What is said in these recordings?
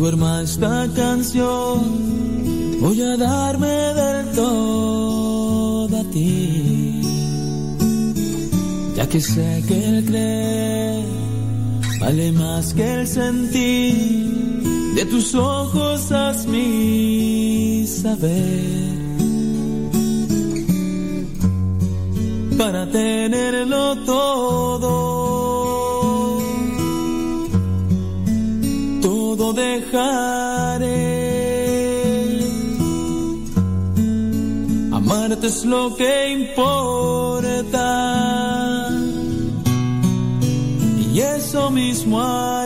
duerma esta canción, voy a darme del todo a ti. Ya que sé que el creer vale más que el sentir, de tus ojos haz mi saber. Para tenerlo todo, dejaré. Amarte es lo que importa y eso mismo.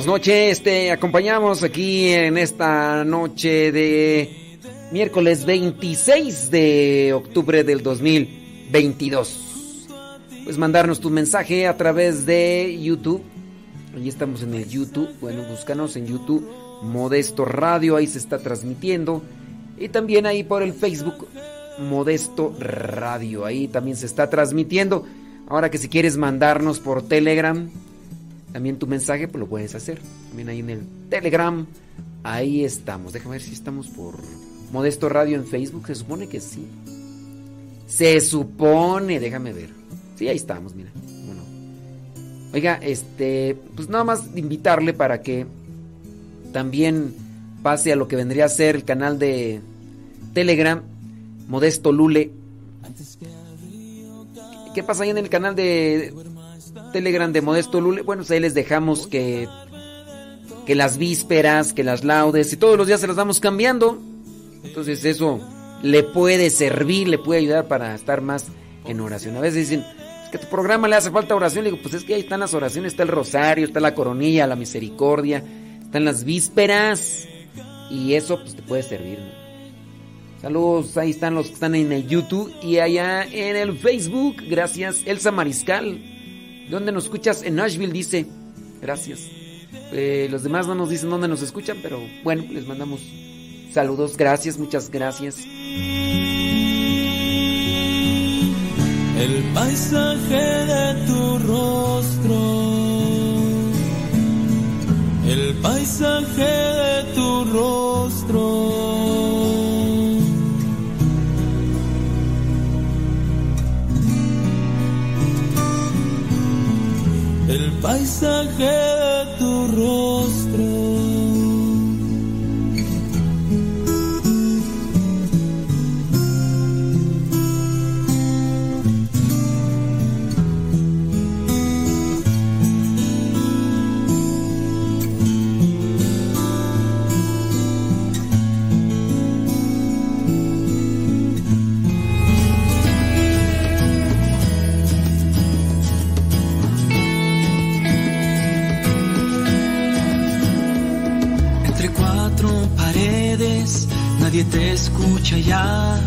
Buenas noches, te acompañamos aquí en esta noche de miércoles 26 de octubre del 2022. Puedes mandarnos tu mensaje a través de YouTube. Ahí estamos en el YouTube. Bueno, búscanos en YouTube Modesto Radio, ahí se está transmitiendo. Y también ahí por el Facebook Modesto Radio, ahí también se está transmitiendo. Ahora que si quieres mandarnos por Telegram, también tu mensaje, pues lo puedes hacer. También ahí en el Telegram. Ahí estamos. Déjame ver si estamos por Modesto Radio en Facebook. Se supone que sí. Se supone, déjame ver. Sí, ahí estamos, mira. Bueno. Oiga, este, pues nada más invitarle para que también pase a lo que vendría a ser el canal de Telegram, Modesto Lule. ¿Qué pasa ahí en el canal de Telegram de Modesto Lule? Bueno, pues ahí les dejamos que, que las vísperas, que las laudes, y todos los días se las vamos cambiando. Entonces eso le puede servir, le puede ayudar para estar más en oración. A veces dicen, es que a tu programa le hace falta oración. Le digo, pues es que ahí están las oraciones, está el rosario, está la coronilla, la misericordia, están las vísperas. Y eso pues te puede servir. Saludos, ahí están los que están en el YouTube y allá en el Facebook. Gracias, Elsa Mariscal. ¿Dónde nos escuchas? En Nashville dice. Gracias. Eh, los demás no nos dicen dónde nos escuchan, pero bueno, les mandamos saludos. Gracias, muchas gracias. El paisaje de tu rostro. El paisaje de tu rostro. El paisaje de tu rostro. Nadie te escucha ya.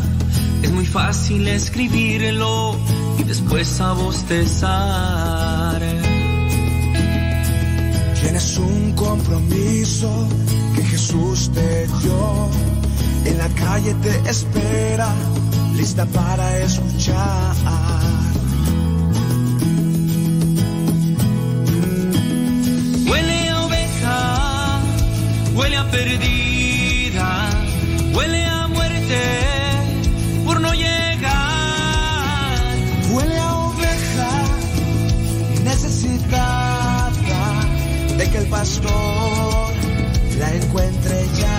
Es muy fácil escribirlo y después a bostezar. Tienes un compromiso que Jesús te dio. En la calle te espera, lista para escuchar. Huele a oveja, huele a perdida, la encuentre ya.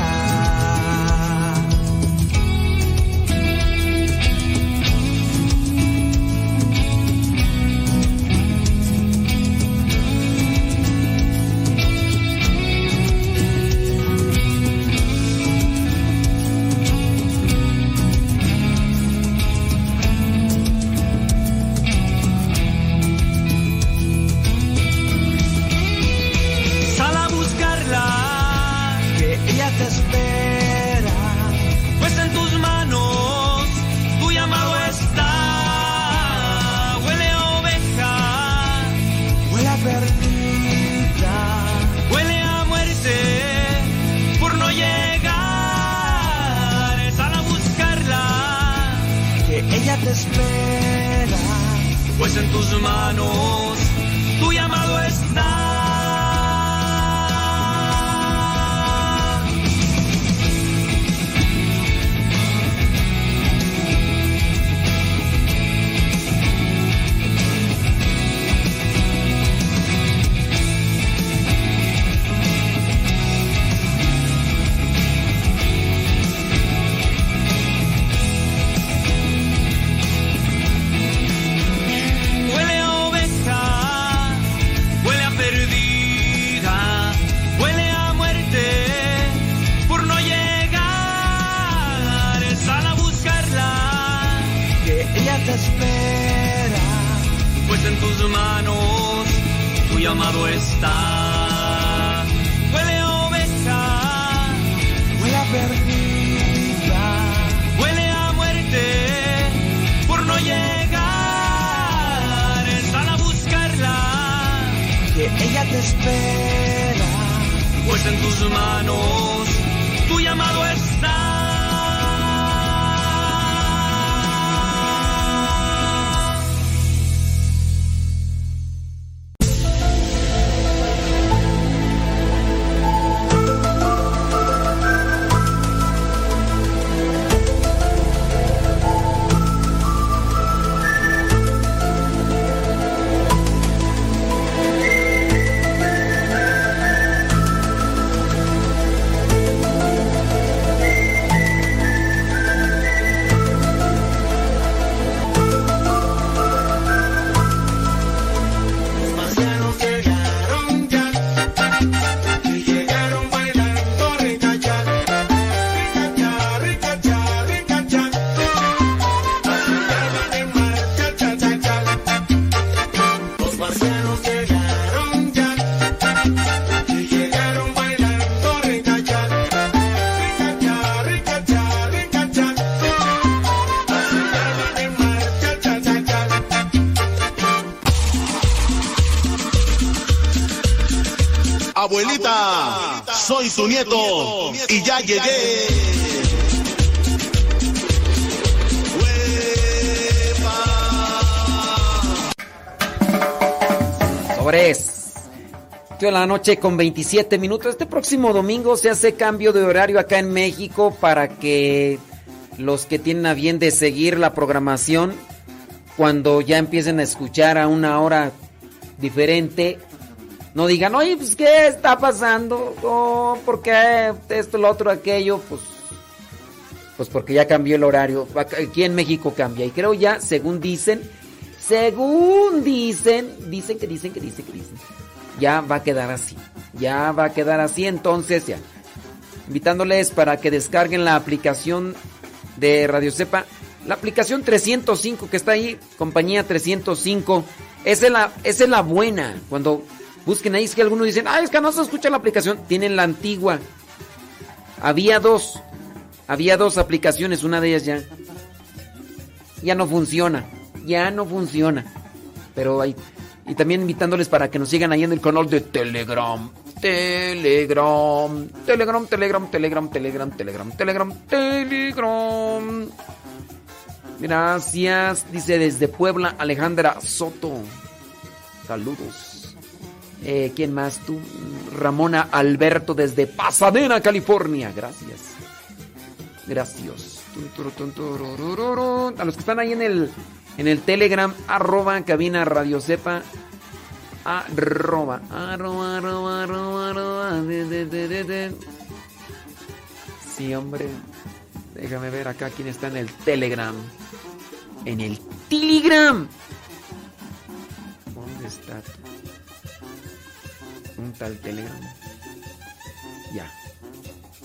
te espera, pues en tus manos manos tu llamado está. Huele a oveja, Huele a perdida. huele a muerte por no llegar. Sal a buscarla. que ella te espera. pues en tus manos soy tu nieto y ya llegué. Sobres. 8 de la noche con 27 minutos. Este próximo domingo se hace cambio de horario acá en México para que los que tienen a bien de seguir la programación, cuando ya empiecen a escuchar a una hora diferente, no digan, oye, pues ¿qué está pasando? Oh, ¿Por qué esto, lo otro, aquello? Pues, pues porque ya cambió el horario. Aquí en México cambia. Y creo ya, según dicen, según dicen, dicen que dicen que dicen que dicen, ya va a quedar así. Ya va a quedar así, entonces ya. Invitándoles para que descarguen la aplicación de Radio Cepa. La aplicación 305 que está ahí, compañía 305. Esa es esa es la buena. Cuando busquen ahí, es que algunos dicen, ah, es que no se escucha la aplicación. Tienen la antigua. Había dos. Había dos aplicaciones, una de ellas ya. Ya no funciona. Ya no funciona. Pero hay. Y también invitándoles para que nos sigan ahí en el canal de Telegram. Telegram. Telegram, Telegram, Telegram, Telegram, Telegram, Telegram, Telegram. Gracias. Dice desde Puebla Alejandra Soto. Saludos. Eh, ¿Quién más tú? Ramona Alberto desde Pasadena, California. Gracias. Gracias. A los que están ahí en el, en el Telegram, arroba cabina radio sepa. Arroba, arroba, arroba, arroba. Sí, hombre. Déjame ver acá quién está en el Telegram. En el Telegram. ¿Dónde está? Un tal Telegram. Ya.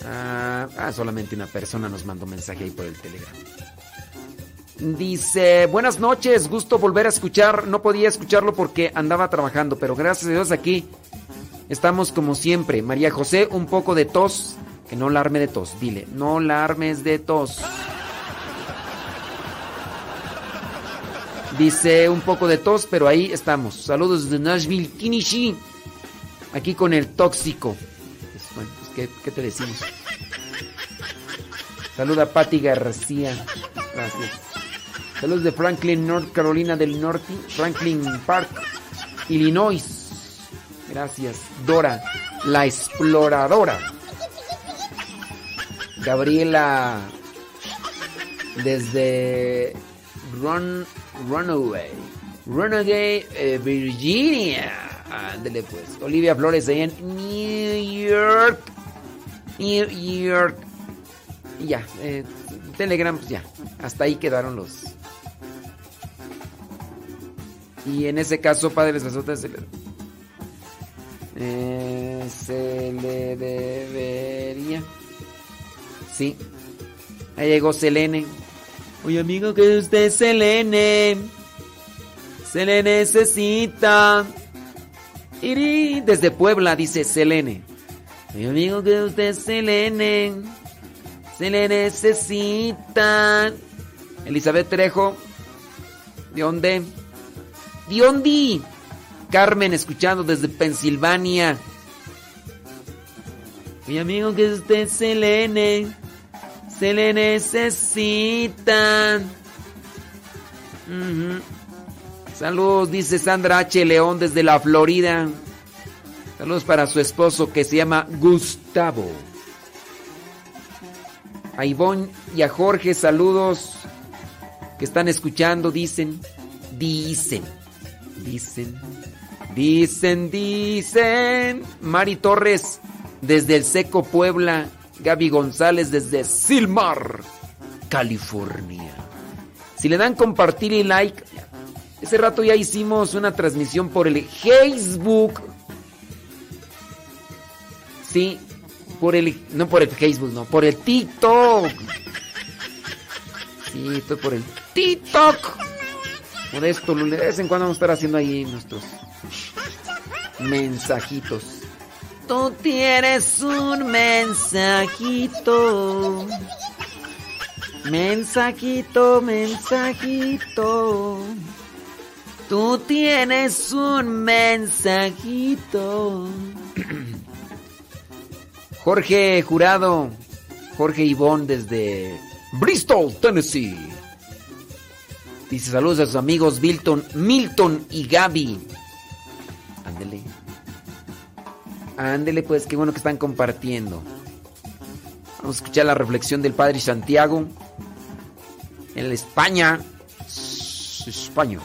Ah, ah, solamente una persona nos mandó mensaje ahí por el Telegram. Dice, buenas noches, gusto volver a escuchar. No podía escucharlo porque andaba trabajando, pero gracias a Dios aquí estamos como siempre. María José, un poco de tos. Que no la arme de tos, dile, no la armes de tos. Dice un poco de tos, pero ahí estamos. Saludos de Nashville, Kinishi. Aquí con el tóxico. Bueno, pues, ¿qué, qué te decimos? Saluda a Patti García. Gracias. Saludos de Franklin, North Carolina del Norte. Franklin Park, Illinois. Gracias. Dora, la exploradora. Gabriela, desde Run, Runaway. Runaway, eh, Virginia. Ándele pues. Olivia Flores ahí en New York. New York. Y ya. eh, Telegram, pues ya. Hasta ahí quedaron los. Y en ese caso, padres sacerdotes, se le, eh, se le debería. Sí. Ahí llegó Selene. Oye, amigo, que usted Selene. Se le necesita. Iri, desde Puebla, dice Selene. Oye, amigo, que usted es Selene. Se le necesita. Elizabeth Trejo. ¿De dónde? ¿De dónde? Carmen, escuchando desde Pensilvania. Mi amigo que usted Selene. Se le necesita. Ujú. Saludos, dice Sandra H. León desde la Florida. Saludos para su esposo que se llama Gustavo. A Ivonne y a Jorge, saludos que están escuchando, dicen, dicen, dicen, dicen, dicen. Mari Torres desde el Seco Puebla, Gaby González desde Silmar, California. Si le dan compartir y like, ese rato ya hicimos una transmisión por el Facebook. Sí, por el no por el Facebook, no, por el TikTok. Sí, estoy por el TikTok. Modesto, de vez en cuando vamos a estar haciendo ahí nuestros mensajitos. Tú tienes un mensajito. Mensajito, mensajito. Tú tienes un mensajito. Jorge Jurado, Jorge Ivón desde Bristol, Tennessee. Dice saludos a sus amigos Milton, Milton y Gaby. Ándele. Ándele pues, qué bueno que están compartiendo. Vamos a escuchar la reflexión del Padre Santiago. En España. España,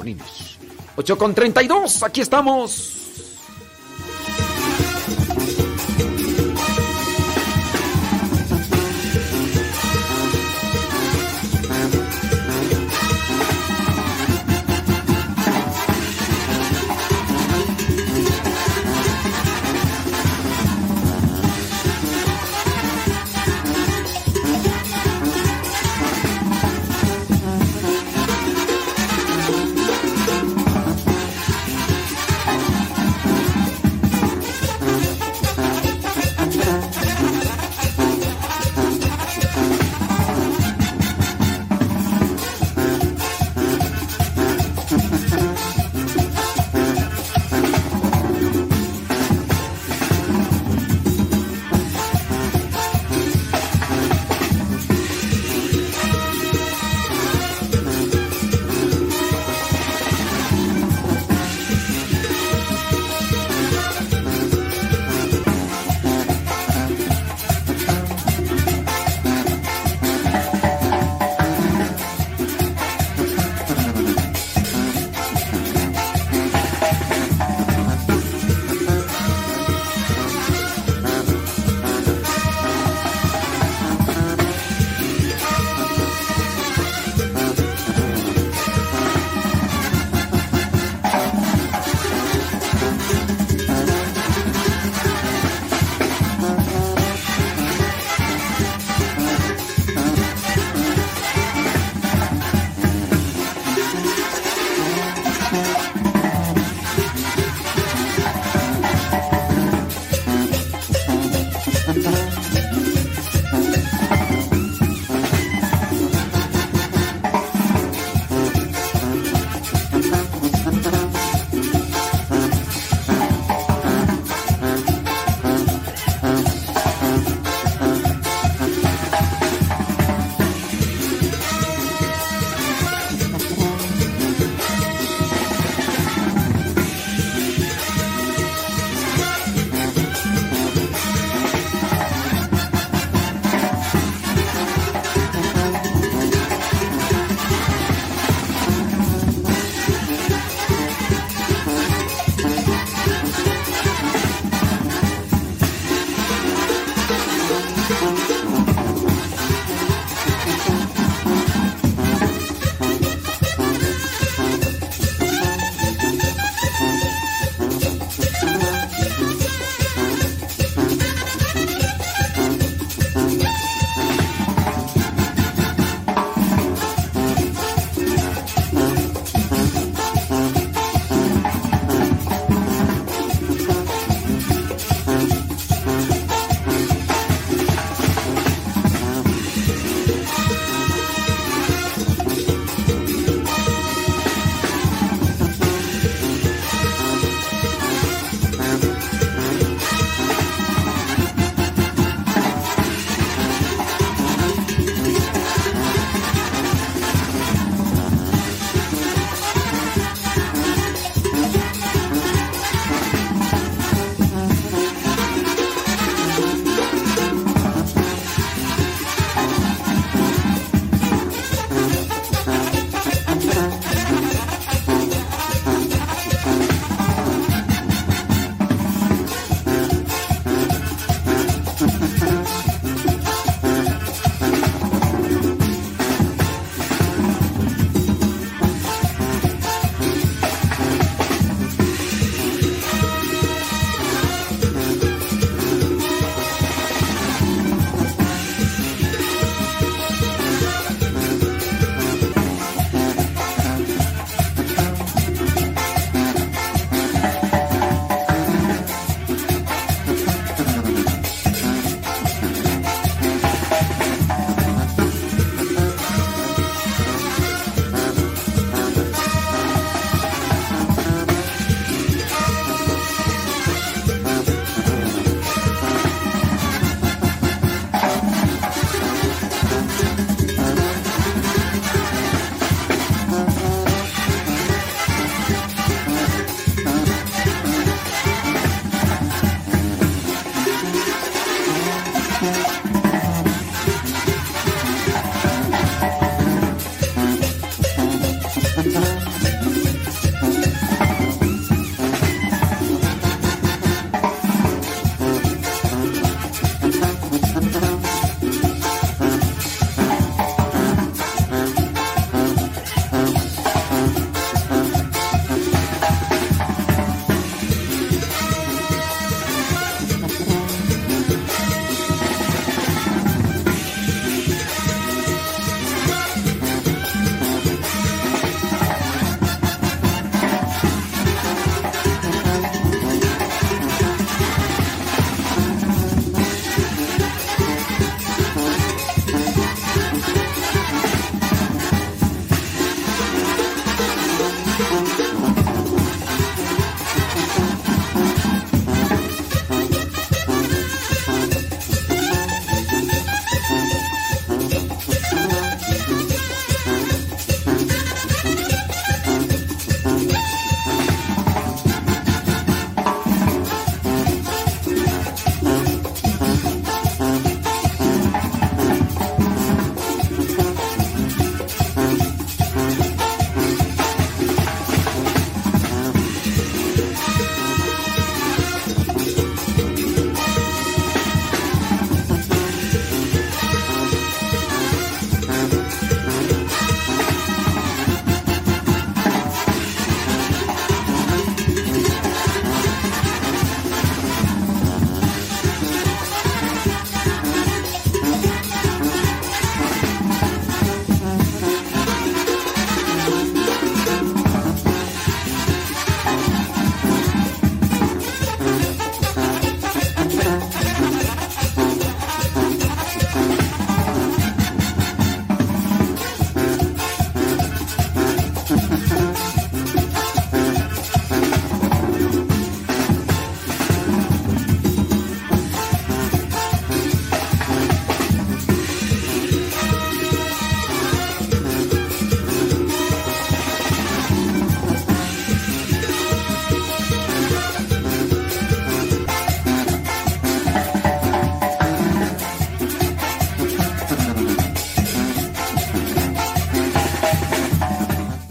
bonitos. 8 con 32, aquí estamos.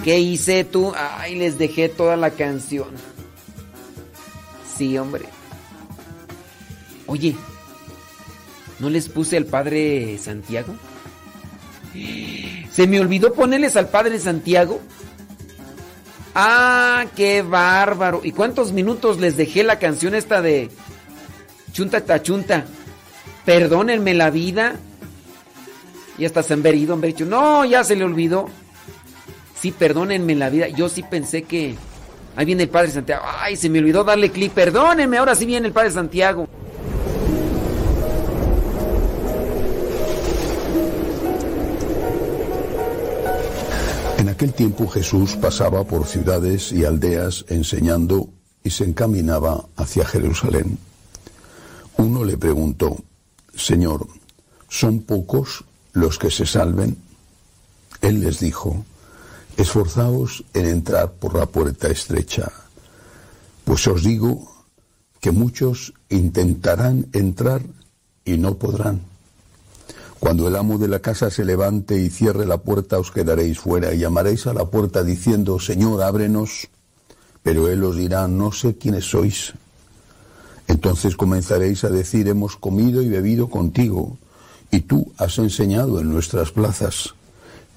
¿Qué hice tú? Ay, les dejé toda la canción. Sí, hombre. Oye, ¿no les puse al Padre Santiago? ¿Se me olvidó ponerles al Padre Santiago? Ah, qué bárbaro. ¿Y cuántos minutos les dejé la canción esta de Chunta Tachunta? Perdónenme la vida. Y hasta se han verido, han dicho, no, ya se le olvidó. Sí, perdónenme la vida. Yo sí pensé que... Ahí viene el Padre Santiago. Ay, se me olvidó darle clic. Perdónenme, ahora sí viene el Padre Santiago. En aquel tiempo Jesús pasaba por ciudades y aldeas enseñando y se encaminaba hacia Jerusalén. Uno le preguntó, Señor, ¿son pocos los que se salven? Él les dijo, esforzaos en entrar por la puerta estrecha, pues os digo que muchos intentarán entrar y no podrán. Cuando el amo de la casa se levante y cierre la puerta, os quedaréis fuera y llamaréis a la puerta diciendo, Señor, ábrenos. Pero él os dirá, no sé quiénes sois. Entonces comenzaréis a decir, hemos comido y bebido contigo, y tú has enseñado en nuestras plazas.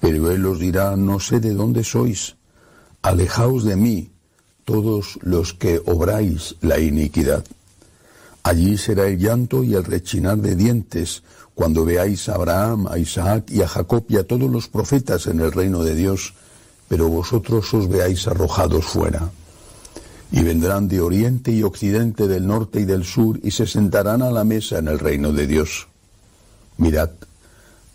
Pero él os dirá, no sé de dónde sois. Alejaos de mí, todos los que obráis la iniquidad. Allí será el llanto y el rechinar de dientes, cuando veáis a Abraham, a Isaac y a Jacob y a todos los profetas en el reino de Dios, pero vosotros os veáis arrojados fuera. Y vendrán de oriente y occidente, del norte y del sur, y se sentarán a la mesa en el reino de Dios. Mirad,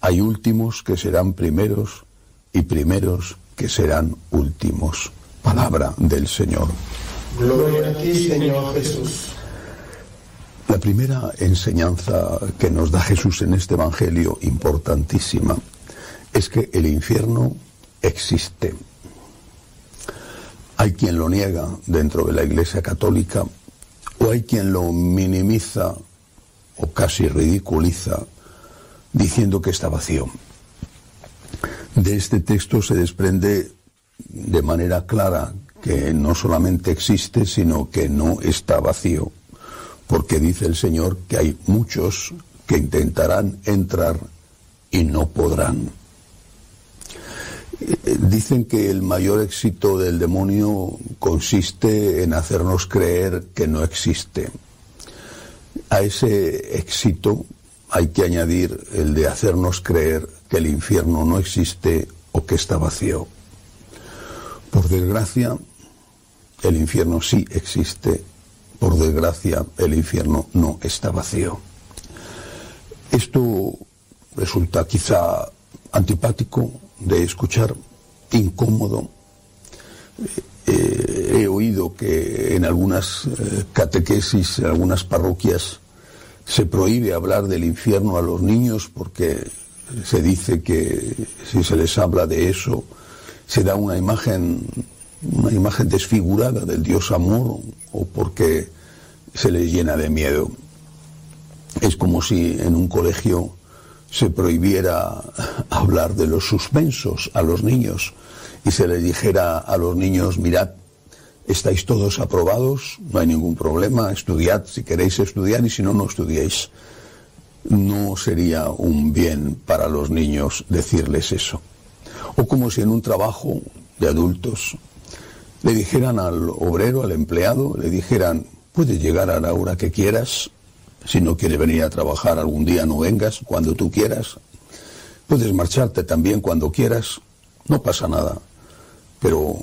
hay últimos que serán primeros y primeros que serán últimos. Palabra del Señor. Gloria a ti, Señor Jesús. La primera enseñanza que nos da Jesús en este Evangelio, importantísima, es que el infierno existe. Hay quien lo niega dentro de la Iglesia Católica o hay quien lo minimiza o casi ridiculiza diciendo que está vacío. De este texto se desprende de manera clara que no solamente existe, sino que no está vacío porque dice el Señor que hay muchos que intentarán entrar y no podrán. Dicen que el mayor éxito del demonio consiste en hacernos creer que no existe. A ese éxito hay que añadir el de hacernos creer que el infierno no existe o que está vacío. Por desgracia, el infierno sí existe por desgracia, el infierno no está vacío. Esto resulta quizá antipático de escuchar, incómodo. Eh, he oído que en algunas eh, catequesis, en algunas parroquias, se prohíbe hablar del infierno a los niños porque se dice que si se les habla de eso, se da una imagen una imagen desfigurada del Dios amor o porque se les llena de miedo. Es como si en un colegio se prohibiera hablar de los suspensos a los niños y se les dijera a los niños, mirad, estáis todos aprobados, no hay ningún problema, estudiad si queréis estudiar y si no, no estudiéis. No sería un bien para los niños decirles eso. O como si en un trabajo de adultos le dijeran al obrero, al empleado, le dijeran, puedes llegar a la hora que quieras, si no quieres venir a trabajar algún día no vengas, cuando tú quieras, puedes marcharte también cuando quieras, no pasa nada. Pero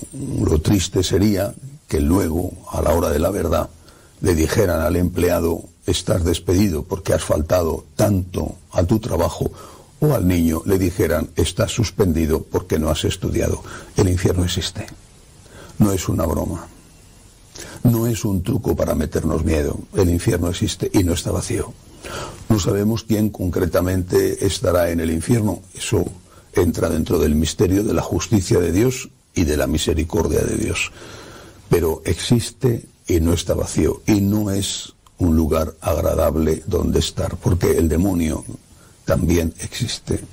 lo triste sería que luego, a la hora de la verdad, le dijeran al empleado, estás despedido porque has faltado tanto a tu trabajo, o al niño le dijeran, estás suspendido porque no has estudiado. El infierno existe no es una broma. No es un truco para meternos miedo. El infierno existe y no está vacío. No sabemos quién concretamente estará en el infierno. Eso entra dentro del misterio de la justicia de Dios y de la misericordia de Dios. Pero existe y no está vacío. Y no es un lugar agradable donde estar, porque el demonio también existe.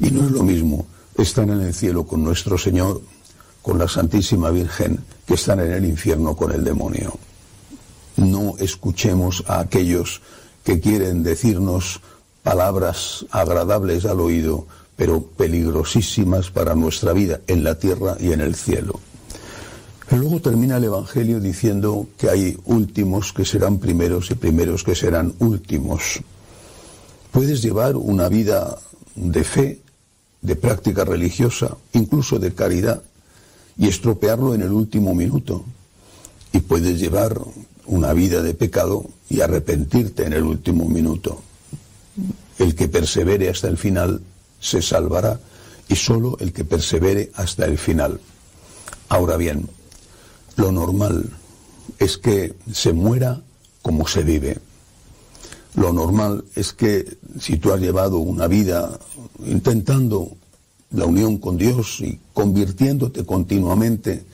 Y no es lo mismo estar en el cielo con nuestro Señor con la Santísima Virgen que están en el infierno con el demonio. No escuchemos a aquellos que quieren decirnos palabras agradables al oído, pero peligrosísimas para nuestra vida en la tierra y en el cielo. Luego termina el Evangelio diciendo que hay últimos que serán primeros y primeros que serán últimos. Puedes llevar una vida de fe, de práctica religiosa, incluso de caridad, y estropearlo en el último minuto. Y puedes llevar una vida de pecado y arrepentirte en el último minuto. El que persevere hasta el final se salvará y solo el que persevere hasta el final. Ahora bien, lo normal es que se muera como se vive. Lo normal es que si tú has llevado una vida intentando la unión con Dios y convirtiéndote continuamente,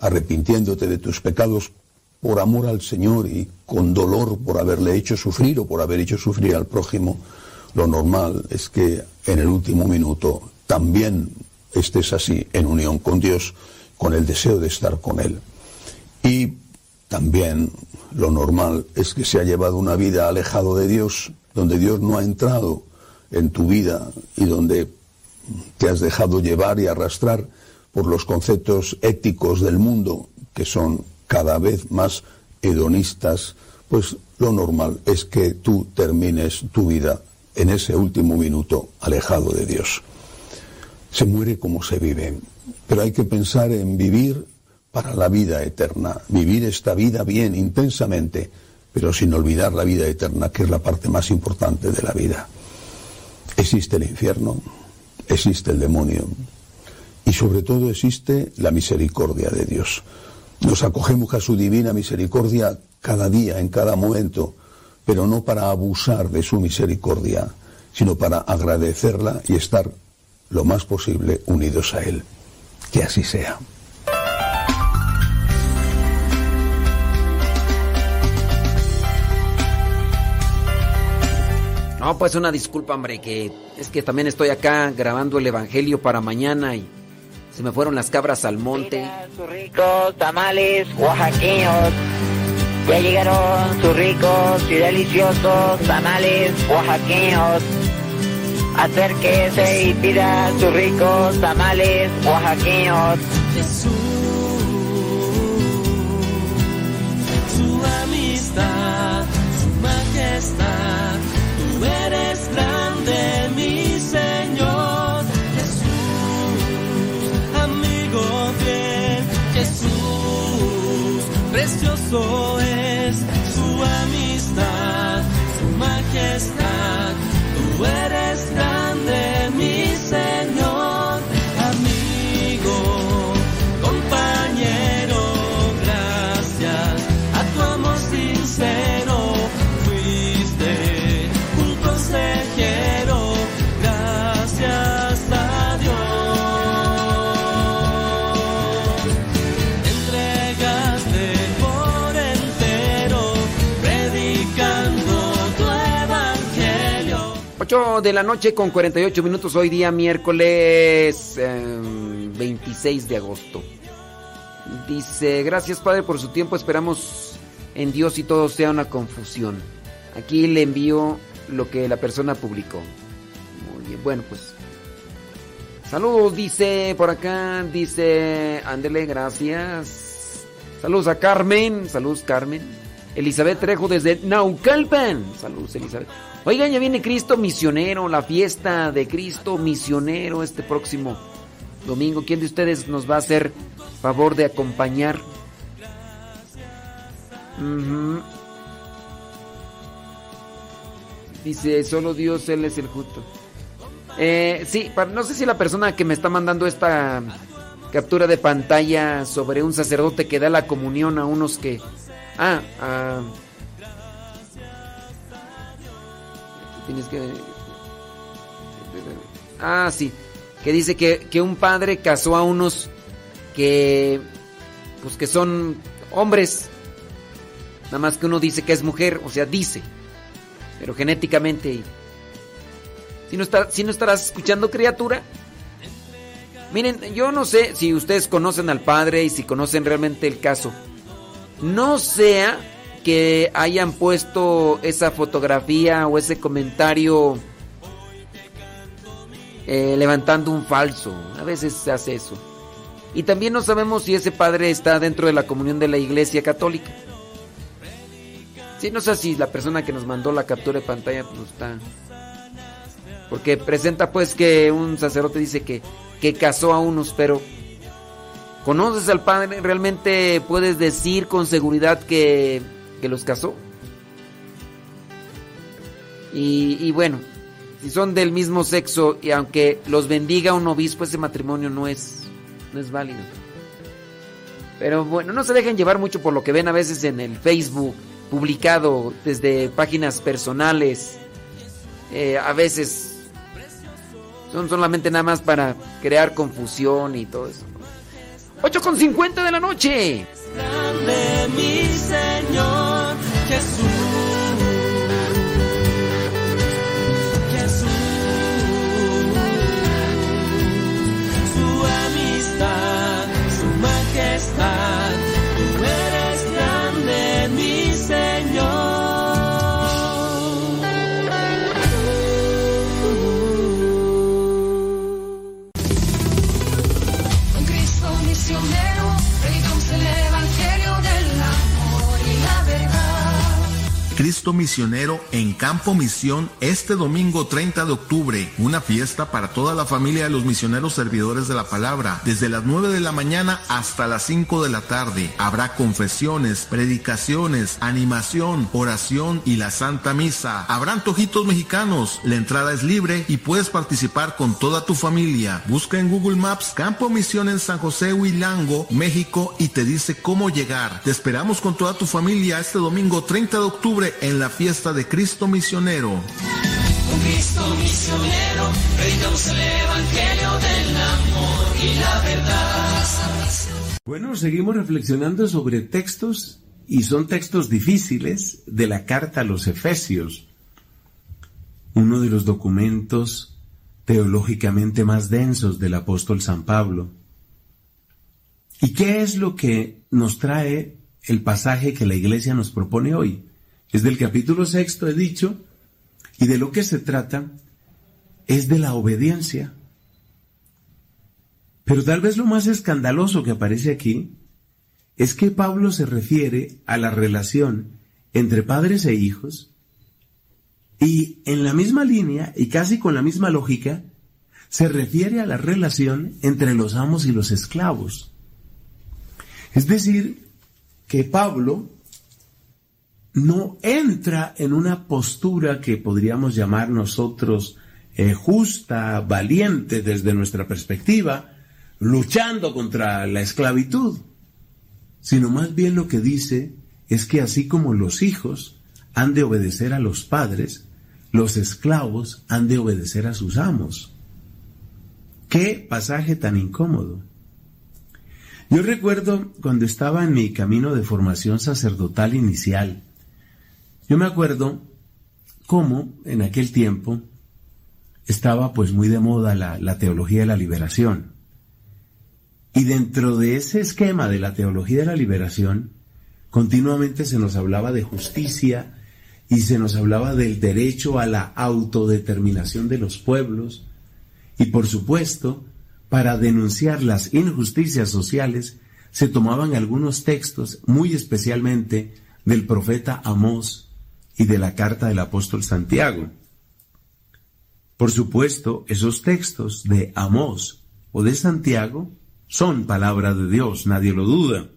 arrepintiéndote de tus pecados por amor al Señor y con dolor por haberle hecho sufrir o por haber hecho sufrir al prójimo, lo normal es que en el último minuto también estés así en unión con Dios, con el deseo de estar con Él. Y también lo normal es que se ha llevado una vida alejado de Dios, donde Dios no ha entrado en tu vida y donde te has dejado llevar y arrastrar por los conceptos éticos del mundo que son cada vez más hedonistas, pues lo normal es que tú termines tu vida en ese último minuto alejado de Dios. Se muere como se vive, pero hay que pensar en vivir para la vida eterna, vivir esta vida bien, intensamente, pero sin olvidar la vida eterna, que es la parte más importante de la vida. Existe el infierno, existe el demonio y sobre todo existe la misericordia de Dios. Nos acogemos a su divina misericordia cada día, en cada momento, pero no para abusar de su misericordia, sino para agradecerla y estar lo más posible unidos a Él. Que así sea. No, pues una disculpa, hombre, que es que también estoy acá grabando el evangelio para mañana y se me fueron las cabras al monte. Sus ricos tamales oaxaqueños. Ya llegaron sus ricos y deliciosos tamales oaxaqueños. Acérquese y pida sus ricos tamales oaxaqueños. Jesús, su amistad, su majestad, grande, mi Señor. Jesús, amigo fiel, Jesús, precioso es su amistad, su majestad, tú eres grande, 8 de la noche con 48 minutos, hoy día miércoles eh, 26 de agosto. Dice, gracias Padre por su tiempo, esperamos en Dios y todo sea una confusión. Aquí le envío lo que la persona publicó. Muy bien, bueno pues. Saludos, dice por acá, dice, ándele, gracias. Saludos a Carmen, saludos Carmen. Elizabeth Trejo desde Naucalpan. Saludos, Elizabeth. Oigan, ya viene Cristo Misionero, la fiesta de Cristo Misionero este próximo domingo. ¿Quién de ustedes nos va a hacer favor de acompañar? Ujú. Dice, solo Dios, Él es el justo. Eh, sí, pa- no sé si la persona que me está mandando esta captura de pantalla sobre un sacerdote que da la comunión a unos que... Ah, ah, tienes que... Ah, sí. Que dice que, que un padre casó a unos que... Pues que son hombres. Nada más que uno dice que es mujer, o sea, dice. Pero genéticamente... Si no, está, si no estarás escuchando criatura. Miren, yo no sé si ustedes conocen al padre y si conocen realmente el caso. No sea que hayan puesto esa fotografía o ese comentario eh, levantando un falso. A veces se hace eso. Y también no sabemos si ese padre está dentro de la comunión de la iglesia católica. Sí, no sé si la persona que nos mandó la captura de pantalla no está. Porque presenta pues que un sacerdote dice que, que casó a unos, pero ¿conoces al padre? ¿Realmente puedes decir con seguridad que, que los casó? Y, y bueno, si son del mismo sexo y aunque los bendiga un obispo, ese matrimonio no es, no es válido. Pero bueno, no se dejen llevar mucho por lo que ven a veces en el Facebook, publicado desde páginas personales. Eh, a veces son solamente nada más para crear confusión y todo eso. 8 con 50 de la noche. Mi Señor Jesús. Jesús. Su amistad, su majestad, Misionero en Campo Misión este domingo 30 de octubre. Una fiesta para toda la familia de los misioneros servidores de la palabra. Desde las 9 de la mañana hasta las 5 de la tarde. Habrá confesiones, predicaciones, animación, oración y la Santa Misa. Habrá antojitos mexicanos. La entrada es libre y puedes participar con toda tu familia. Busca en Google Maps Campo Misión en San José Huilango, México y te dice cómo llegar. Te esperamos con toda tu familia este domingo 30 de octubre en la fiesta de Cristo Misionero. Con Cristo misionero, predicamos el evangelio del amor y la verdad. Bueno, seguimos reflexionando sobre textos y son textos difíciles de la carta a los Efesios, uno de los documentos teológicamente más densos del apóstol San Pablo. ¿Y qué es lo que nos trae el pasaje que la iglesia nos propone hoy? Es del capítulo sexto, he dicho, y de lo que se trata es de la obediencia. Pero tal vez lo más escandaloso que aparece aquí es que Pablo se refiere a la relación entre padres e hijos y en la misma línea y casi con la misma lógica se refiere a la relación entre los amos y los esclavos. Es decir, que Pablo no entra en una postura que podríamos llamar nosotros eh, justa, valiente desde nuestra perspectiva, luchando contra la esclavitud, sino más bien lo que dice es que así como los hijos han de obedecer a los padres, los esclavos han de obedecer a sus amos. Qué pasaje tan incómodo. Yo recuerdo cuando estaba en mi camino de formación sacerdotal inicial, yo me acuerdo cómo en aquel tiempo estaba pues muy de moda la, la, teología de la liberación. Y dentro de ese esquema de la teología de la liberación, continuamente se nos hablaba de justicia y se nos hablaba del derecho a la autodeterminación de los pueblos. Y por supuesto, para denunciar las injusticias sociales, se tomaban algunos textos, muy especialmente del profeta Amós, y de la carta del apóstol Santiago. Por supuesto, esos textos de Amós o de Santiago son palabra de Dios, nadie lo duda.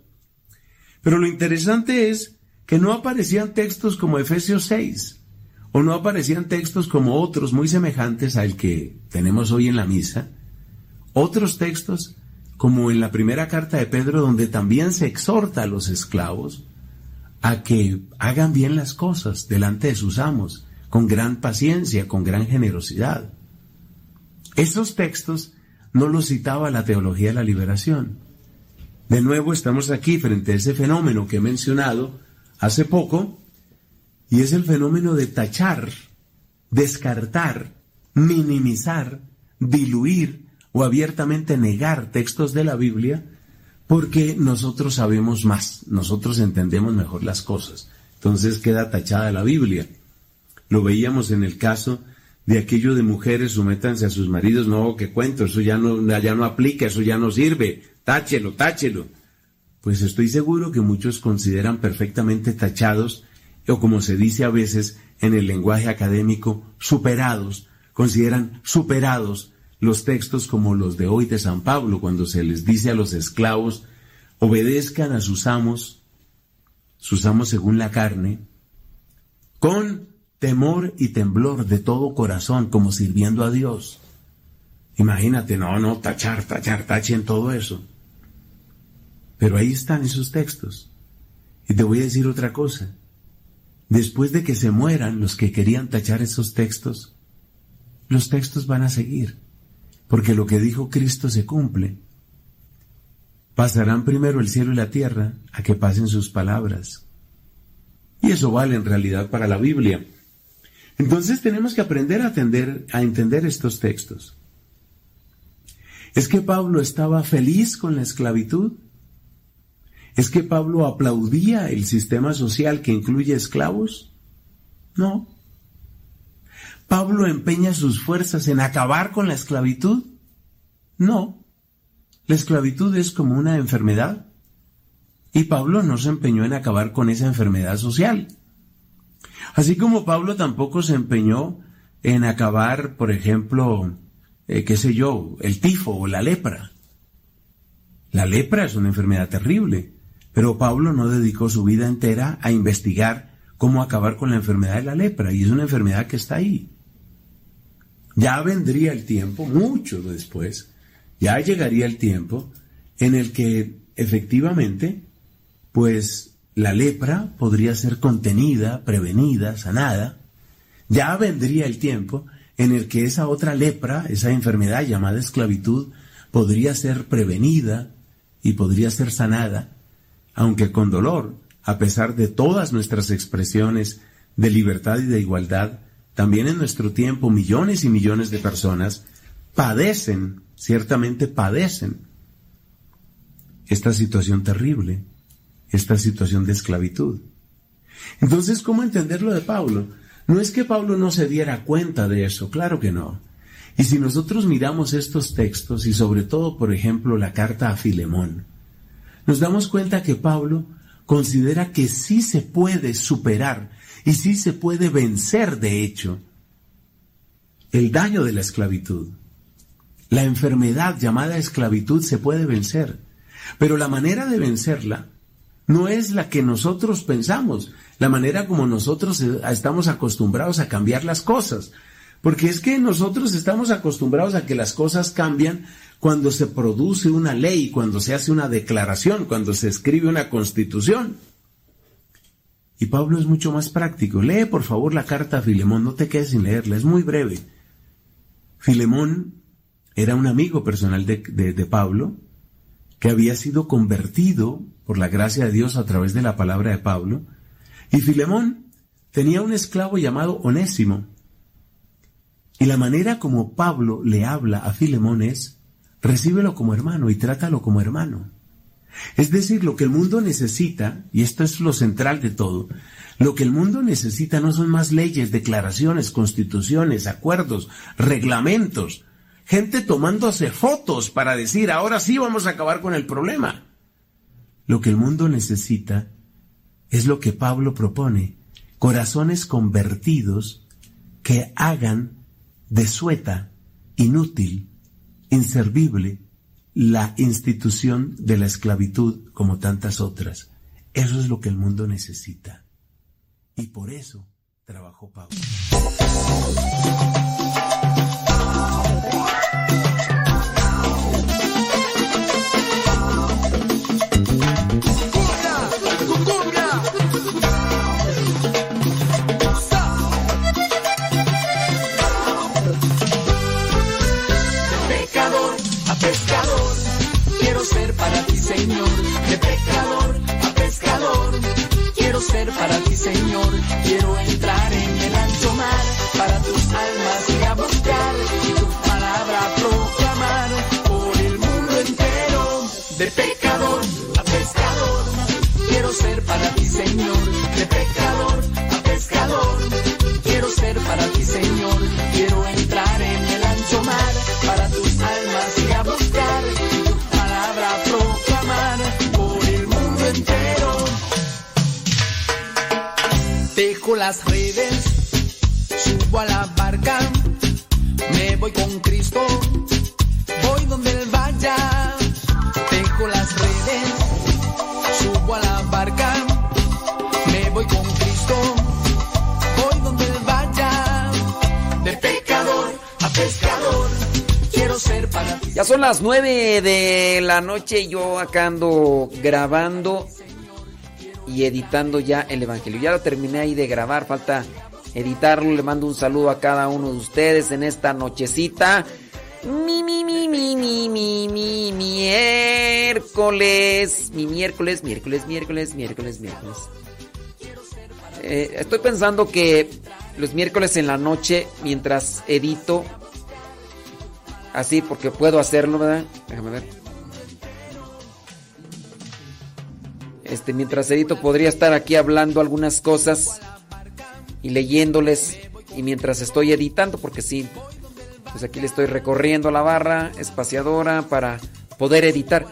Pero lo interesante es que no aparecían textos como Efesios 6, o no aparecían textos como otros muy semejantes al que tenemos hoy en la misa, otros textos como en la primera carta de Pedro donde también se exhorta a los esclavos, a que hagan bien las cosas delante de sus amos, con gran paciencia, con gran generosidad. Estos textos no los citaba la teología de la liberación. De nuevo estamos aquí frente a ese fenómeno que he mencionado hace poco, y es el fenómeno de tachar, descartar, minimizar, diluir, o abiertamente negar textos de la Biblia porque nosotros sabemos más, nosotros entendemos mejor las cosas. Entonces queda tachada la Biblia. Lo veíamos en el caso de aquello de mujeres, sumétanse a sus maridos, no, que cuento, eso ya no, ya no aplica, eso ya no sirve, táchelo, táchelo. Pues estoy seguro que muchos consideran perfectamente tachados, o como se dice a veces en el lenguaje académico, superados, consideran superados los textos como los de hoy de San Pablo, cuando se les dice a los esclavos, obedezcan a sus amos, sus amos según la carne, con temor y temblor de todo corazón, como sirviendo a Dios. Imagínate, no, no, tachar, tachar, tachen todo eso. Pero ahí están esos textos. Y te voy a decir otra cosa. Después de que se mueran los que querían tachar esos textos, los textos van a seguir, porque lo que dijo Cristo se cumple. Pasarán primero el cielo y la tierra a que pasen sus palabras. Y eso vale en realidad para la Biblia. Entonces tenemos que aprender a, atender, a entender estos textos. ¿Es que Pablo estaba feliz con la esclavitud? ¿Es que Pablo aplaudía el sistema social que incluye esclavos? No. ¿Pablo empeña sus fuerzas en acabar con la esclavitud? No. La esclavitud es como una enfermedad. Y Pablo no se empeñó en acabar con esa enfermedad social. Así como Pablo tampoco se empeñó en acabar, por ejemplo, eh, qué sé yo, el tifo o la lepra. La lepra es una enfermedad terrible, pero Pablo no dedicó su vida entera a investigar cómo acabar con la enfermedad de la lepra, y es una enfermedad que está ahí. Ya vendría el tiempo, mucho después, ya llegaría el tiempo en el que efectivamente, pues la lepra podría ser contenida, prevenida, sanada, ya vendría el tiempo en el que esa otra lepra, esa enfermedad llamada esclavitud, podría ser prevenida y podría ser sanada, aunque con dolor, a pesar de todas nuestras expresiones de libertad y de igualdad, también en nuestro tiempo millones y millones de personas padecen, ciertamente padecen, esta situación terrible esta situación de esclavitud. Entonces, ¿cómo entenderlo de Pablo? No es que Pablo no se diera cuenta de eso, claro que no. Y si nosotros miramos estos textos y sobre todo, por ejemplo, la carta a Filemón, nos damos cuenta que Pablo considera que sí se puede superar y sí se puede vencer, de hecho, el daño de la esclavitud. La enfermedad llamada esclavitud se puede vencer, pero la manera de vencerla no es la que nosotros pensamos, la manera como nosotros eh, estamos acostumbrados a cambiar las cosas. Porque es que nosotros estamos acostumbrados a que las cosas cambian cuando se produce una ley, cuando se hace una declaración, cuando se escribe una constitución. Y Pablo es mucho más práctico. Lee por favor la carta a Filemón, no te quedes sin leerla, es muy breve. Filemón era un amigo personal de, de Pablo, que había sido convertido por la gracia de Dios a través de la palabra de Pablo, y Filemón tenía un esclavo llamado Onésimo. Y la manera como Pablo le habla a Filemón es, recíbelo como hermano y trátalo como hermano. Es decir, lo que el mundo necesita, y esto es lo central de todo, lo que el mundo necesita no son más leyes, declaraciones, constituciones, acuerdos, reglamentos, gente tomándose fotos para decir, ahora sí vamos a acabar con el problema. Lo que el mundo necesita es lo que Pablo propone, corazones convertidos que hagan desueta, inútil, inservible la institución de la esclavitud como tantas otras. Eso es lo que el mundo necesita. Y por eso trabajó Pablo. Señor, de pecador a pescador. Quiero ser para ti, Señor, quiero entrar en el ancho mar, para tus almas y a buscar y tu palabra proclamar por el mundo entero. Dejo las redes, subo a la barca, me voy con Cristo, voy donde Él vaya. Son las 9 de la noche y yo acá ando grabando y editando ya el Evangelio. Ya lo terminé ahí de grabar, falta editarlo. Le mando un saludo a cada uno de ustedes en esta nochecita. Mi, mi, mi, mi, mi, mi, mi, miércoles. Mi miércoles, miércoles, miércoles, miércoles, miércoles. Eh, estoy pensando que los miércoles en la noche, mientras edito, así porque puedo hacerlo, ¿verdad? Déjame ver. Este, mientras edito podría estar aquí hablando algunas cosas y leyéndoles y mientras estoy editando, porque sí, pues aquí le estoy recorriendo la barra espaciadora para poder editar.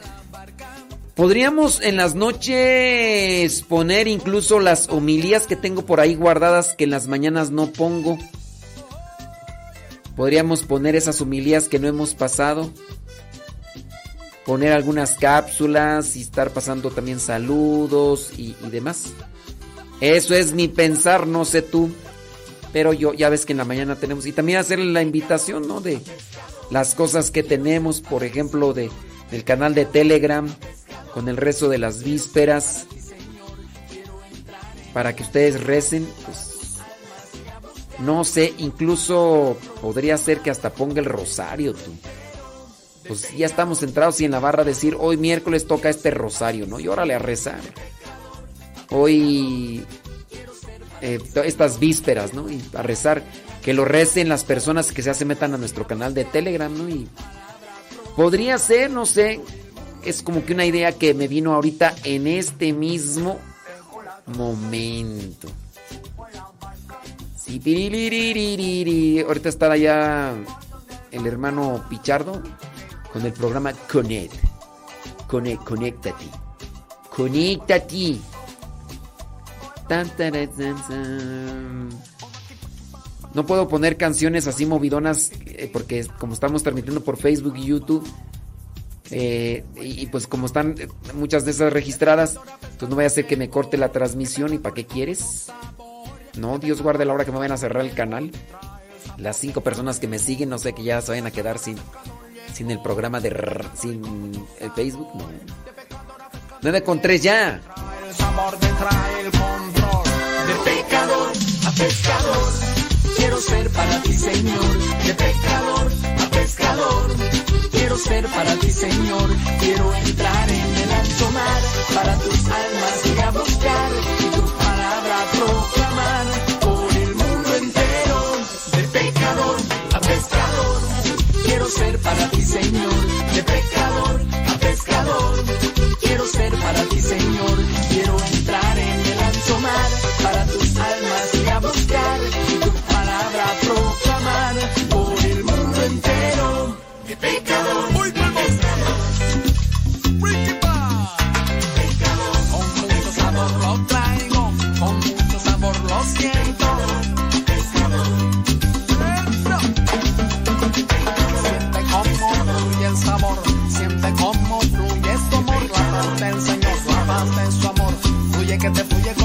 Podríamos en las noches poner incluso las homilías que tengo por ahí guardadas que en las mañanas no pongo. Podríamos poner esas homilías que no hemos pasado. Poner algunas cápsulas y estar pasando también saludos y, y demás. Eso es mi pensar, no sé tú. Pero yo ya ves que en la mañana tenemos. Y también hacerle la invitación, ¿no? De las cosas que tenemos, por ejemplo, de, del canal de Telegram, con el rezo de las vísperas. Para que ustedes recen, pues. No sé, incluso podría ser que hasta ponga el rosario, tú. Pues ya estamos centrados y en la barra decir, hoy miércoles toca este rosario, ¿no? Y órale a rezar. Hoy eh, estas vísperas, ¿no? Y a rezar, que lo recen las personas que ya se metan a nuestro canal de Telegram, ¿no? Y podría ser, no sé, es como que una idea que me vino ahorita en este mismo momento. Ahorita está allá el hermano Pichardo con el programa Connect. Connect, conéctate. Conéctate. No puedo poner canciones así movidonas eh, porque como estamos transmitiendo por Facebook y YouTube eh, y, pues como están eh, muchas de esas registradas, pues no voy a hacer que me corte la transmisión y ¿para qué quieres? No, Dios guarde la hora que me vayan a cerrar el canal. Las cinco personas que me siguen, no sé que ya se vayan a quedar sin, sin el programa de sin el Facebook, no. 9 con 3 ya. El te trae el. De pecador a pescador, quiero ser para ti, Señor. De pecador a pescador, quiero ser para ti, Señor. Quiero entrar en el ancho mar, para tus almas y a buscar y tu ser para ti, Señor. De pecador a pescador, quiero ser para ti, Señor. Que te fluye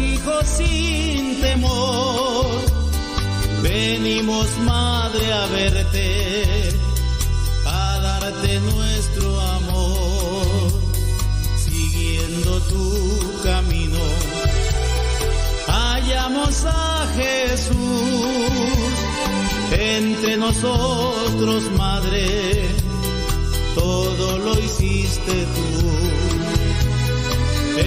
hijos sin temor. Venimos, Madre, a verte, a darte nuestro amor, siguiendo tu camino. Hallamos a Jesús entre nosotros, Madre, todo lo hiciste tú.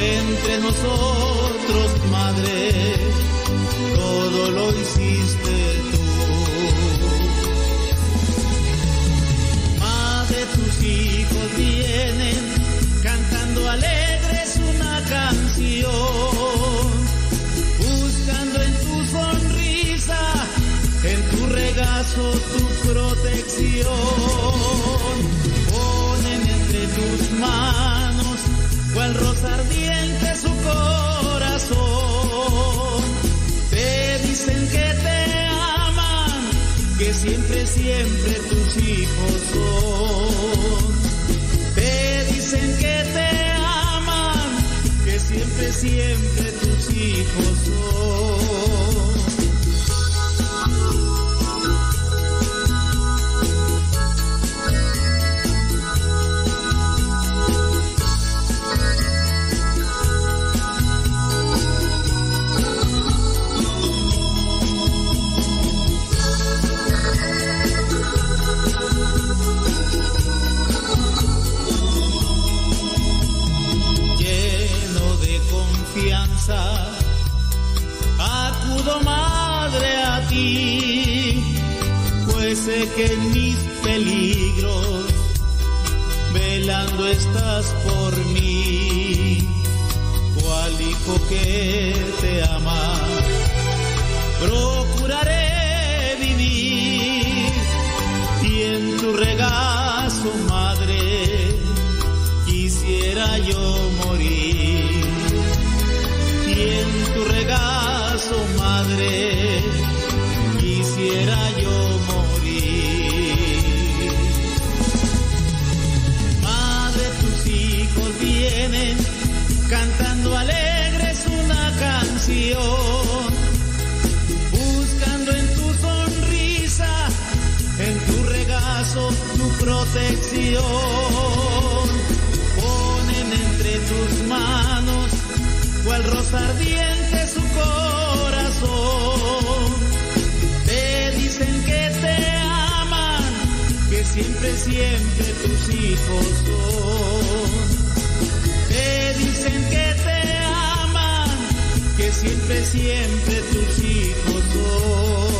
Entre nosotros, Madre, todo lo hiciste tú. Madre, tus hijos vienen cantando alegres una canción, buscando en tu sonrisa, en tu regazo tu protección. Ponen entre tus manos cual rosa ardiente su corazón. Te dicen que te aman, que siempre, siempre tus hijos son. Te dicen que te aman, que siempre, siempre tus hijos son. Sé que en mis peligros, velando estás por mí, cual hijo que te ama, ponen entre tus manos cual rosa ardiente su corazón. Te dicen que te aman, que siempre, siempre tus hijos son. Te dicen que te aman, que siempre, siempre tus hijos son.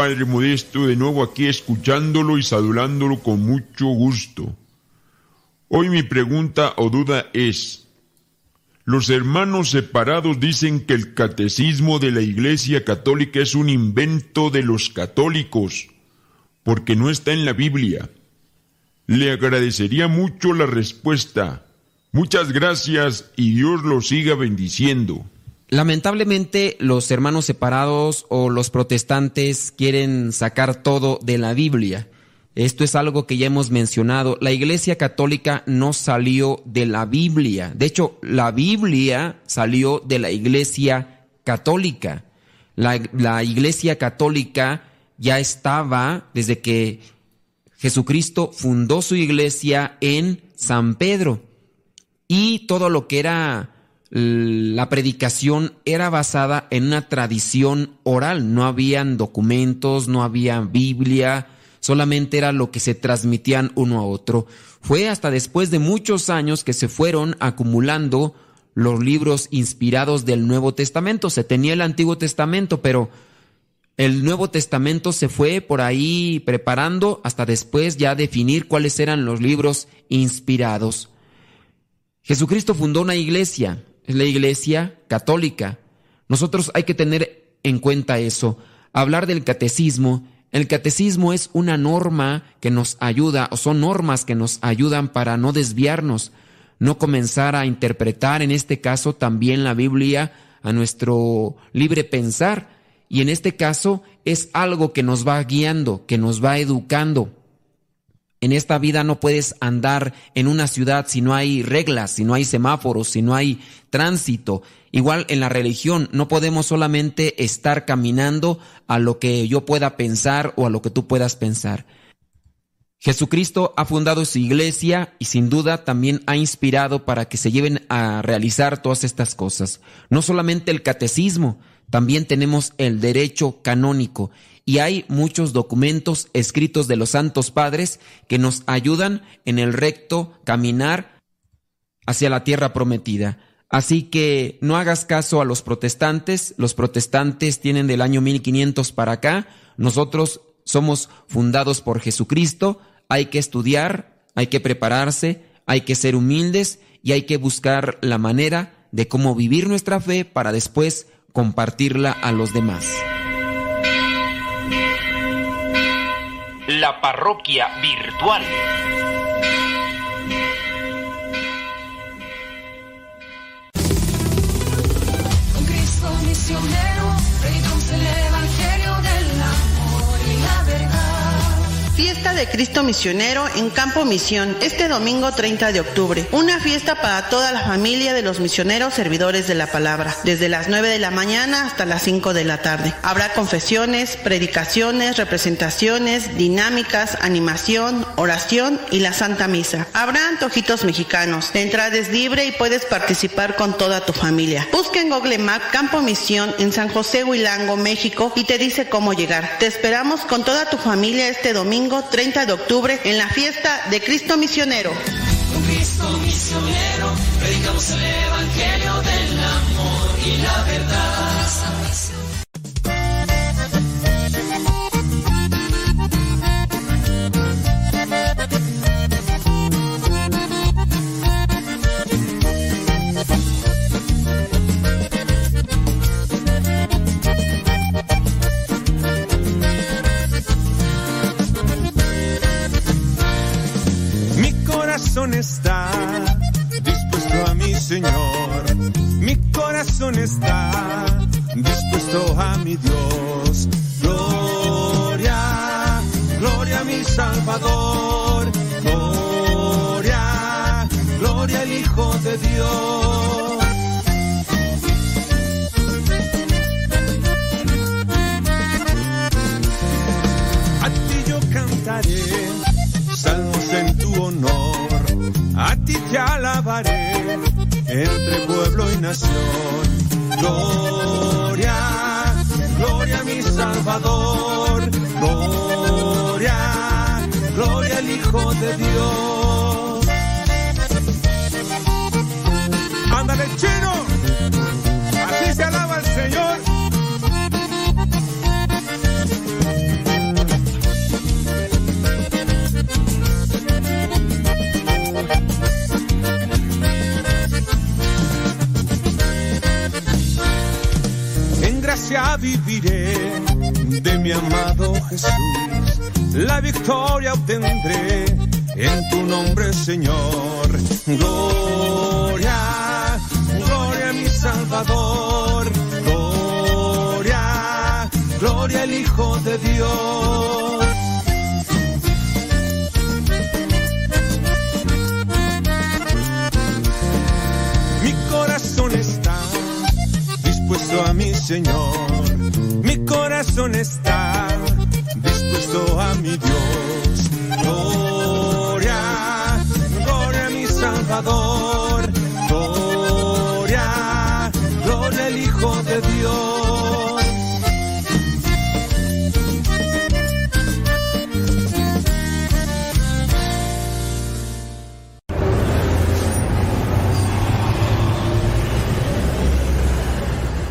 Modesto, de nuevo aquí escuchándolo y saludándolo con mucho gusto. Hoy mi pregunta o duda es, los hermanos separados dicen que el catecismo de la Iglesia Católica es un invento de los católicos, porque no está en la Biblia. Le agradecería mucho la respuesta. Muchas gracias y Dios lo siga bendiciendo. Lamentablemente los hermanos separados o los protestantes quieren sacar todo de la Biblia. Esto es algo que ya hemos mencionado. La Iglesia Católica no salió de la Biblia. De hecho, la Biblia salió de la Iglesia Católica. La, Iglesia Católica ya estaba desde que Jesucristo fundó su iglesia en San Pedro. Y todo lo que era la predicación era basada en una tradición oral, no habían documentos, no había Biblia, solamente era lo que se transmitían uno a otro. Fue hasta después de muchos años que se fueron acumulando los libros inspirados del Nuevo Testamento. Se tenía el Antiguo Testamento, pero el Nuevo Testamento se fue por ahí preparando hasta después ya definir cuáles eran los libros inspirados. Jesucristo fundó una iglesia, la iglesia católica. Nosotros hay que tener en cuenta eso. Hablar del catecismo, el catecismo es una norma que nos ayuda, o son normas que nos ayudan para no desviarnos, no comenzar a interpretar, en este caso también la Biblia, a nuestro libre pensar. Y en este caso es algo que nos va guiando, que nos va educando. En esta vida no puedes andar en una ciudad si no hay reglas, si no hay semáforos, si no hay tránsito. Igual en la religión no podemos solamente estar caminando a lo que yo pueda pensar o a lo que tú puedas pensar. Jesucristo ha fundado su iglesia y sin duda también ha inspirado para que se lleven a realizar todas estas cosas. No solamente el catecismo, también tenemos el derecho canónico y hay muchos documentos escritos de los santos padres que nos ayudan en el recto caminar hacia la tierra prometida. Así que no hagas caso a los protestantes, los protestantes tienen del año 1500 para acá, nosotros somos fundados por Jesucristo, hay que estudiar, hay que prepararse, hay que ser humildes y hay que buscar la manera de cómo vivir nuestra fe para después compartirla a los demás. La parroquia virtual. Fiesta de Cristo Misionero en Campo Misión, este domingo 30 de octubre. Una fiesta para toda la familia de los misioneros servidores de la palabra, desde las 9 de la mañana hasta las 5 de la tarde. Habrá confesiones, predicaciones, representaciones, dinámicas, animación, oración y la Santa Misa. Habrá antojitos mexicanos. La entrada es libre y puedes participar con toda tu familia. Busca en Google Maps Campo Misión en San José Huilango, México y te dice cómo llegar. Te esperamos con toda tu familia este domingo 30 de octubre en la fiesta de Cristo Misionero. Corazón está dispuesto a mi Señor. Mi corazón está dispuesto a mi Dios. Gloria, gloria a mi Salvador. Gloria, gloria al Hijo de Dios. A ti yo cantaré entre pueblo y nación. Gloria, gloria a mi Salvador. Gloria, gloria al Hijo de Dios. Ándale, chino. Así se alaba el Señor. Gracia viviré de mi amado Jesús. La victoria obtendré en tu nombre, Señor. Gloria, gloria a mi Salvador. Gloria, gloria al Hijo de Dios. Señor. Mi corazón está dispuesto a mi Dios. Gloria, gloria a mi Salvador. Gloria, gloria al Hijo de Dios.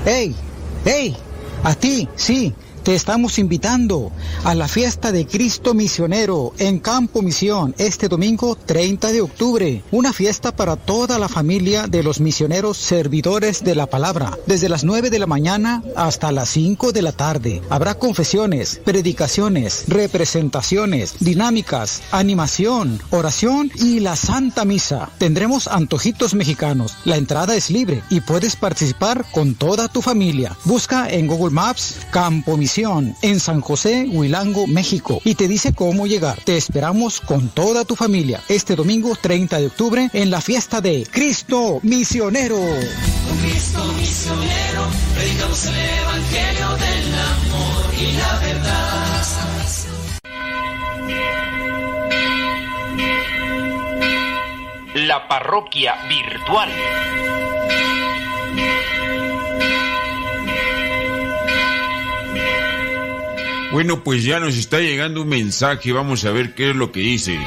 ¡Hey! A ti, sí, te estamos invitando a la fiesta de Cristo Misionero en Campo Misión este domingo 30 de octubre. Una fiesta para toda la familia de los misioneros servidores de la palabra. Desde las 9 de la mañana hasta las 5 de la tarde. Habrá confesiones, predicaciones, representaciones, dinámicas, animación, oración y la Santa Misa. Tendremos antojitos mexicanos. La entrada es libre y puedes participar con toda tu familia. Busca en Google Maps Campo Misión en San José, Huilango, México y te dice cómo llegar. Te esperamos con toda tu familia este domingo 30 de octubre en la fiesta de Cristo Misionero. Con Cristo misionero, predicamos el Evangelio del amor y la verdad. La parroquia virtual. Bueno, pues ya nos está llegando un mensaje, vamos a ver qué es lo que dice.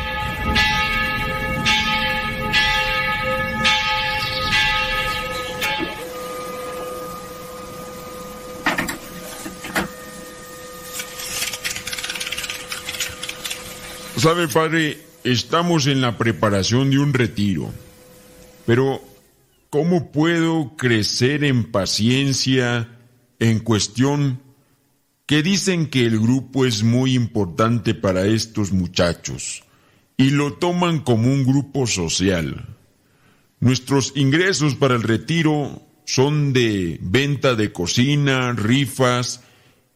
Sabe, padre, estamos en la preparación de un retiro, pero ¿cómo puedo crecer en paciencia en cuestión que dicen que el grupo es muy importante para estos muchachos y lo toman como un grupo social. Nuestros ingresos para el retiro son de venta de cocina, rifas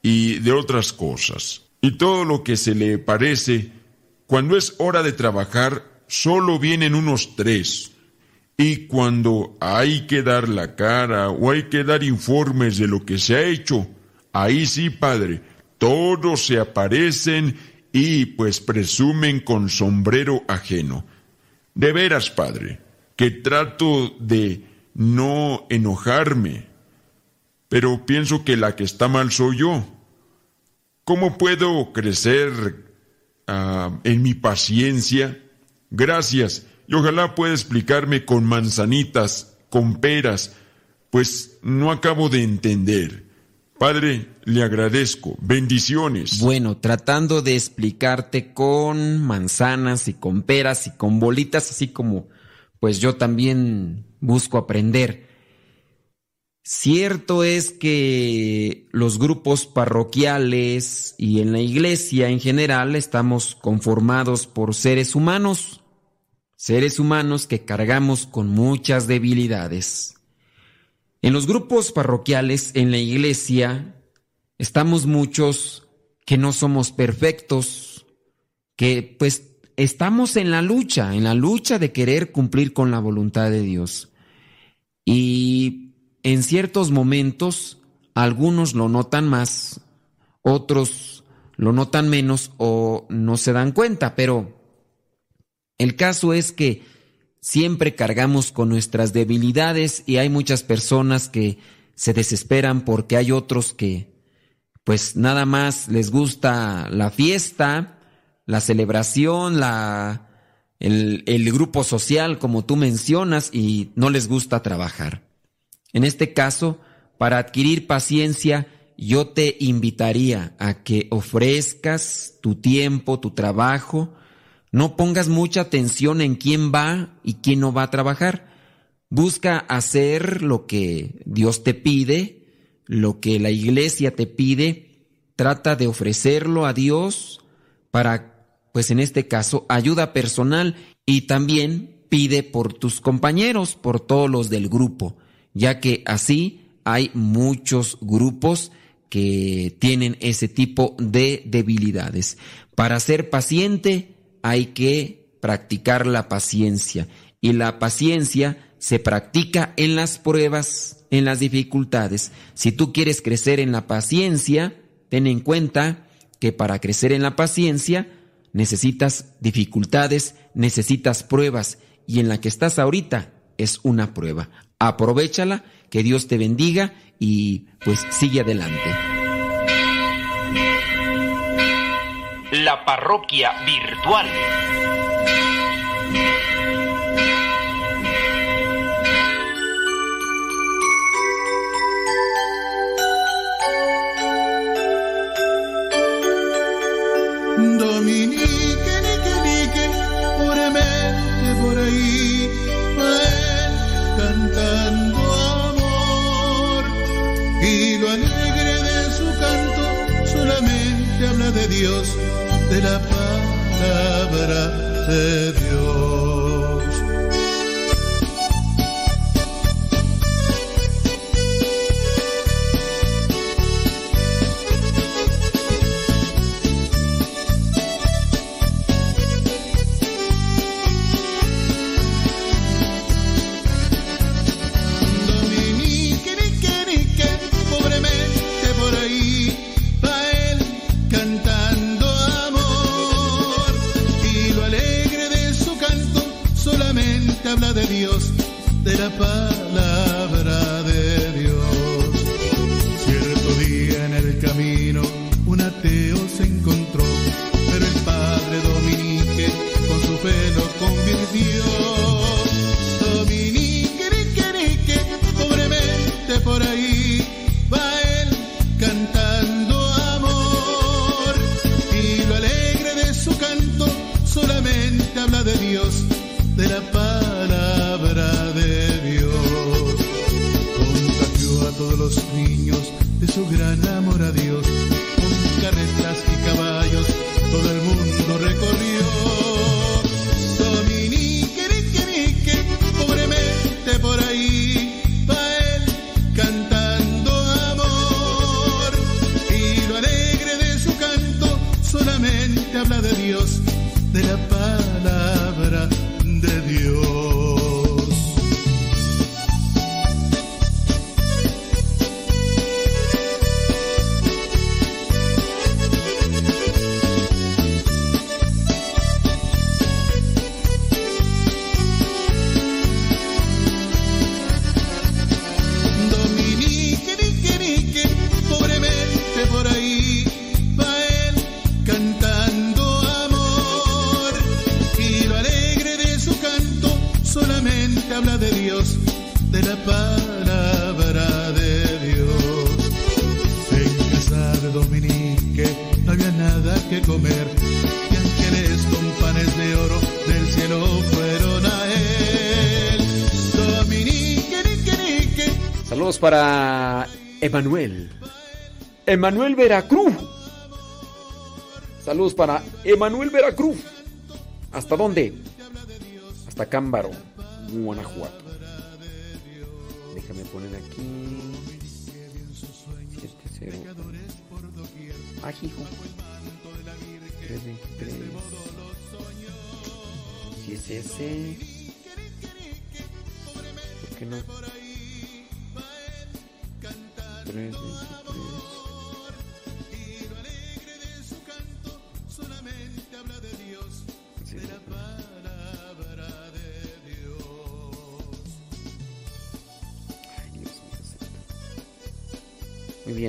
y de otras cosas. Y todo lo que se le parece, cuando es hora de trabajar, solo vienen unos tres. Y cuando hay que dar la cara o hay que dar informes de lo que se ha hecho, ahí sí, padre, todos se aparecen y pues presumen con sombrero ajeno. De veras, padre, que trato de no enojarme, pero pienso que la que está mal soy yo. ¿Cómo puedo crecer ah, en mi paciencia? Gracias, y ojalá pueda explicarme con manzanitas, con peras, pues no acabo de entender. Padre, le agradezco. Bendiciones. Bueno, tratando de explicarte con manzanas y con peras y con bolitas, así como pues yo también busco aprender. Cierto es que los grupos parroquiales y en la iglesia en general estamos conformados por seres humanos, seres humanos que cargamos con muchas debilidades. En los grupos parroquiales en la iglesia estamos muchos que no somos perfectos, que pues estamos en la lucha, en la lucha de querer cumplir con la voluntad de Dios. Y en ciertos momentos, algunos lo notan más, otros lo notan menos o no se dan cuenta, pero el caso es que siempre cargamos con nuestras debilidades y hay muchas personas que se desesperan porque hay otros que pues nada más les gusta la fiesta, la celebración, la, el, el grupo social, como tú mencionas, y no les gusta trabajar. En este caso, para adquirir paciencia, yo te invitaría a que ofrezcas tu tiempo, tu trabajo, no pongas mucha atención en quién va y quién no va a trabajar. Busca hacer lo que Dios te pide, lo que la iglesia te pide, trata de ofrecerlo a Dios para pues en este caso ayuda personal y también pide por tus compañeros, por todos los del grupo, ya que así hay muchos grupos que tienen ese tipo de debilidades. Para ser paciente hay que practicar la paciencia y la paciencia se practica en las pruebas, en las dificultades. Si tú quieres crecer en la paciencia, ten en cuenta que para crecer en la paciencia necesitas dificultades, necesitas pruebas y en la que estás ahorita es una prueba. Aprovechala, que Dios te bendiga y pues sigue adelante. Y lo alegre de su canto solamente habla de Dios, de la palabra de Dios. Saludos para Emanuel. Emanuel Veracruz. Saludos para Emanuel Veracruz. ¿Hasta dónde? Hasta Cámbaro, Guanajuato. Déjame poner aquí. 70. Ah, hijo. 323. Si es ese. ¿Por qué no?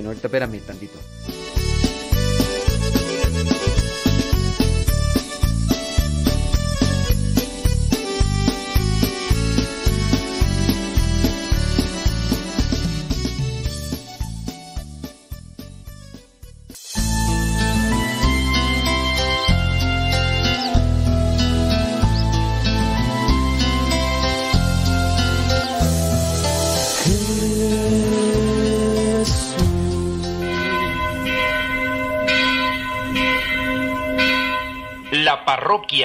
Ahorita espérame tantito.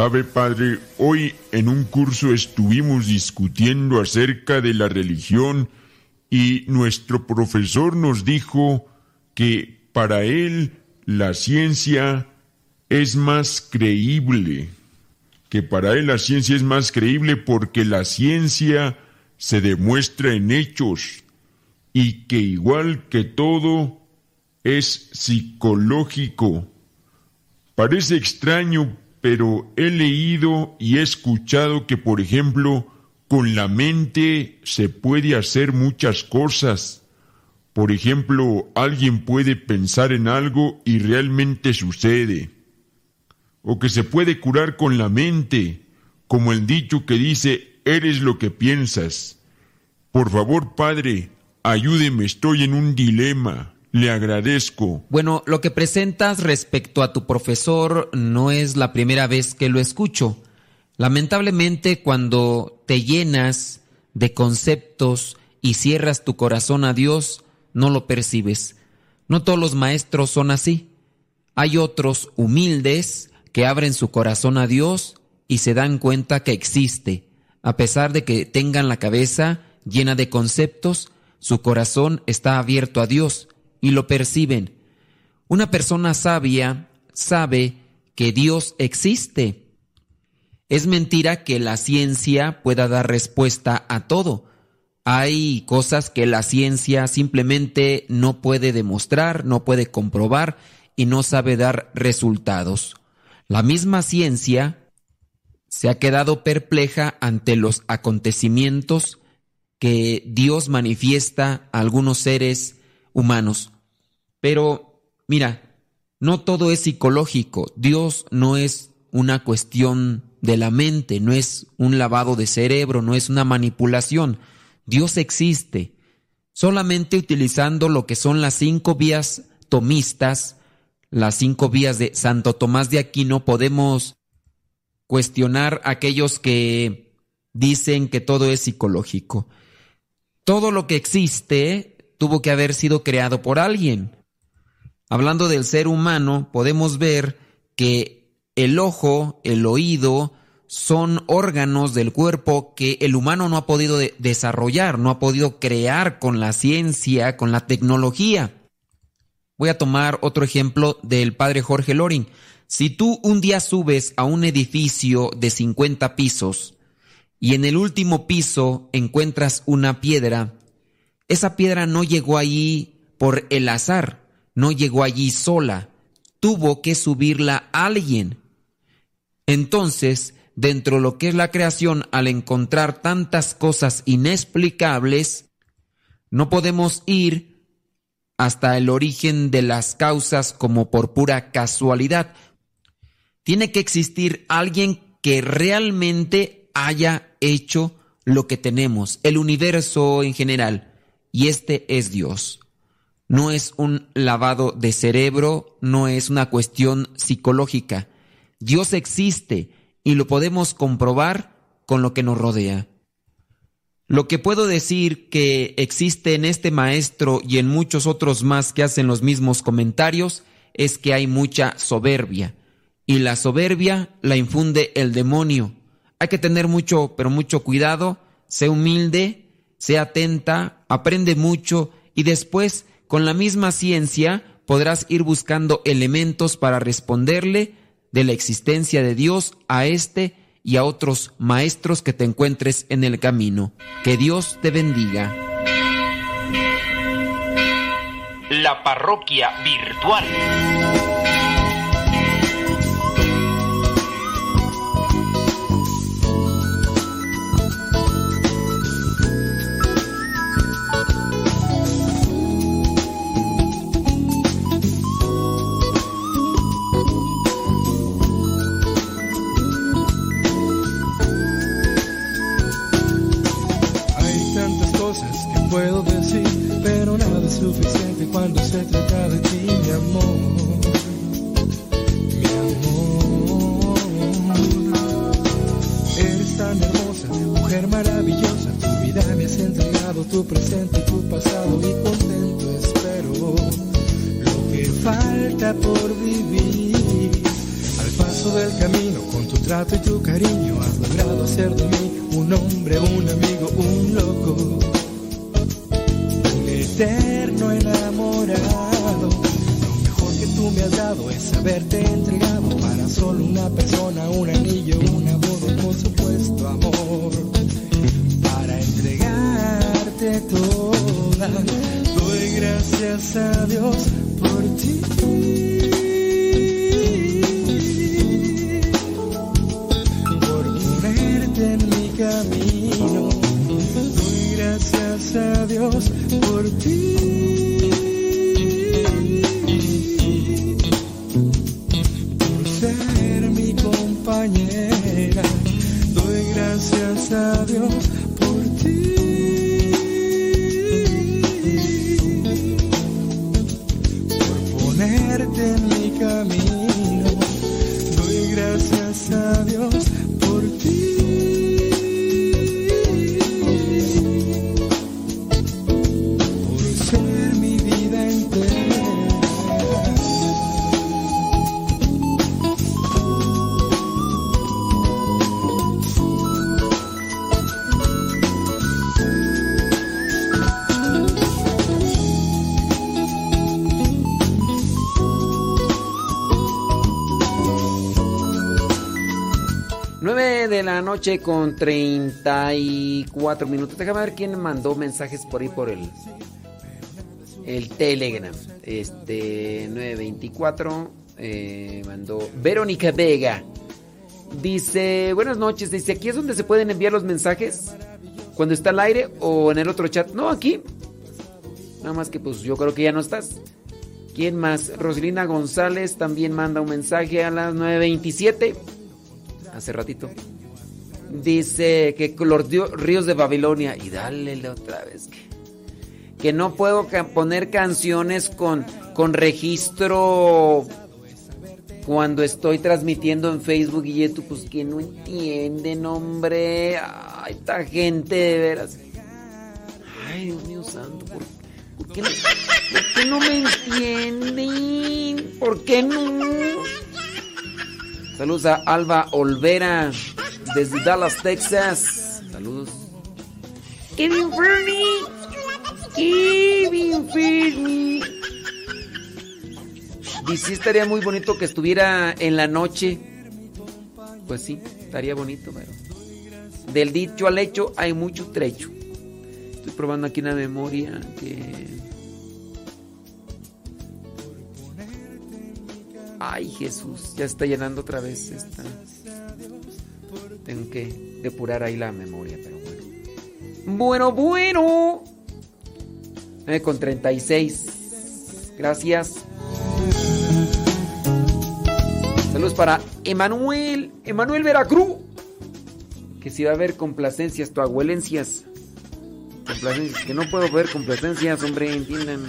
Sabe, padre, hoy en un curso estuvimos discutiendo acerca de la religión y nuestro profesor nos dijo que para él la ciencia es más creíble, que para él la ciencia es más creíble porque la ciencia se demuestra en hechos y que igual que todo es psicológico. Parece extraño, pero he leído y he escuchado que, por ejemplo, con la mente se puede hacer muchas cosas. Por ejemplo, alguien puede pensar en algo y realmente sucede. O que se puede curar con la mente, como el dicho que dice, eres lo que piensas. Por favor, padre, ayúdeme, estoy en un dilema. Le agradezco. Bueno, lo que presentas respecto a tu profesor no es la primera vez que lo escucho. Lamentablemente, cuando te llenas de conceptos y cierras tu corazón a Dios, no lo percibes. No todos los maestros son así. Hay otros humildes que abren su corazón a Dios y se dan cuenta que existe. A pesar de que tengan la cabeza llena de conceptos, su corazón está abierto a Dios y lo perciben. Una persona sabia sabe que Dios existe. Es mentira que la ciencia pueda dar respuesta a todo. Hay cosas que la ciencia simplemente no puede demostrar, no puede comprobar y no sabe dar resultados. La misma ciencia se ha quedado perpleja ante los acontecimientos que Dios manifiesta a algunos seres humanos. Pero, mira, no todo es psicológico. Dios no es una cuestión de la mente, no es un lavado de cerebro, no es una manipulación. Dios existe. Solamente utilizando lo que son las cinco vías tomistas, las cinco vías de Santo Tomás de Aquino, podemos cuestionar a aquellos que dicen que todo es psicológico. Todo lo que existe tuvo que haber sido creado por alguien. Hablando del ser humano, podemos ver que el ojo, el oído, son órganos del cuerpo que el humano no ha podido de desarrollar, no ha podido crear con la ciencia, con la tecnología. Voy a tomar otro ejemplo del padre Jorge Loring. Si tú un día subes a un edificio de 50 pisos y en el último piso encuentras una piedra, esa piedra no llegó allí por el azar, no llegó allí sola. tuvo que subirla alguien. Entonces, dentro de lo que es la creación, al encontrar tantas cosas inexplicables, no podemos ir hasta el origen de las causas como por pura casualidad. Tiene que existir alguien que realmente haya hecho lo que tenemos, el universo en general, y este es Dios. No es un lavado de cerebro, no es una cuestión psicológica. Dios existe y lo podemos comprobar con lo que nos rodea. Lo que puedo decir que existe en este maestro y en muchos otros más que hacen los mismos comentarios es que hay mucha soberbia. Y la soberbia la infunde el demonio. Hay que tener mucho, pero mucho cuidado, sé humilde, sé atenta, aprende mucho y después, con la misma ciencia, podrás ir buscando elementos para responderle de la existencia de Dios a este y a otros maestros que te encuentres en el camino. Que Dios te bendiga. La parroquia virtual. Puedo decir, pero nada es suficiente cuando se trata de ti, mi amor. Mi amor. Eres tan hermosa, mujer maravillosa. Tu vida me has entregado, tu presente y tu pasado, y contento espero lo que falta por vivir. Al paso del camino, con tu trato y tu cariño, has logrado hacer de mí un hombre, un amigo, un loco, eterno enamorado. Lo mejor que tú me has dado es haberte entregado para solo una persona, un anillo, una boda, por supuesto amor. Para entregarte toda, doy gracias a Dios por ti. por ponerte en mi camino. Gracias a Dios por ti. Por ser mi compañera. Doy gracias a Dios por ti. Por ponerte en mi camino. La noche con 34 minutos. Déjame ver quién mandó mensajes por ahí por el, el Telegram. Este 924 eh, mandó Verónica Vega. Dice, buenas noches. Dice, aquí es donde se pueden enviar los mensajes. Cuando está al aire o en el otro chat. No, aquí. Nada más que pues yo creo que ya no estás. ¿Quién más? Rosalina González también manda un mensaje a las 9.27. Hace ratito. Dice que los ríos de Babilonia. Y dale otra vez. Que, no puedo poner canciones con, con registro cuando estoy transmitiendo en Facebook y YouTube. Pues que no entienden, hombre. Ay, esta gente de veras. Ay, Dios mío santo. ¿Por, por qué, no, por qué no me entienden? ¿Por qué no? Saludos a Alba Olvera desde Dallas, Texas. Saludos. Kevin Fernie. Kevin Fernie. Dice, estaría muy bonito que estuviera en la noche. Pues sí, estaría bonito, pero... Del dicho al hecho hay mucho trecho. Estoy probando aquí una memoria que... Ay, Jesús, ya está llenando otra vez esta. Tengo que depurar ahí la memoria, pero bueno. Bueno, bueno. 9 con 36. Gracias. Saludos para Emanuel. Emanuel Veracruz. Que si va a haber complacencias, tu abuelencias. Complacencias. Que no puedo ver complacencias, hombre, entiendan.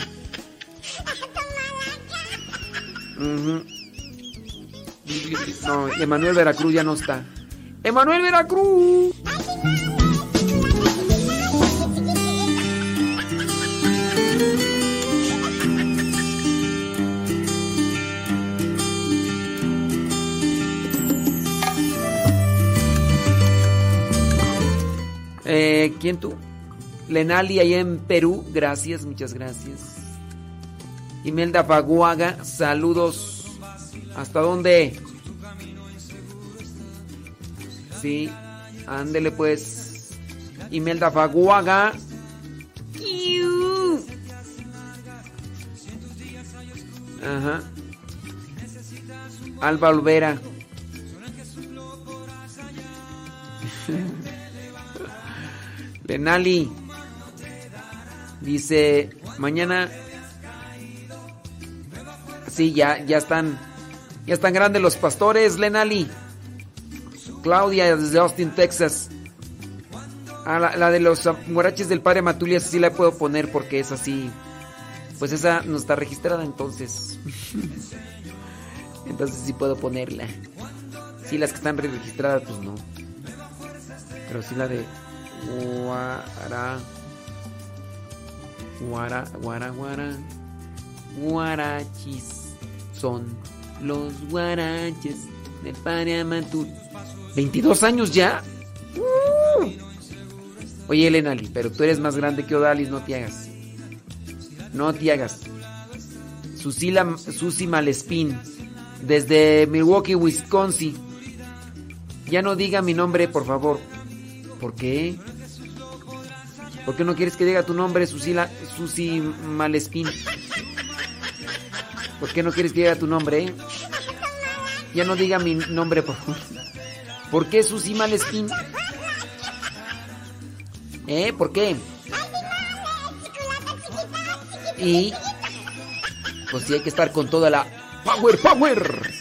No, Emanuel Veracruz ya no está. Emanuel Veracruz. Eh, ¿Quién tú? Lenali allá en Perú. Gracias, muchas gracias. Imelda Faguaga, saludos. ¿Hasta dónde? Sí, ándele pues. Imelda Faguaga. Ajá. Alba Olvera. Lenali. Dice, mañana... Sí, ya, ya están... Ya están grandes los pastores, Lenali. Claudia desde Austin, Texas. Ah, la, de los guaraches del padre Matulia sí la puedo poner porque es así. Pues esa no está registrada entonces. entonces sí puedo ponerla. Sí, las que están registradas pues no. Pero sí la de guara guara guara guara guarachis son los guaraches del padre Amatul. 22 años ya. ¡Uh! Oye, Elenali, pero tú eres más grande que Odalis, no te hagas. No te hagas. Susila, Susi Malespín, desde Milwaukee, Wisconsin. Ya no diga mi nombre, por favor. ¿Por qué? ¿Por qué no quieres que diga tu nombre, Susila, Susi Malespín? ¿Por qué no quieres que diga tu nombre? eh? Ya no diga mi nombre, por favor. ¿Por qué Susi Malespín? ¿Eh? ¿Por qué? Y pues sí hay que estar con toda la power, power.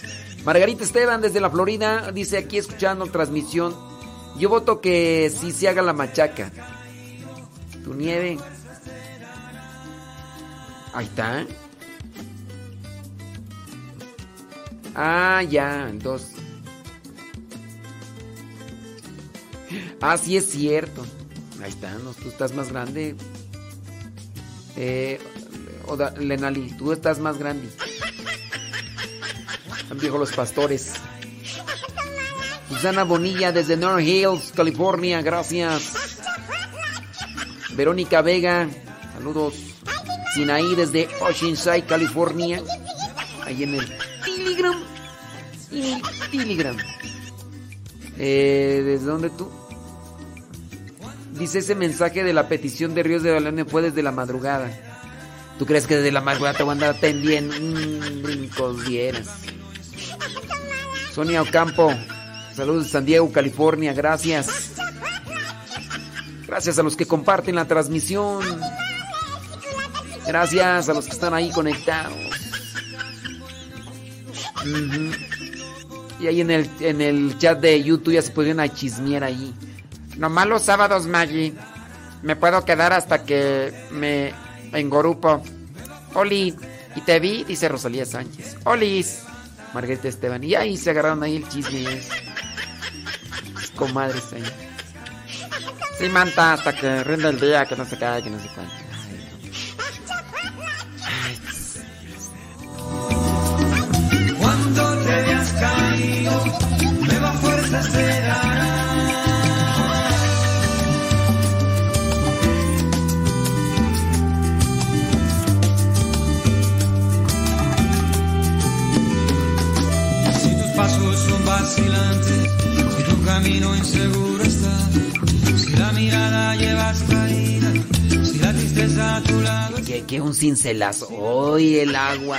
Margarita Esteban desde la Florida dice aquí escuchando transmisión. Yo voto que sí se haga la machaca. Tu nieve. Ahí está. Ah, ya, entonces. Ah, sí es cierto. Ahí está, tú estás más grande. Eh, Oda- Lenali, tú estás más grande. Han viejo los pastores. Susana Bonilla desde North Hills, California, gracias. Verónica Vega, saludos. Sinaí desde Oceanside, California. Ahí en el Telegram. Telegram. Eh, ¿Desde dónde tú? Dice ese mensaje de la petición de Ríos de Balón fue desde la madrugada. ¿Tú crees que desde la madrugada te voy a andar atendiendo? Mm, brincos. Sonia Ocampo, saludos de San Diego, California, gracias. Gracias a los que comparten la transmisión. Gracias a los que están ahí conectados. Y ahí en el, en el chat de YouTube ya se pusieron a chismear ahí. Nomás los sábados, Maggie. Me puedo quedar hasta que me engorupo. Oli. Y te vi, dice Rosalía Sánchez. Olis. Margarita Esteban. Y ahí se agarraron ahí el chisme. Comadres ahí. Sí, manta, hasta que rinda el día, que no se cae, que no se cuánto. Cuando te veas caído, vacilante tu camino inseguro está. Si la mirada llevas caída, si la tristeza a tu lado. Que, que un cincelazo. Hoy el agua.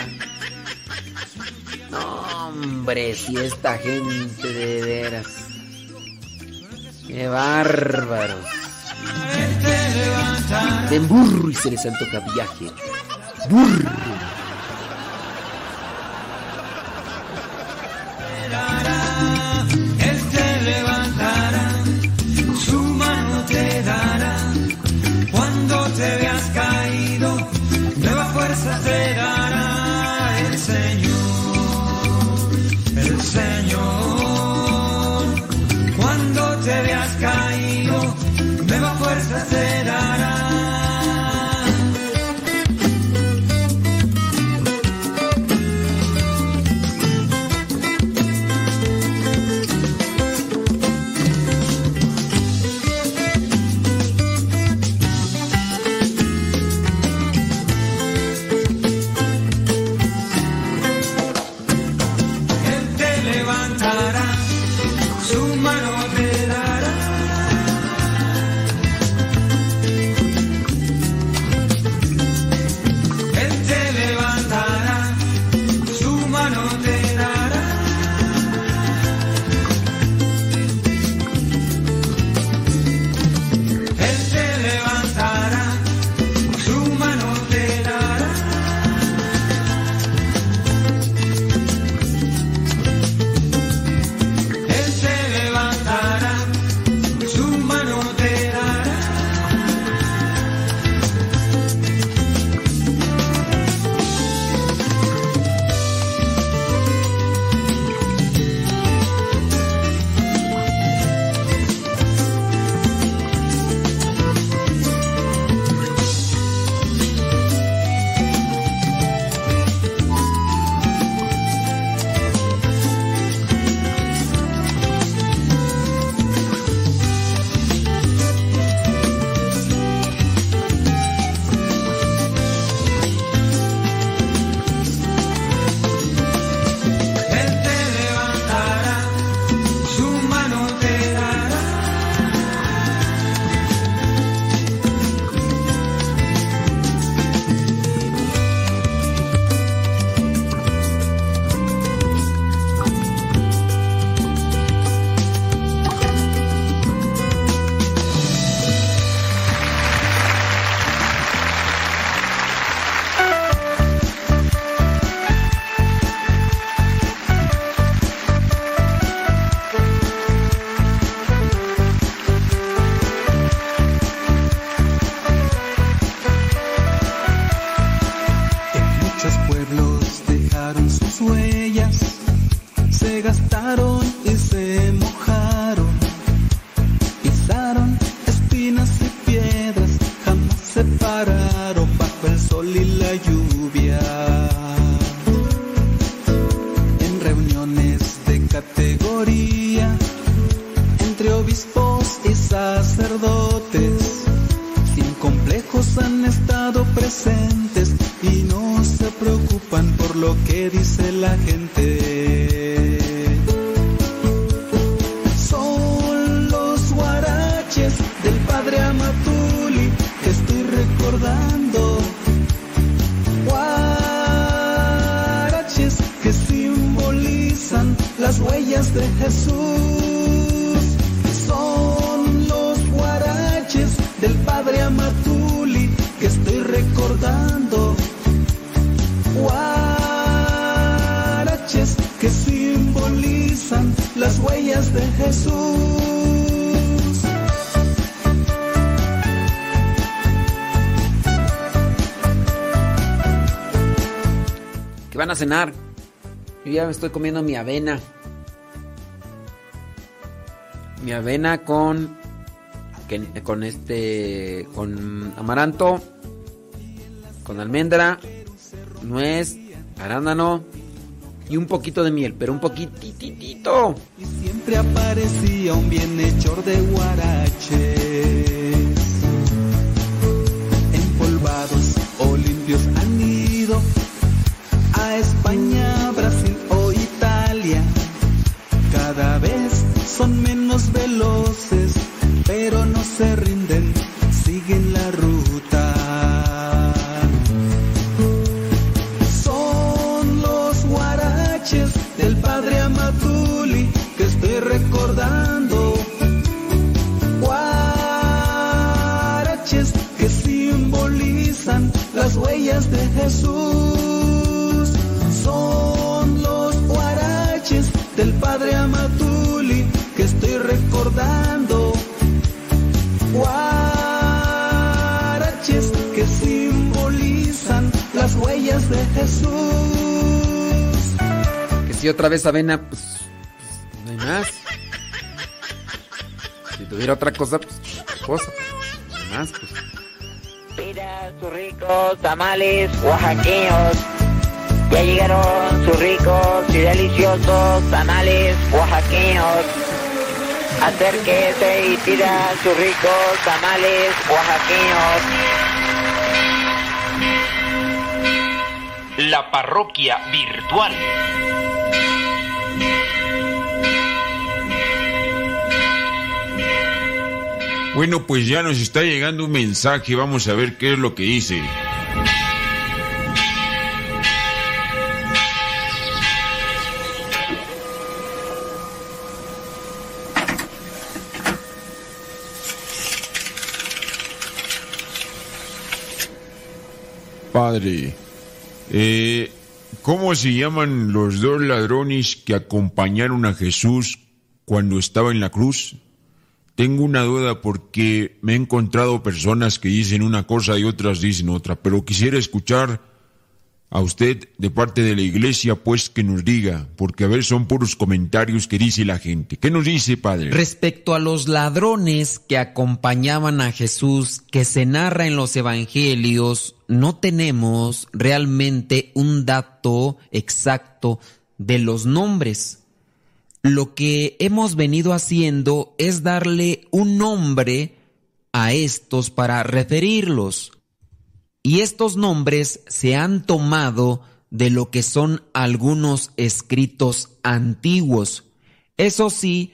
No, hombre, si esta gente de veras. Qué bárbaros. De burro y se les antoja viaje. Burro. te veas caer. me estoy comiendo mi avena. Mi avena con con este con amaranto, con almendra, nuez, arándano y un poquito de miel, pero un poquititito. Y siempre aparecía un bienhechor de guaraches. Empolvados o limpios han ido a España Los. Si otra vez avena, pues, pues, no hay más. Si tuviera otra cosa, pues otra cosa. No hay más, pues. Mira sus ricos tamales oaxaqueños. Ya llegaron sus ricos y deliciosos tamales oaxaqueños. Acérquese y pida sus ricos tamales oaxaqueños. La parroquia virtual. Bueno, pues ya nos está llegando un mensaje, vamos a ver qué es lo que dice. Padre, eh, ¿cómo se llaman los dos ladrones que acompañaron a Jesús cuando estaba en la cruz? Tengo una duda porque me he encontrado personas que dicen una cosa y otras dicen otra, pero quisiera escuchar a usted de parte de la iglesia, pues que nos diga, porque a ver, son puros comentarios que dice la gente. ¿Qué nos dice, Padre? Respecto a los ladrones que acompañaban a Jesús, que se narra en los evangelios, no tenemos realmente un dato exacto de los nombres. Lo que hemos venido haciendo es darle un nombre a estos para referirlos. Y estos nombres se han tomado de lo que son algunos escritos antiguos. Eso sí,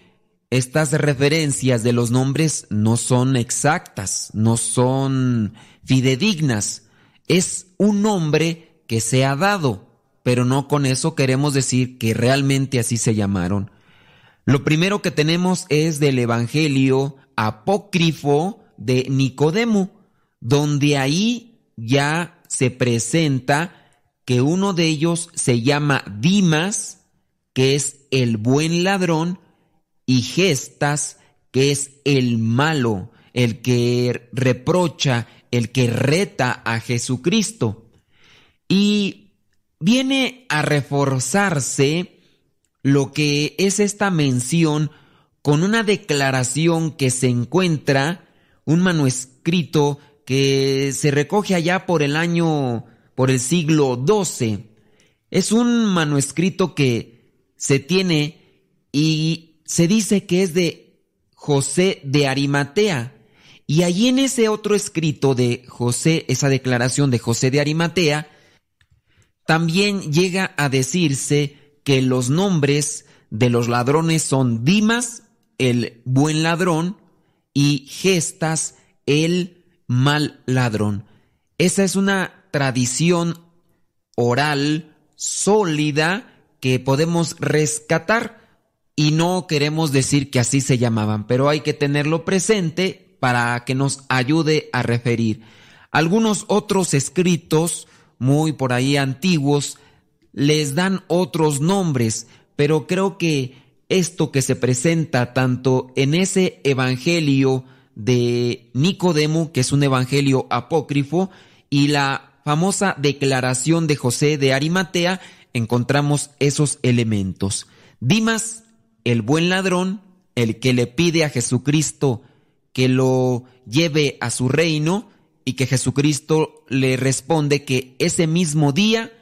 estas referencias de los nombres no son exactas, no son fidedignas. Es un nombre que se ha dado, pero no con eso queremos decir que realmente así se llamaron. Lo primero que tenemos es del Evangelio apócrifo de Nicodemo, donde ahí ya se presenta que uno de ellos se llama Dimas, que es el buen ladrón, y Gestas, que es el malo, el que reprocha, el que reta a Jesucristo. Y viene a reforzarse lo que es esta mención con una declaración que se encuentra, un manuscrito que se recoge allá por el año, por el siglo XII. Es un manuscrito que se tiene y se dice que es de José de Arimatea. Y allí en ese otro escrito de José, esa declaración de José de Arimatea, también llega a decirse que los nombres de los ladrones son Dimas, el buen ladrón, y Gestas, el mal ladrón. Esa es una tradición oral sólida que podemos rescatar y no queremos decir que así se llamaban, pero hay que tenerlo presente para que nos ayude a referir. Algunos otros escritos, muy por ahí antiguos, les dan otros nombres, pero creo que esto que se presenta tanto en ese evangelio de Nicodemo, que es un evangelio apócrifo, y la famosa declaración de José de Arimatea, encontramos esos elementos. Dimas, el buen ladrón, el que le pide a Jesucristo que lo lleve a su reino y que Jesucristo le responde que ese mismo día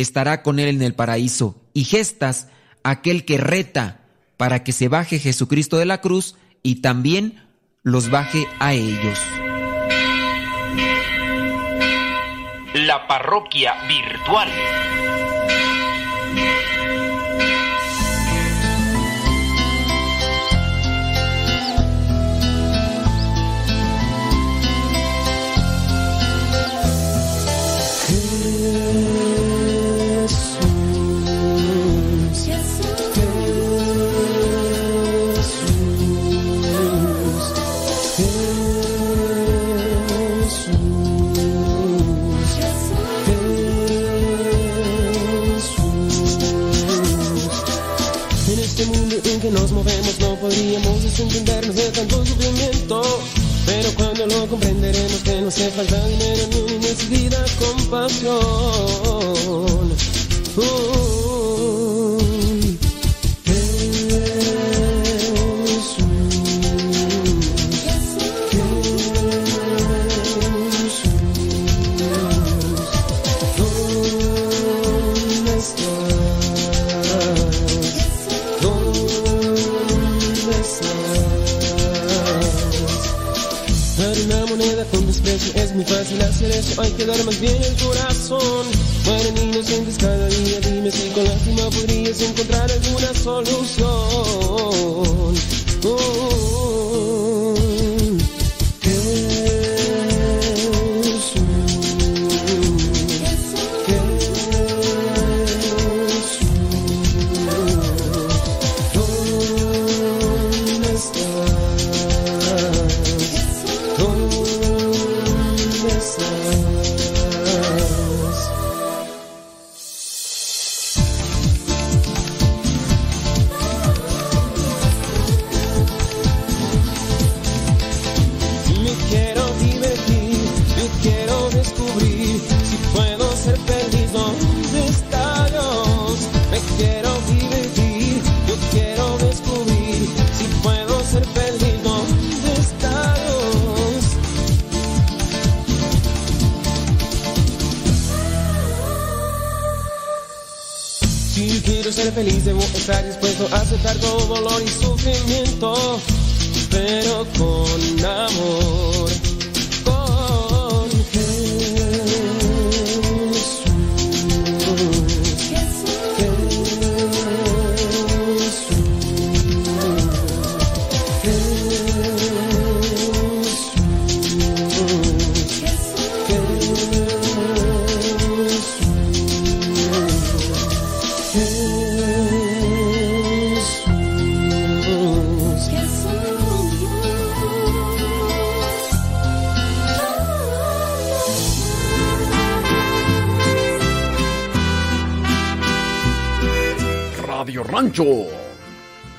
estará con él en el paraíso. Y gestas, aquel que reta para que se baje Jesucristo de la cruz y también los baje a ellos. La parroquia virtual. Desentendernos de tanto sufrimiento. Pero cuando lo comprenderemos que no hace falta dinero ni necesidad compasión. Uh, muy fácil hacer eso, hay que dar más bien el corazón. Mueren inocentes cada día, dime si con lástima podrías encontrar alguna solución. Oh, feliz, debo estar dispuesto a aceptar todo dolor y sufrimiento, pero con amor. Radio Rancho.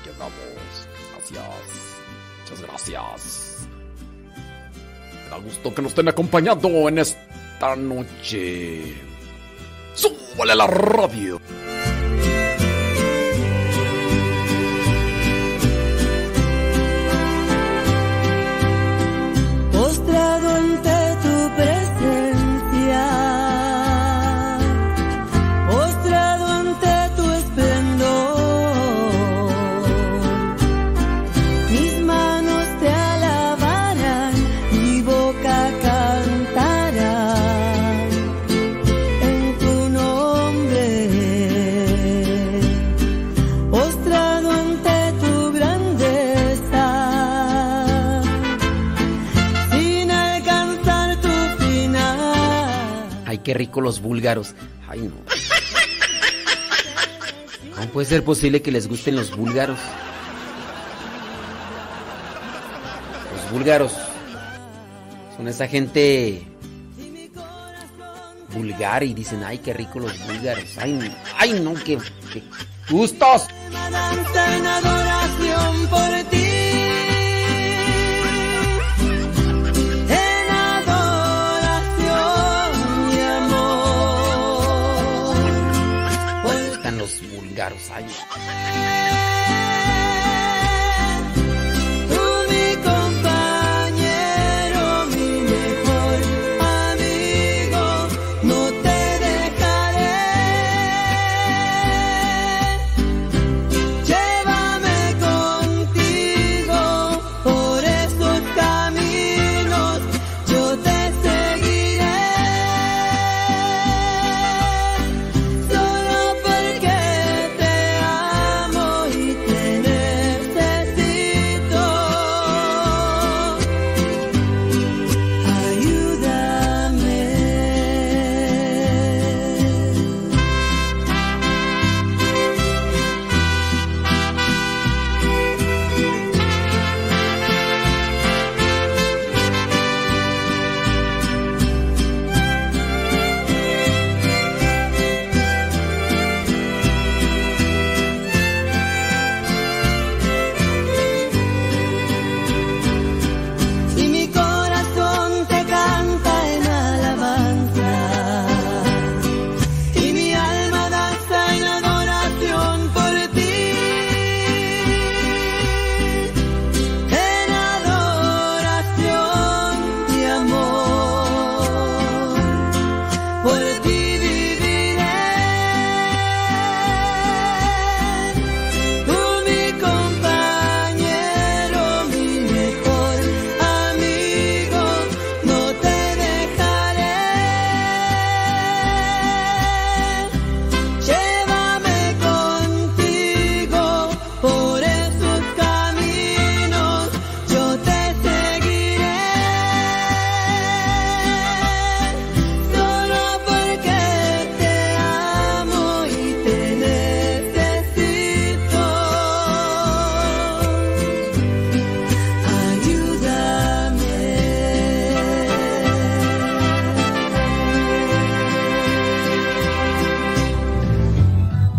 Llegamos. Gracias. Muchas gracias. Me da gusto que nos estén acompañando en esta noche. ¡Súbale la radio! Qué rico los búlgaros. Ay, no. ¿Cómo puede ser posible que les gusten los búlgaros? Los búlgaros son esa gente vulgar y dicen, ay, qué rico los búlgaros. Ay, no, ay, no, qué, qué gustos. Los búlgaros.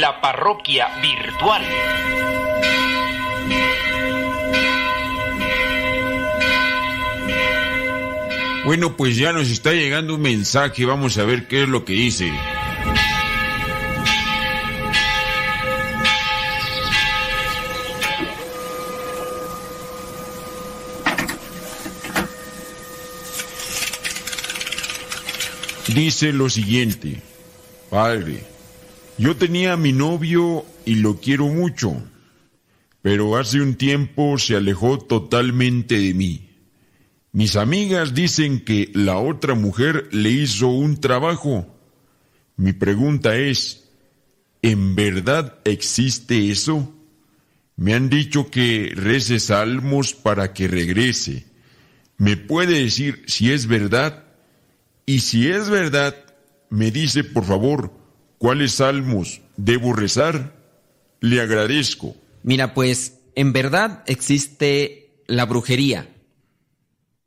La parroquia virtual. Bueno, pues ya nos está llegando un mensaje, vamos a ver qué es lo que dice. Dice lo siguiente, Padre, yo tenía a mi novio y lo quiero mucho, pero hace un tiempo se alejó totalmente de mí. Mis amigas dicen que la otra mujer le hizo un trabajo. Mi pregunta es, ¿en verdad existe eso? Me han dicho que rece salmos para que regrese. ¿Me puede decir si es verdad? Y si es verdad, me dice por favor, ¿cuáles salmos debo rezar? Le agradezco. Mira, pues en verdad existe la brujería.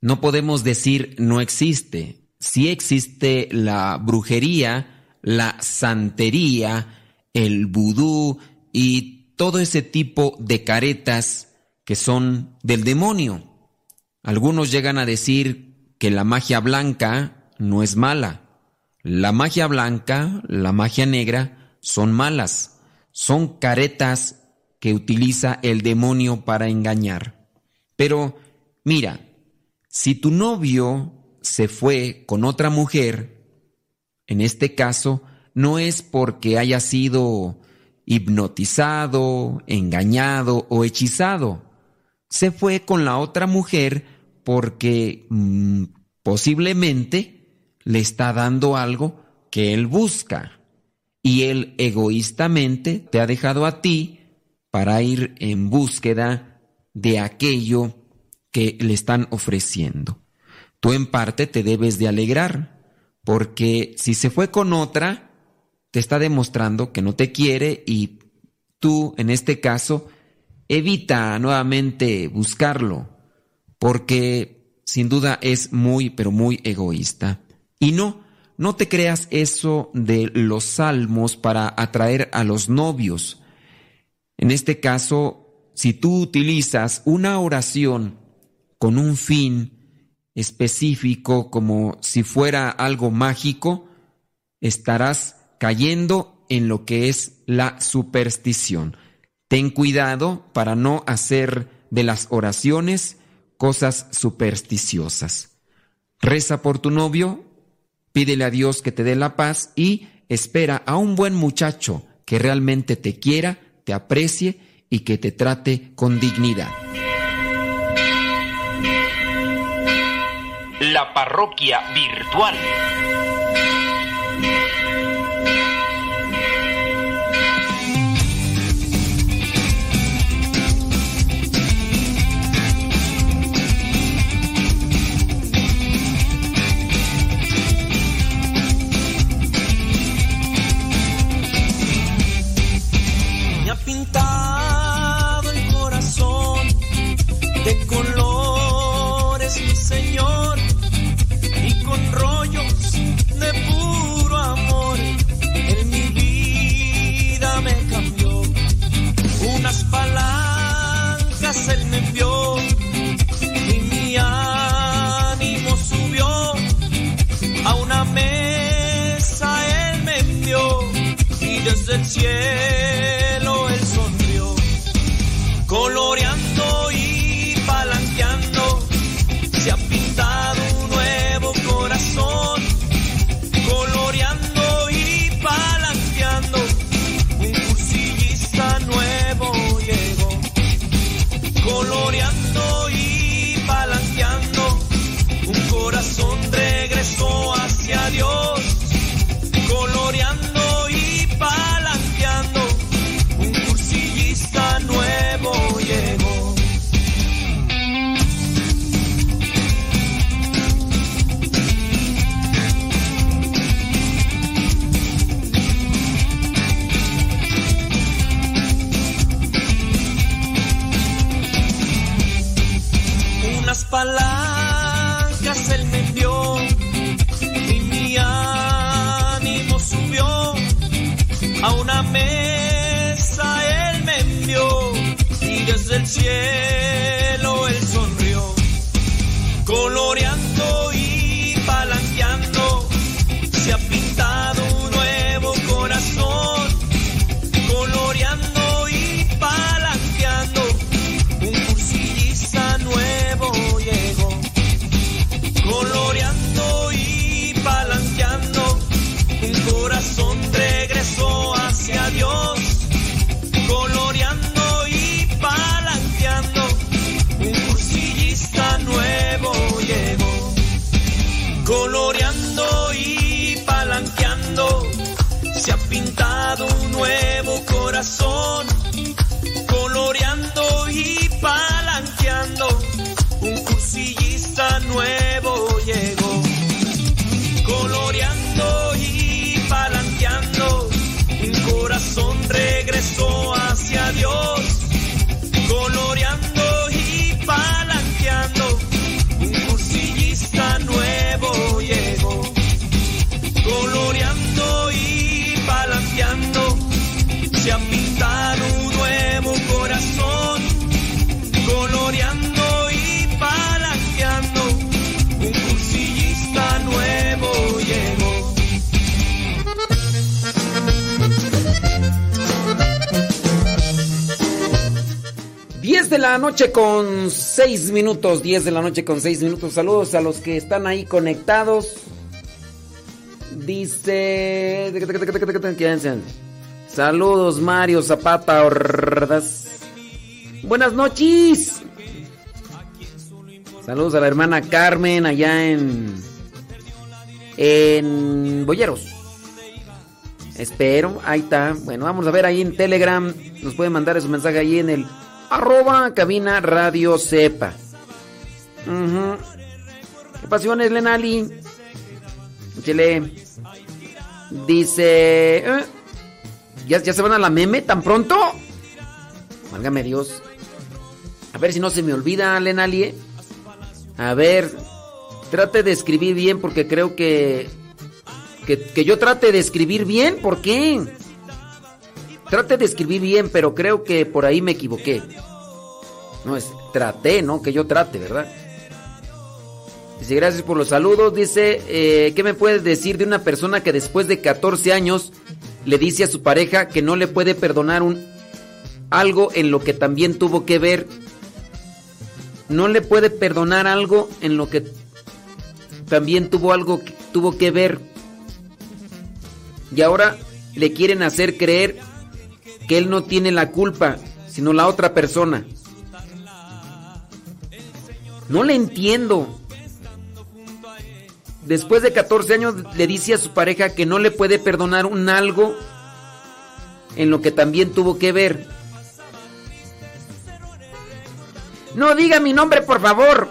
No podemos decir no existe. Sí existe la brujería, la santería, el vudú y todo ese tipo de caretas que son del demonio. Algunos llegan a decir que la magia blanca no es mala. La magia blanca, la magia negra son malas. Son caretas que utiliza el demonio para engañar. Pero mira, si tu novio se fue con otra mujer, en este caso, no es porque haya sido hipnotizado, engañado o hechizado. Se fue con la otra mujer porque mm, posiblemente le está dando algo que él busca. Y él egoístamente te ha dejado a ti para ir en búsqueda de aquello que le están ofreciendo. Tú en parte te debes de alegrar, porque si se fue con otra, te está demostrando que no te quiere y tú, en este caso, evita nuevamente buscarlo, porque sin duda es muy, pero muy egoísta. Y no, no te creas eso de los salmos para atraer a los novios. En este caso, si tú utilizas una oración con un fin específico como si fuera algo mágico, estarás cayendo en lo que es la superstición. Ten cuidado para no hacer de las oraciones cosas supersticiosas. Reza por tu novio, pídele a Dios que te dé la paz y espera a un buen muchacho que realmente te quiera, te aprecie y que te trate con dignidad. La parroquia virtual. Pintado el corazón de colores, mi Señor, y con rollos de puro amor. En mi vida me cambió. Unas palancas Él me envió y mi ánimo subió. A una mesa Él me envió y desde el cielo con 6 minutos, 10 de la noche con 6 minutos. Saludos a los que están ahí conectados. Dice... Saludos Mario Zapata Ordaz. Buenas noches. Saludos a la hermana Carmen allá en... En Boyeros. Espero, ahí está. Bueno, vamos a ver ahí en Telegram. Nos pueden mandar su mensaje ahí en el arroba cabina radio sepa. Ujú. ¿Qué pasiones, Lenali? Échele. Dice. ¿eh? ¿Ya, ¿Ya se van a la meme tan pronto? Válgame Dios. A ver si no se me olvida, Lenali. ¿eh? A ver. Trate de escribir bien porque creo que, que. Que yo trate de escribir bien, ¿por qué? Trate de escribir bien, pero creo que por ahí me equivoqué. No es traté, ¿no? Que yo trate, ¿verdad? Dice, gracias por los saludos. Dice, eh, ¿qué me puedes decir de una persona que después de 14 años le dice a su pareja que no le puede perdonar un algo en lo que también tuvo que ver? No le puede perdonar algo en lo que también tuvo algo que tuvo que ver. Y ahora le quieren hacer creer que él no tiene la culpa, sino la otra persona. No le entiendo. después de 14 años le dice a su pareja que no le puede perdonar un algo en lo que también tuvo que ver. No diga mi nombre, por favor.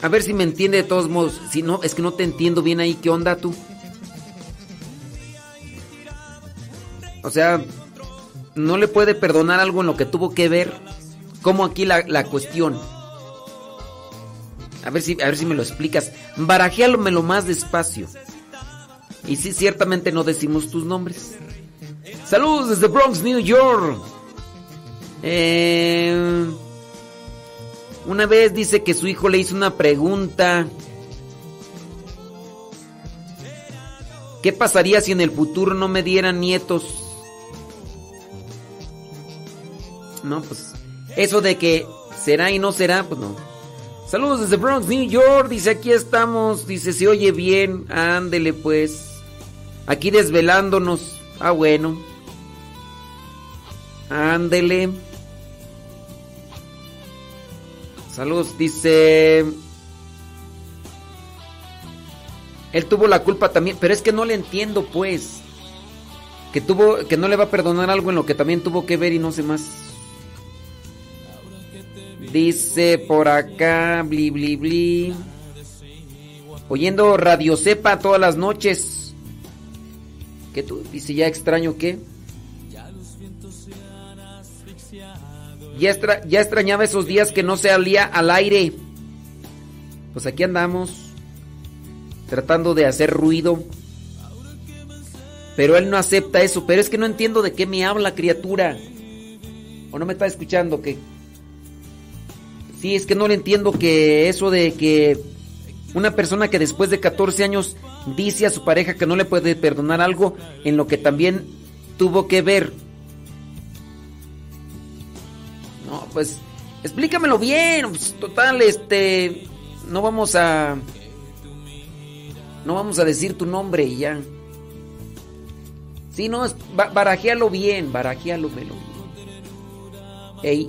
A ver si me entiende de todos modos. Si no, es que no te entiendo bien ahí. ¿Qué onda tú? O sea, no le puede perdonar algo en lo que tuvo que ver. Como aquí la, la cuestión. A ver si, a ver si me lo explicas. Barajéalomelo más despacio. Y sí, ciertamente no decimos tus nombres. Saludos desde Bronx, New York. Eh, una vez dice que su hijo le hizo una pregunta. ¿Qué pasaría si en el futuro no me dieran nietos? No, pues eso de que será y no será, pues no. Saludos desde Bronx, New York. Dice, aquí estamos. Dice, se oye bien. Ándele pues. Aquí desvelándonos. Ah, bueno. Ándele. Saludos, dice. Él tuvo la culpa también, pero es que no le entiendo, pues. Que tuvo, que no le va a perdonar algo en lo que también tuvo que ver y no sé más. Dice por acá, bli bli bli. Oyendo Radio Cepa todas las noches. ¿Qué tú? Dice, ya extraño qué. Ya, extra- ya extrañaba esos días que no se salía al aire. Pues aquí andamos. Tratando de hacer ruido. Pero él no acepta eso. Pero es que no entiendo de qué me habla, criatura. ¿O no me está escuchando? que Sí, es que no le entiendo que eso de que una persona que después de 14 años dice a su pareja que no le puede perdonar algo en lo que también tuvo que ver. No, pues explícamelo bien. pues, total, este no vamos a no vamos a decir tu nombre y ya. Sí, no, barajéalo bien, barajéalo melo. Ey.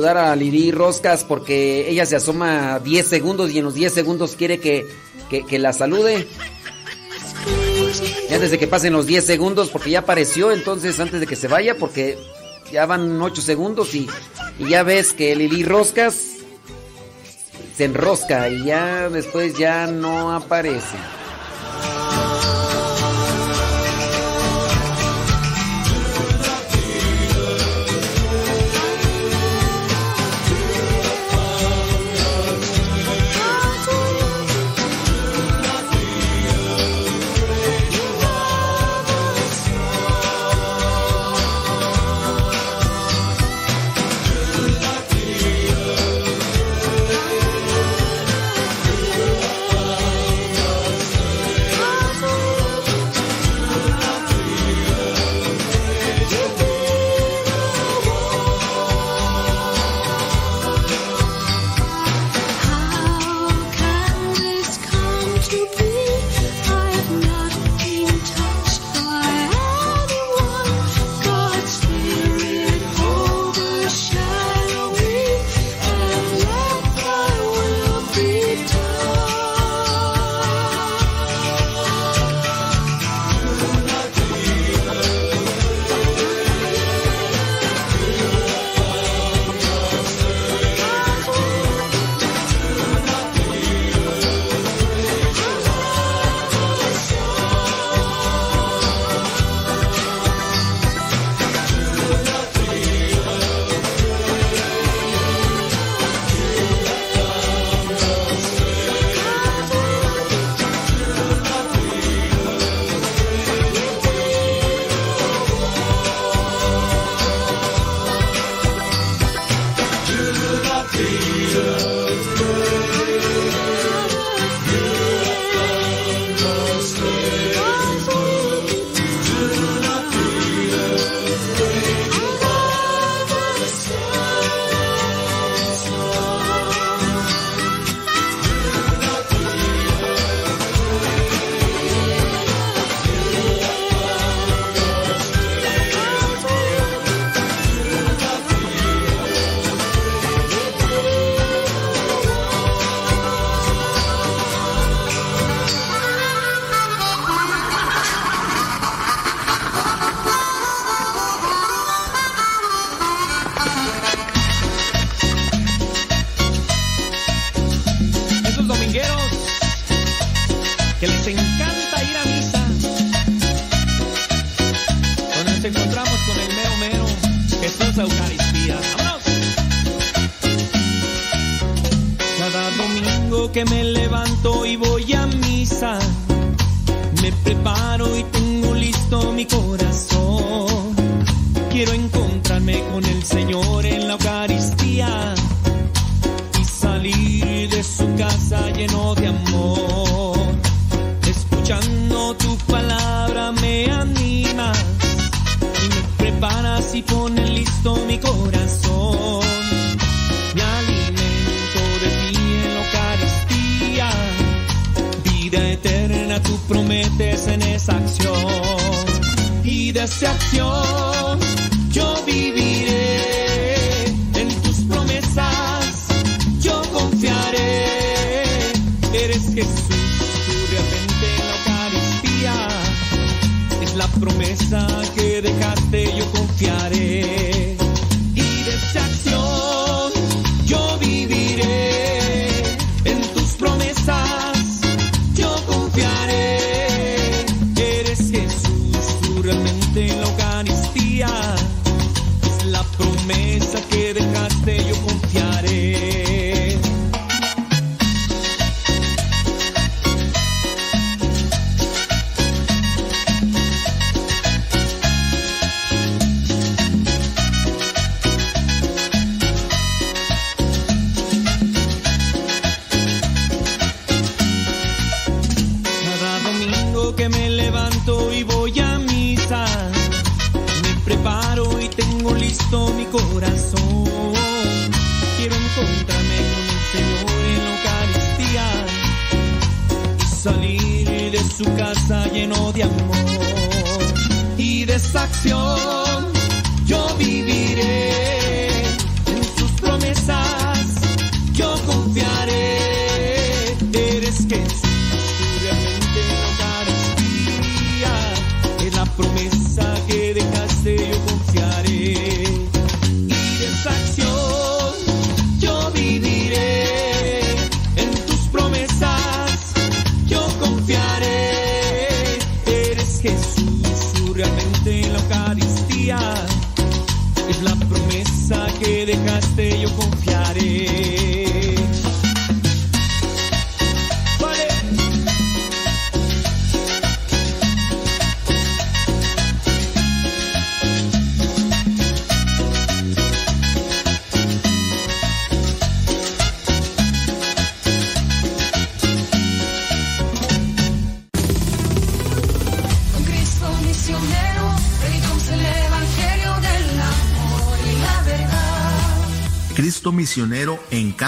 Saludar a Lili Roscas porque ella se asoma 10 segundos y en los 10 segundos quiere que, que- la salude. Ya desde que pasen los 10 segundos porque ya apareció, entonces antes de que se vaya porque ya van 8 segundos y, y ya ves que Lili Roscas se enrosca y ya después ya no aparece.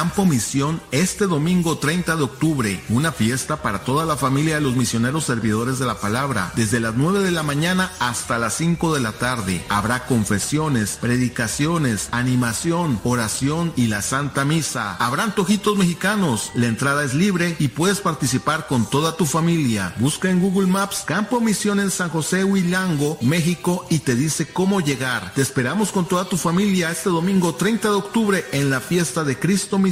Campo Misión este domingo 30 de octubre. Una fiesta para toda la familia de los misioneros servidores de la palabra. Desde las 9 de la mañana hasta las 5 de la tarde. Habrá confesiones, predicaciones, animación, oración y la Santa Misa. Habrá antojitos mexicanos. La entrada es libre y puedes participar con toda tu familia. Busca en Google Maps Campo Misión en San José Huilango, México y te dice cómo llegar. Te esperamos con toda tu familia este domingo 30 de octubre en la fiesta de Cristo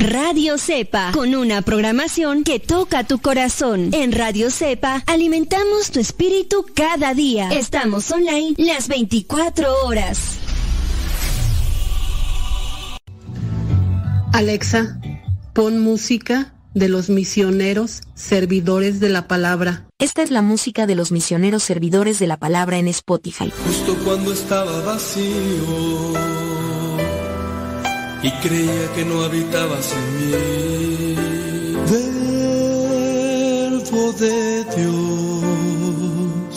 Radio Cepa, con una programación que toca tu corazón. En Radio Cepa alimentamos tu espíritu cada día. Estamos online las 24 horas. Alexa, pon música de los misioneros servidores de la palabra. Esta es la música de los misioneros servidores de la palabra en Spotify. Justo cuando estaba vacío y creía que no habitabas en mí. Verbo de Dios,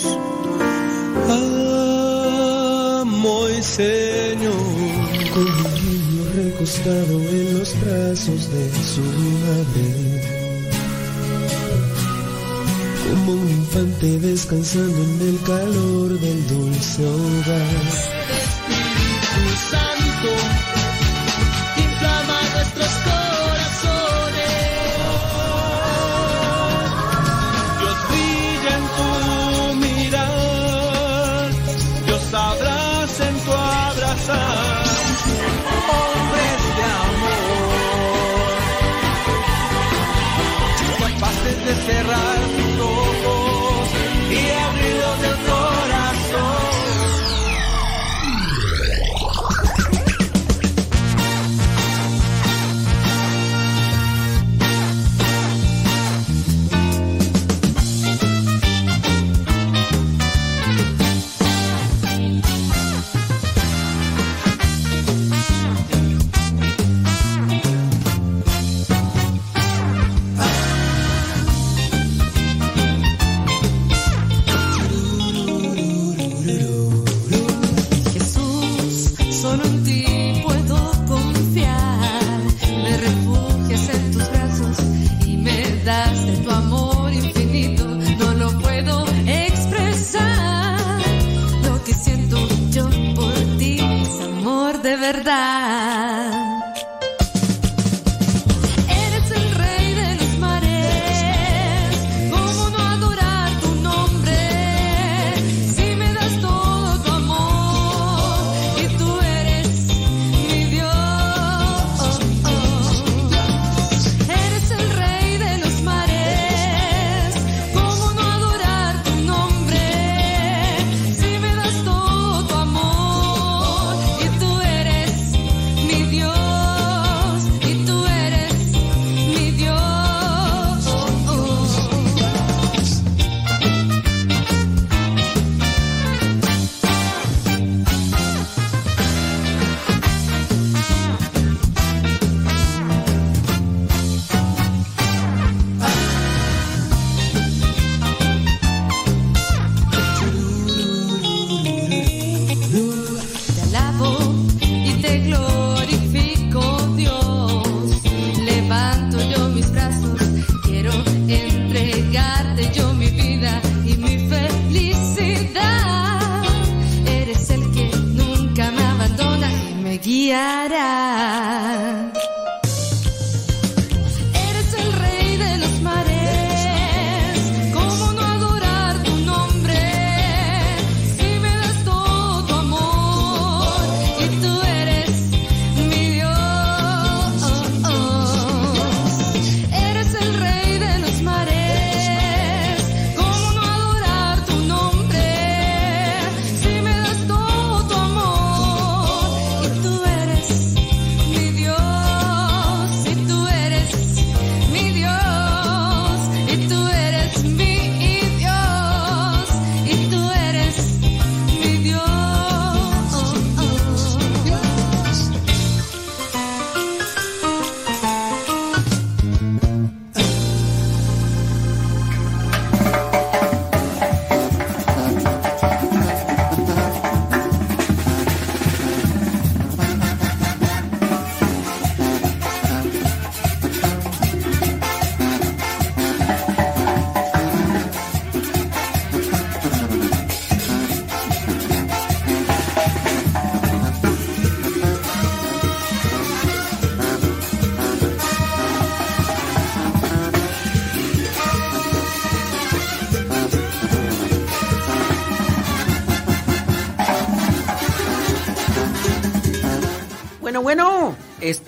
amo y Señor. Con un niño recostado en los brazos de su madre. como un infante descansando en el calor del dulce hogar. Verdad.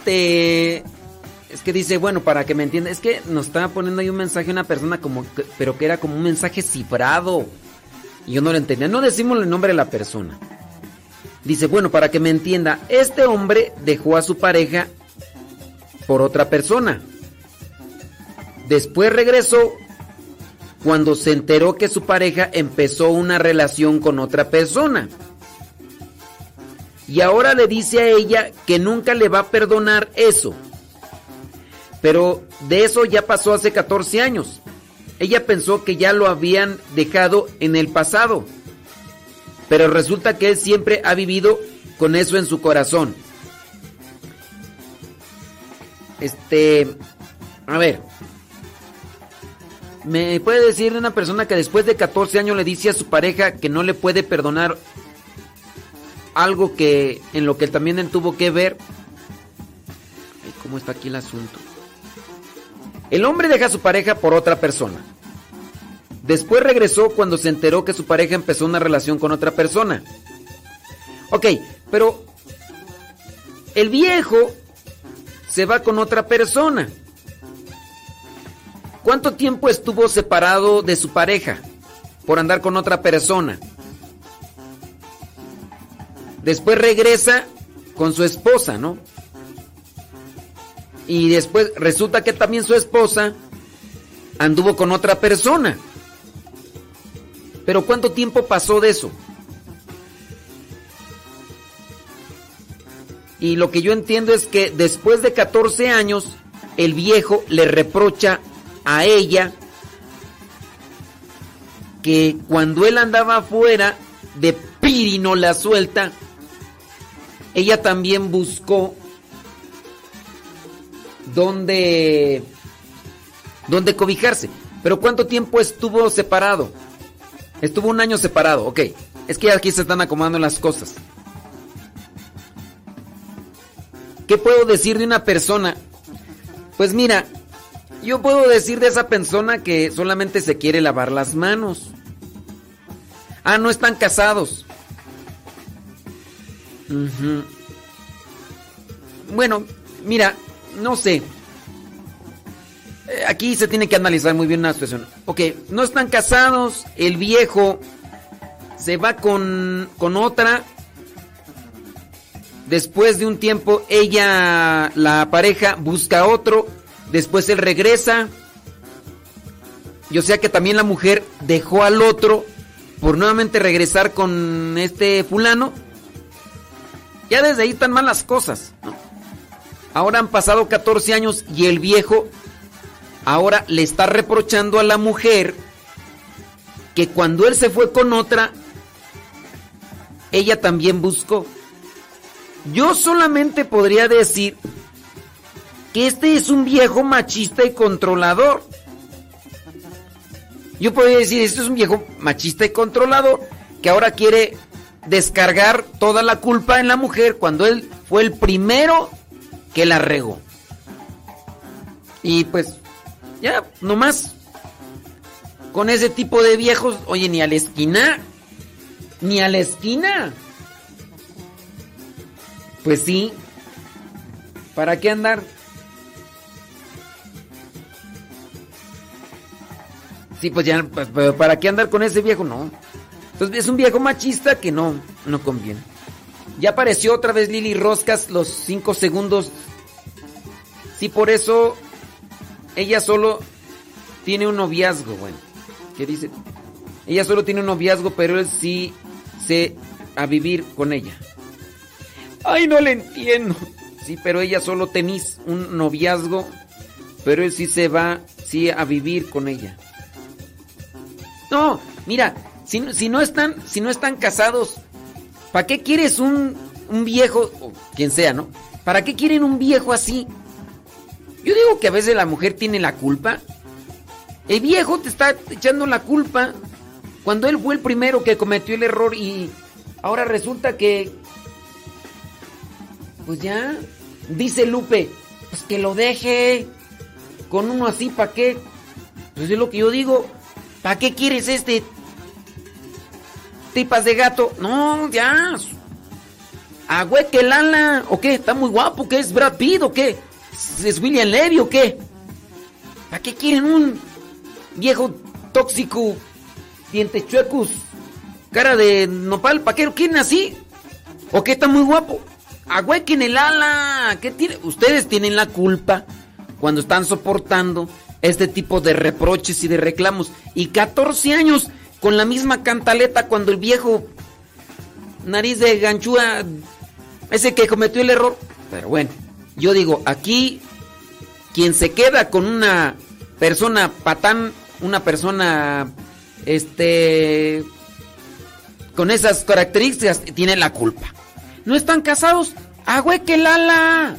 Este es que dice, bueno, para que me entienda, es que nos estaba poniendo ahí un mensaje una persona como pero que era como un mensaje cifrado. Y yo no lo entendía. No decimos el nombre de la persona. Dice, bueno, para que me entienda, este hombre dejó a su pareja por otra persona. Después regresó cuando se enteró que su pareja empezó una relación con otra persona. Y ahora le dice a ella que nunca le va a perdonar eso. Pero de eso ya pasó hace 14 años. Ella pensó que ya lo habían dejado en el pasado. Pero resulta que él siempre ha vivido con eso en su corazón. Este, a ver. ¿Me puede decir de una persona que después de 14 años le dice a su pareja que no le puede perdonar algo que en lo que también tuvo que ver? ¿Cómo está aquí el asunto? El hombre deja a su pareja por otra persona. Después regresó cuando se enteró que su pareja empezó una relación con otra persona. Ok, pero el viejo se va con otra persona. ¿Cuánto tiempo estuvo separado de su pareja por andar con otra persona? Después regresa con su esposa, ¿no? Y después resulta que también su esposa anduvo con otra persona. Pero ¿cuánto tiempo pasó de eso? Y lo que yo entiendo es que después de 14 años, el viejo le reprocha a ella que cuando él andaba afuera de Piri no la suelta, ella también buscó dónde, dónde cobijarse. Pero ¿cuánto tiempo estuvo separado? Estuvo un año separado, ok. Es que aquí se están acomodando las cosas. ¿Qué puedo decir de una persona? Pues mira, yo puedo decir de esa persona que solamente se quiere lavar las manos. Ah, no están casados. Bueno, mira, no sé. Eh, Aquí se tiene que analizar muy bien una situación. Ok, no están casados, el viejo se va con, con otra. Después de un tiempo, ella, la pareja, busca otro. Después él regresa. Yo sé que también la mujer dejó al otro por nuevamente regresar con este fulano. Ya desde ahí están mal las cosas. Ahora han pasado 14 años y el viejo ahora le está reprochando a la mujer que cuando él se fue con otra, ella también buscó. Yo solamente podría decir que este es un viejo machista y controlador. Yo podría decir, este es un viejo machista y controlador que ahora quiere descargar toda la culpa en la mujer cuando él fue el primero que la regó. Y pues, ya, nomás con ese tipo de viejos, oye, ni a la esquina, ni a la esquina. Pues sí, ¿para qué andar? Sí, pues ya, pues, ¿para qué andar con ese viejo? No. Entonces es un viejo machista que no, no conviene. Ya apareció otra vez Lili Roscas los cinco segundos. Sí, por eso ella solo tiene un noviazgo, bueno. ¿Qué dice? Ella solo tiene un noviazgo, pero él sí se a vivir con ella. Ay, no le entiendo. Sí, pero ella solo tenís un noviazgo, pero él sí se va, sí, a vivir con ella. No, mira, si, no- están, si no están casados, ¿para qué quieres un, un viejo, o quien sea, no? ¿Para qué quieren un viejo así? Yo digo que a veces la mujer tiene la culpa. El viejo te está echando la culpa cuando él fue el primero que cometió el error y ahora resulta que pues ya dice Lupe, pues que lo deje con uno así, ¿para qué? Pues es lo que yo digo, ¿para qué quieres este tipas de gato? No, ya. Ah, güey, que Lala, ¿o qué? ¿Está muy guapo? ¿Qué es Brad Pitt o qué? ¿Es William Levy o qué? ¿Para qué quieren un viejo tóxico, dientes chuecos, cara de nopal? ¿Para qué lo quieren así? ¿O qué está muy guapo? Agüequen el ala. ¿Qué tiene? Ustedes tienen la culpa cuando están soportando este tipo de reproches y de reclamos. Y 14 años con la misma cantaleta cuando el viejo nariz de ganchúa, ese que cometió el error. Pero bueno, yo digo, aquí quien se queda con una persona patán, una persona, este, con esas características, tiene la culpa. ¿No están casados? ¡Ah, güey, que lala!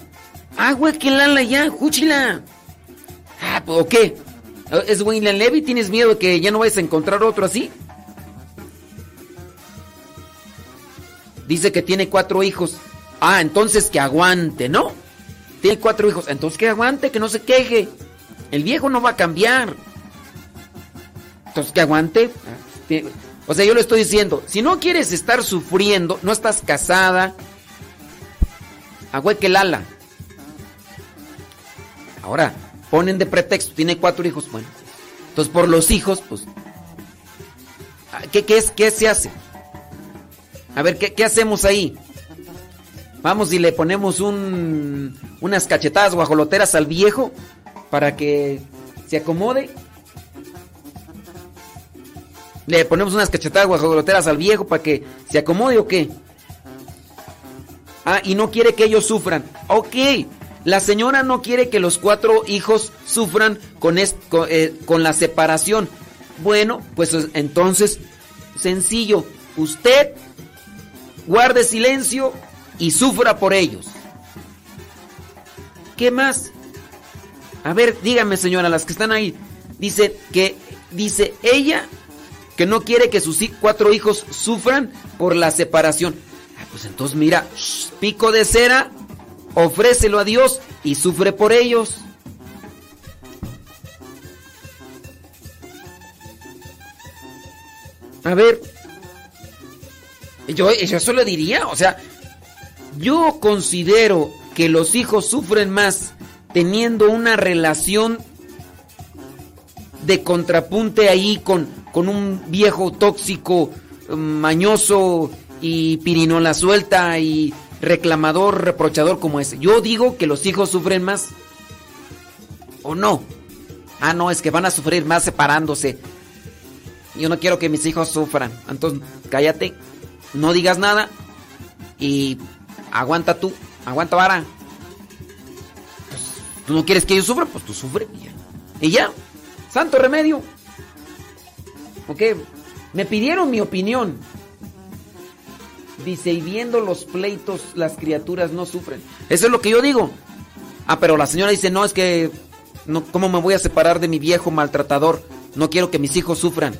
¡Ah, güey, que lala ya! ¡Júchila! Ah, pues, ¿o qué? ¿Es William Levy? ¿Tienes miedo de que ya no vayas a encontrar otro así? Dice que tiene cuatro hijos. Ah, entonces que aguante, ¿no? Tiene cuatro hijos. Entonces que aguante, que no se queje. El viejo no va a cambiar. Entonces que aguante. O sea, yo le estoy diciendo, si no quieres estar sufriendo, no estás casada, agüeque el ala. Ahora, ponen de pretexto, tiene cuatro hijos, bueno. Entonces por los hijos, pues, ¿qué, qué es, qué se hace? A ver, ¿qué, qué hacemos ahí? Vamos y le ponemos un, unas cachetadas guajoloteras al viejo para que se acomode. Le ponemos unas cachetadas guajoloteras al viejo para que se acomode o qué? Ah, y no quiere que ellos sufran. Ok, la señora no quiere que los cuatro hijos sufran con, eh, con la separación. Bueno, pues entonces, sencillo, usted guarde silencio y sufra por ellos. ¿Qué más? A ver, dígame señora, las que están ahí. Dice que, dice ella que no quiere que sus cuatro hijos sufran por la separación. Ah, pues entonces mira, pico de cera, ofrécelo a Dios y sufre por ellos. A ver, yo, yo eso le diría, o sea, yo considero que los hijos sufren más teniendo una relación de contrapunte ahí con, con un viejo tóxico, mm, mañoso y pirinola suelta y reclamador, reprochador como ese. Yo digo que los hijos sufren más. ¿O no? Ah, no, es que van a sufrir más separándose. Yo no quiero que mis hijos sufran. Entonces, cállate, no digas nada y aguanta tú, aguanta vara. Pues, tú no quieres que ellos sufran, pues tú sufre y ya. Y ya, santo remedio. Ok, me pidieron mi opinión. Dice, y viendo los pleitos, las criaturas no sufren. Eso es lo que yo digo. Ah, pero la señora dice, no, es que, no, ¿cómo me voy a separar de mi viejo maltratador? No quiero que mis hijos sufran.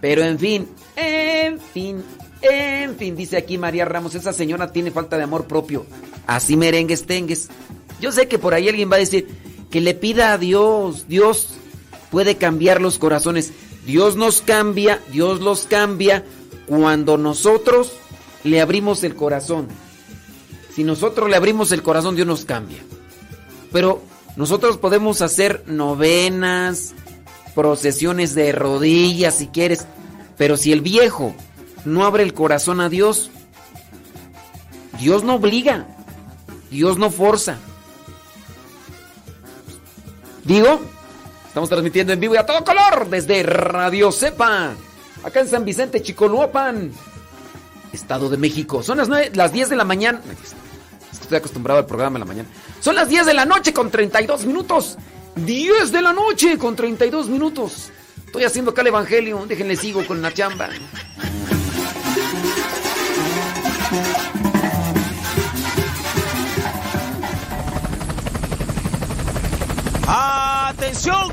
Pero en fin, en fin, en fin, dice aquí María Ramos, esa señora tiene falta de amor propio. Así merengues tengues. Yo sé que por ahí alguien va a decir que le pida a Dios, Dios puede cambiar los corazones. Dios nos cambia, Dios los cambia cuando nosotros le abrimos el corazón. Si nosotros le abrimos el corazón, Dios nos cambia. Pero nosotros podemos hacer novenas, procesiones de rodillas si quieres, pero si el viejo no abre el corazón a Dios, Dios no obliga, Dios no forza. Digo, estamos transmitiendo en vivo y a todo color desde Radio Cepa, acá en San Vicente, Chicoluapan, Estado de México. Son las, las 10 de la mañana. Estoy acostumbrado al programa en la mañana. Son las 10 de la noche con 32 minutos. 10 de la noche con 32 minutos. Estoy haciendo acá el evangelio. Déjenle sigo con la chamba. ¡Atención!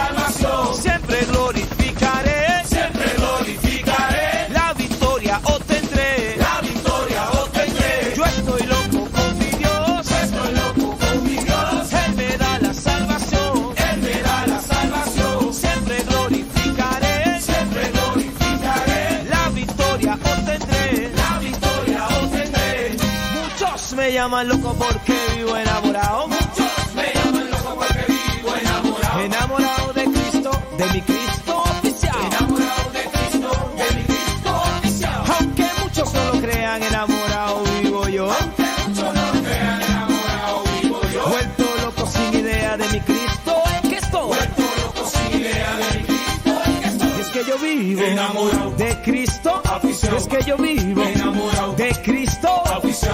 Llaman loco porque vivo enamorado. Muchos me llaman loco porque vivo enamorado. Enamorado de Cristo, de mi Cristo oficial. Enamorado de Cristo, de mi Cristo oficial. Aunque muchos no lo crean, enamorado vivo yo. Aunque muchos no lo crean, enamorado vivo yo. Vuelto loco sin idea de mi Cristo en que estoy. Vuelto loco sin idea de mi Cristo en que estoy. Es que yo vivo enamorado de Cristo. Y es que yo vivo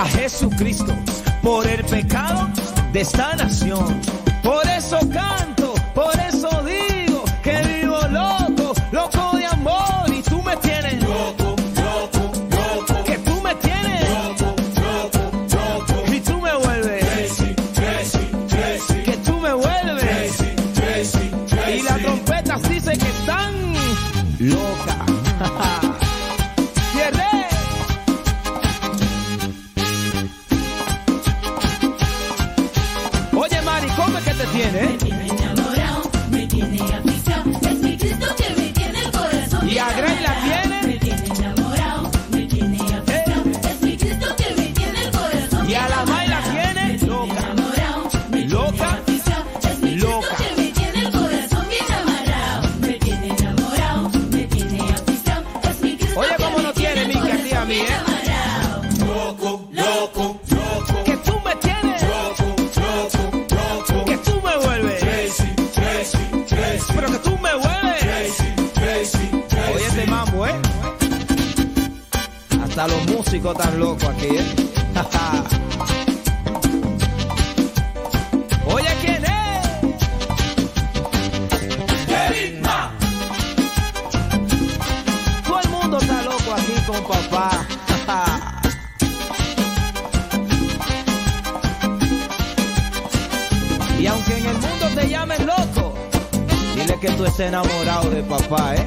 a Jesucristo por el pecado de esta nación. Por eso canto, por eso aquí. ¿eh? Oye, ¿quién es? ¡Querida! Todo el mundo está loco aquí con papá. y aunque en el mundo te llamen loco, dile que tú estés enamorado de papá, ¿eh?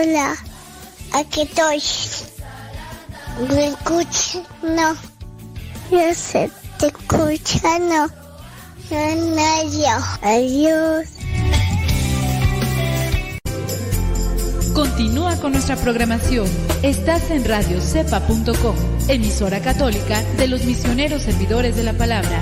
Hola, aquí estoy. ¿Me escuchan? No. Yo sé, te escuchan, no. No, nadie. Adiós. Continúa con nuestra programación. Estás en radiocepa.com, emisora católica de los misioneros servidores de la palabra.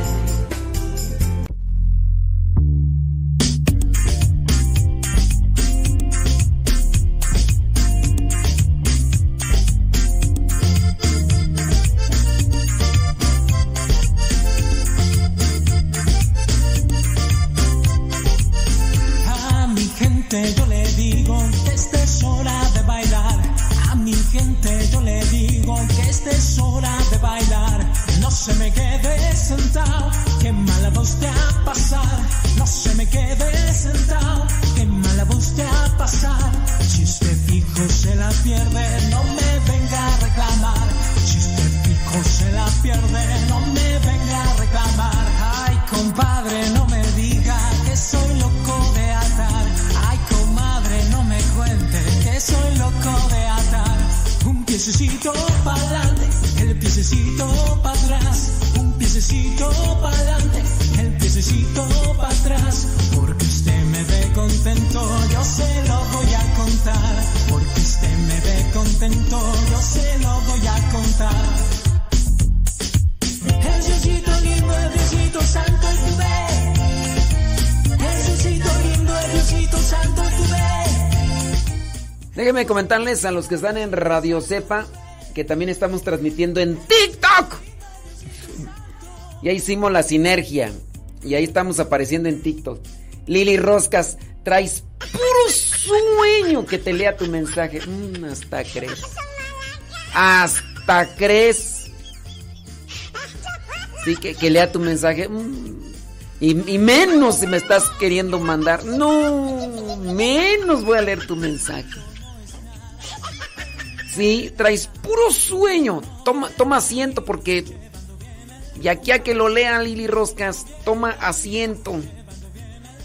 Déjenme comentarles a los que están en Radio Cepa que también estamos transmitiendo en TikTok. Ya hicimos la sinergia y ahí estamos apareciendo en TikTok. Lili Roscas, traes puro sueño que te lea tu mensaje. Mm, hasta crees. Hasta crees. Sí, que, lea tu mensaje. Mm, y, y, menos si me estás queriendo mandar. No, menos voy a leer tu mensaje. Sí, traes puro sueño. Toma, toma asiento porque. Y aquí a que lo lea Lili Roscas, toma asiento.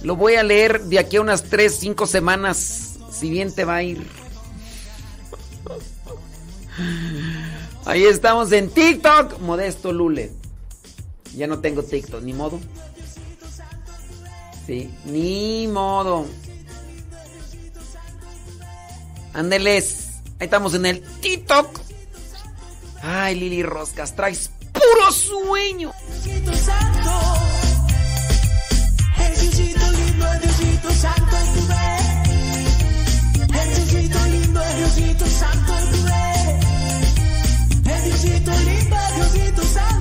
Lo voy a leer de aquí a unas 3, 5 semanas. Si bien te va a ir. Ahí estamos en TikTok. Modesto Lule. Ya no tengo TikTok, ni modo. Sí, ni modo. Ándeles. Estamos en el TikTok. Ay, Lili Roscas, traes puro sueño. Diosito lindo, Diosito Santo, Diosito lindo, Diosito Santo,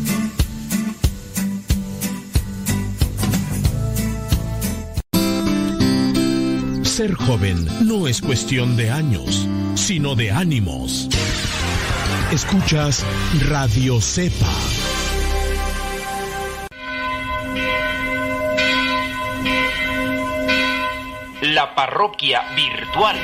Ser joven no es cuestión de años, sino de ánimos. Escuchas Radio Cepa. La parroquia virtual.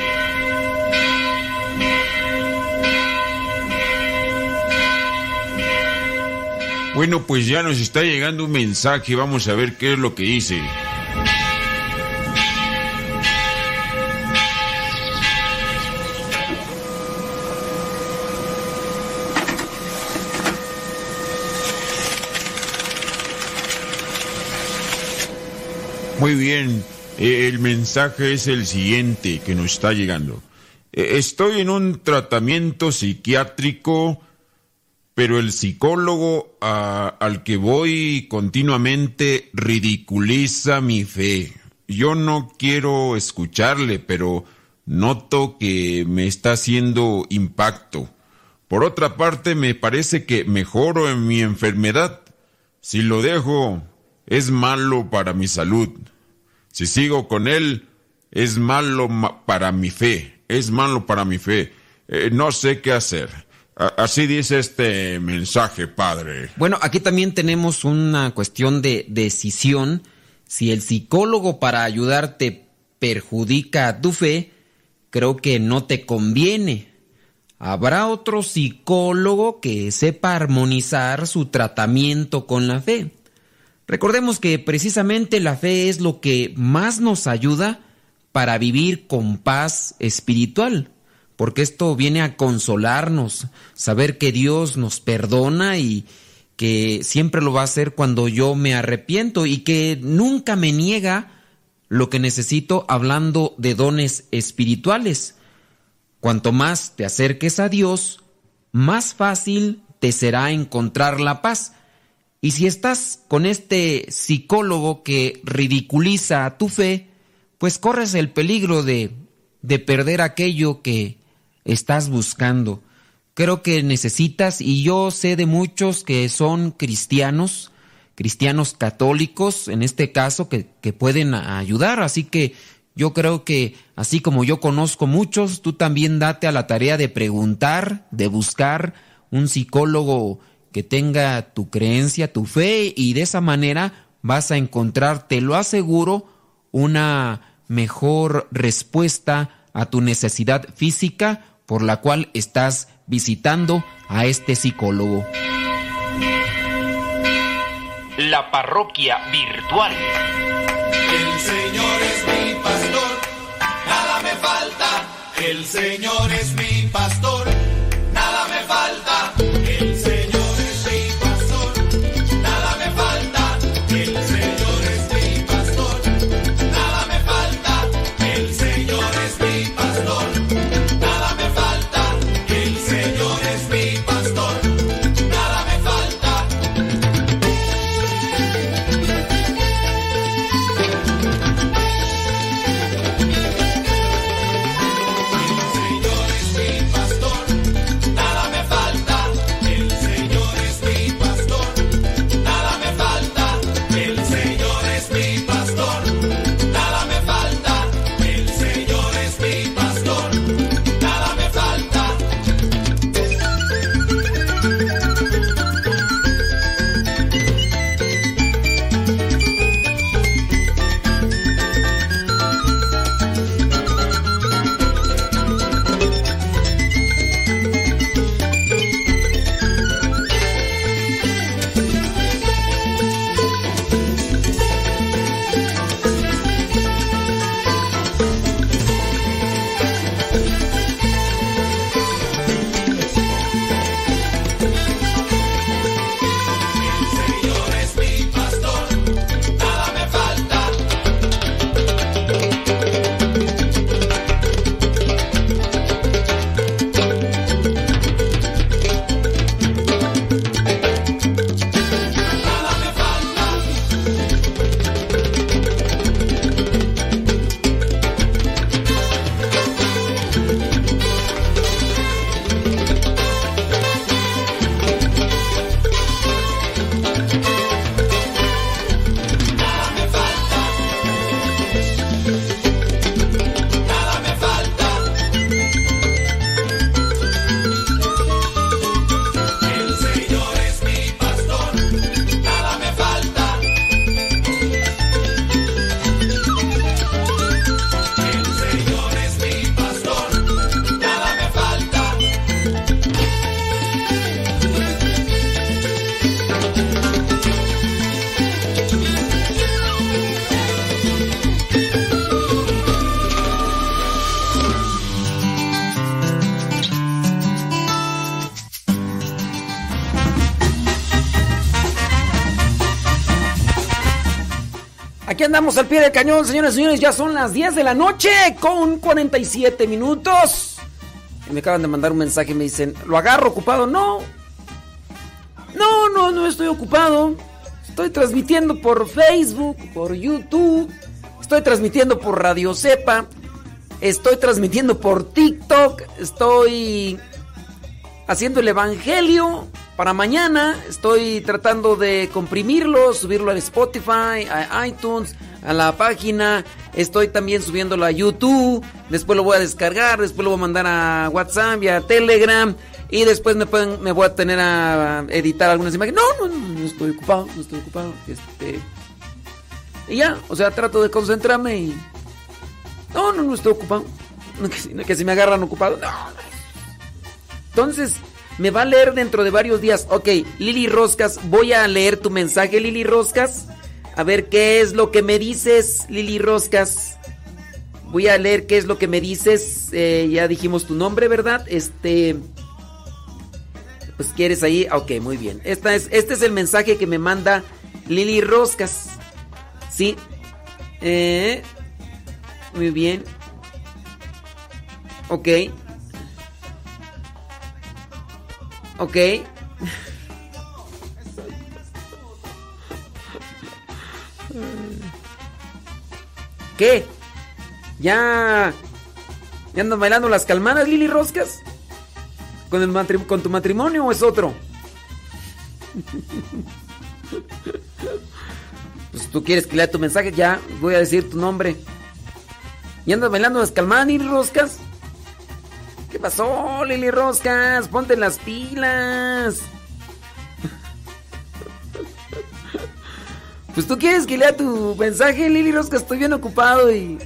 Bueno, pues ya nos está llegando un mensaje, vamos a ver qué es lo que dice. Muy bien, eh, el mensaje es el siguiente que nos está llegando. Eh, Estoy en un tratamiento psiquiátrico, pero el psicólogo al que voy continuamente ridiculiza mi fe. Yo no quiero escucharle, pero noto que me está haciendo impacto. Por otra parte, me parece que mejoro en mi enfermedad. Si lo dejo, es malo para mi salud. Si sigo con él, es malo ma- para mi fe. Es malo para mi fe. Eh, no sé qué hacer. Así dice este mensaje, padre. Bueno, aquí también tenemos una cuestión de decisión. Si el psicólogo para ayudarte perjudica a tu fe, creo que no te conviene. Habrá otro psicólogo que sepa armonizar su tratamiento con la fe. Recordemos que precisamente la fe es lo que más nos ayuda para vivir con paz espiritual, porque esto viene a consolarnos, saber que Dios nos perdona y que siempre lo va a hacer cuando yo me arrepiento y que nunca me niega lo que necesito hablando de dones espirituales. Cuanto más te acerques a Dios, más fácil te será encontrar la paz. Y si estás con este psicólogo que ridiculiza a tu fe, pues corres el peligro de, de perder aquello que estás buscando. Creo que necesitas, y yo sé de muchos que son cristianos, cristianos católicos, en este caso, que, que pueden ayudar. Así que yo creo que, así como yo conozco muchos, tú también date a la tarea de preguntar, de buscar un psicólogo que tenga tu creencia, tu fe, y de esa manera vas a encontrar, te lo aseguro, una mejor respuesta a tu necesidad física por la cual estás visitando a este psicólogo. La parroquia virtual. El Señor es mi pastor, nada me falta. El Señor es mi pastor, andamos al pie del cañón, señores y señores. Ya son las 10 de la noche con 47 minutos. Me acaban de mandar un mensaje y me dicen, ¿lo agarro ocupado? No. No, no, no estoy ocupado. Estoy transmitiendo por Facebook, por YouTube. Estoy transmitiendo por Radio Cepa. Estoy transmitiendo por TikTok. Estoy haciendo el Evangelio para mañana. Estoy tratando de comprimirlo, subirlo al Spotify, a iTunes, a la página. Estoy también subiéndolo a YouTube. Después lo voy a descargar. Después lo voy a mandar a WhatsApp y a Telegram. Y después me, pueden, me voy a tener a editar algunas imágenes. No, no, no, no estoy ocupado, no estoy ocupado. Este. Y ya, o sea, trato de concentrarme y. No, no, no estoy ocupado. No, que, si- no, que si me agarran ocupado. No, entonces, me va a leer dentro de varios días. Ok, Lili Roscas, voy a leer tu mensaje, Lili Roscas. A ver qué es lo que me dices, Lili Roscas. Voy a leer qué es lo que me dices. Eh, ya dijimos tu nombre, ¿verdad? Este. Pues quieres ahí. Ok, muy bien. Esta es, este es el mensaje que me manda Lili Roscas. Sí. Eh, muy bien. Ok. Ok. ¿Qué? ¿Ya. ¿Ya andan bailando las calmadas, Lili Roscas? ¿Con, el ¿Con tu matrimonio o es otro? Pues tú quieres que lea tu mensaje, ya voy a decir tu nombre. ¿Y andas bailando las calmadas, Lili Roscas? ¿Qué pasó, Lili Roscas? Ponte las pilas. Pues tú quieres que lea tu mensaje, Lili Roscas, estoy bien ocupado y.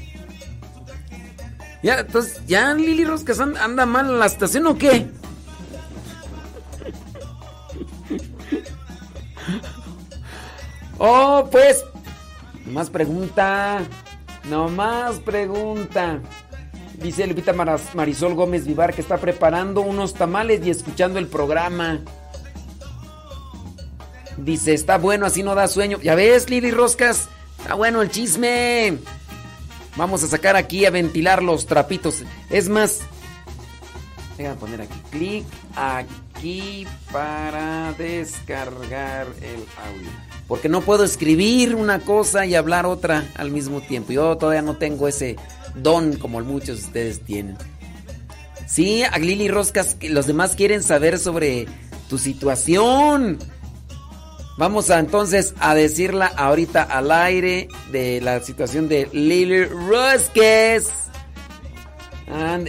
Ya, entonces, ¿ya Lili Roscas an- anda mal en la estación o qué? Oh, pues. Más pregunta. No más pregunta. Dice Lupita Marisol Gómez Vivar que está preparando unos tamales y escuchando el programa. Dice, está bueno, así no da sueño. Ya ves, Lili Roscas, está bueno el chisme. Vamos a sacar aquí a ventilar los trapitos. Es más, déjame poner aquí, clic aquí para descargar el audio. Porque no puedo escribir una cosa y hablar otra al mismo tiempo. Yo todavía no tengo ese don como muchos de ustedes tienen. Sí, a Lili Roscas, los demás quieren saber sobre tu situación. Vamos a entonces a decirla ahorita al aire de la situación de Lili Rosques.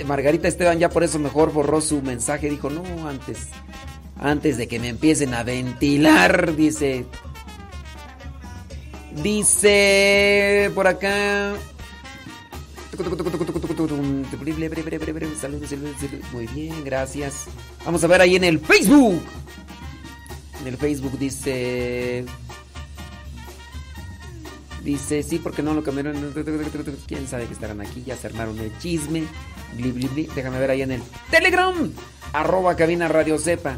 Margarita Esteban ya por eso mejor borró su mensaje. Dijo, no, antes, antes de que me empiecen a ventilar, dice. Dice por acá. Muy bien, gracias. Vamos a ver ahí en el Facebook. En el Facebook dice. Dice, sí, porque no lo cambiaron. Quién sabe que estarán aquí. Ya se armaron el chisme. Bli, bli, bli. Déjame ver ahí en el Telegram. Arroba cabina radio sepa.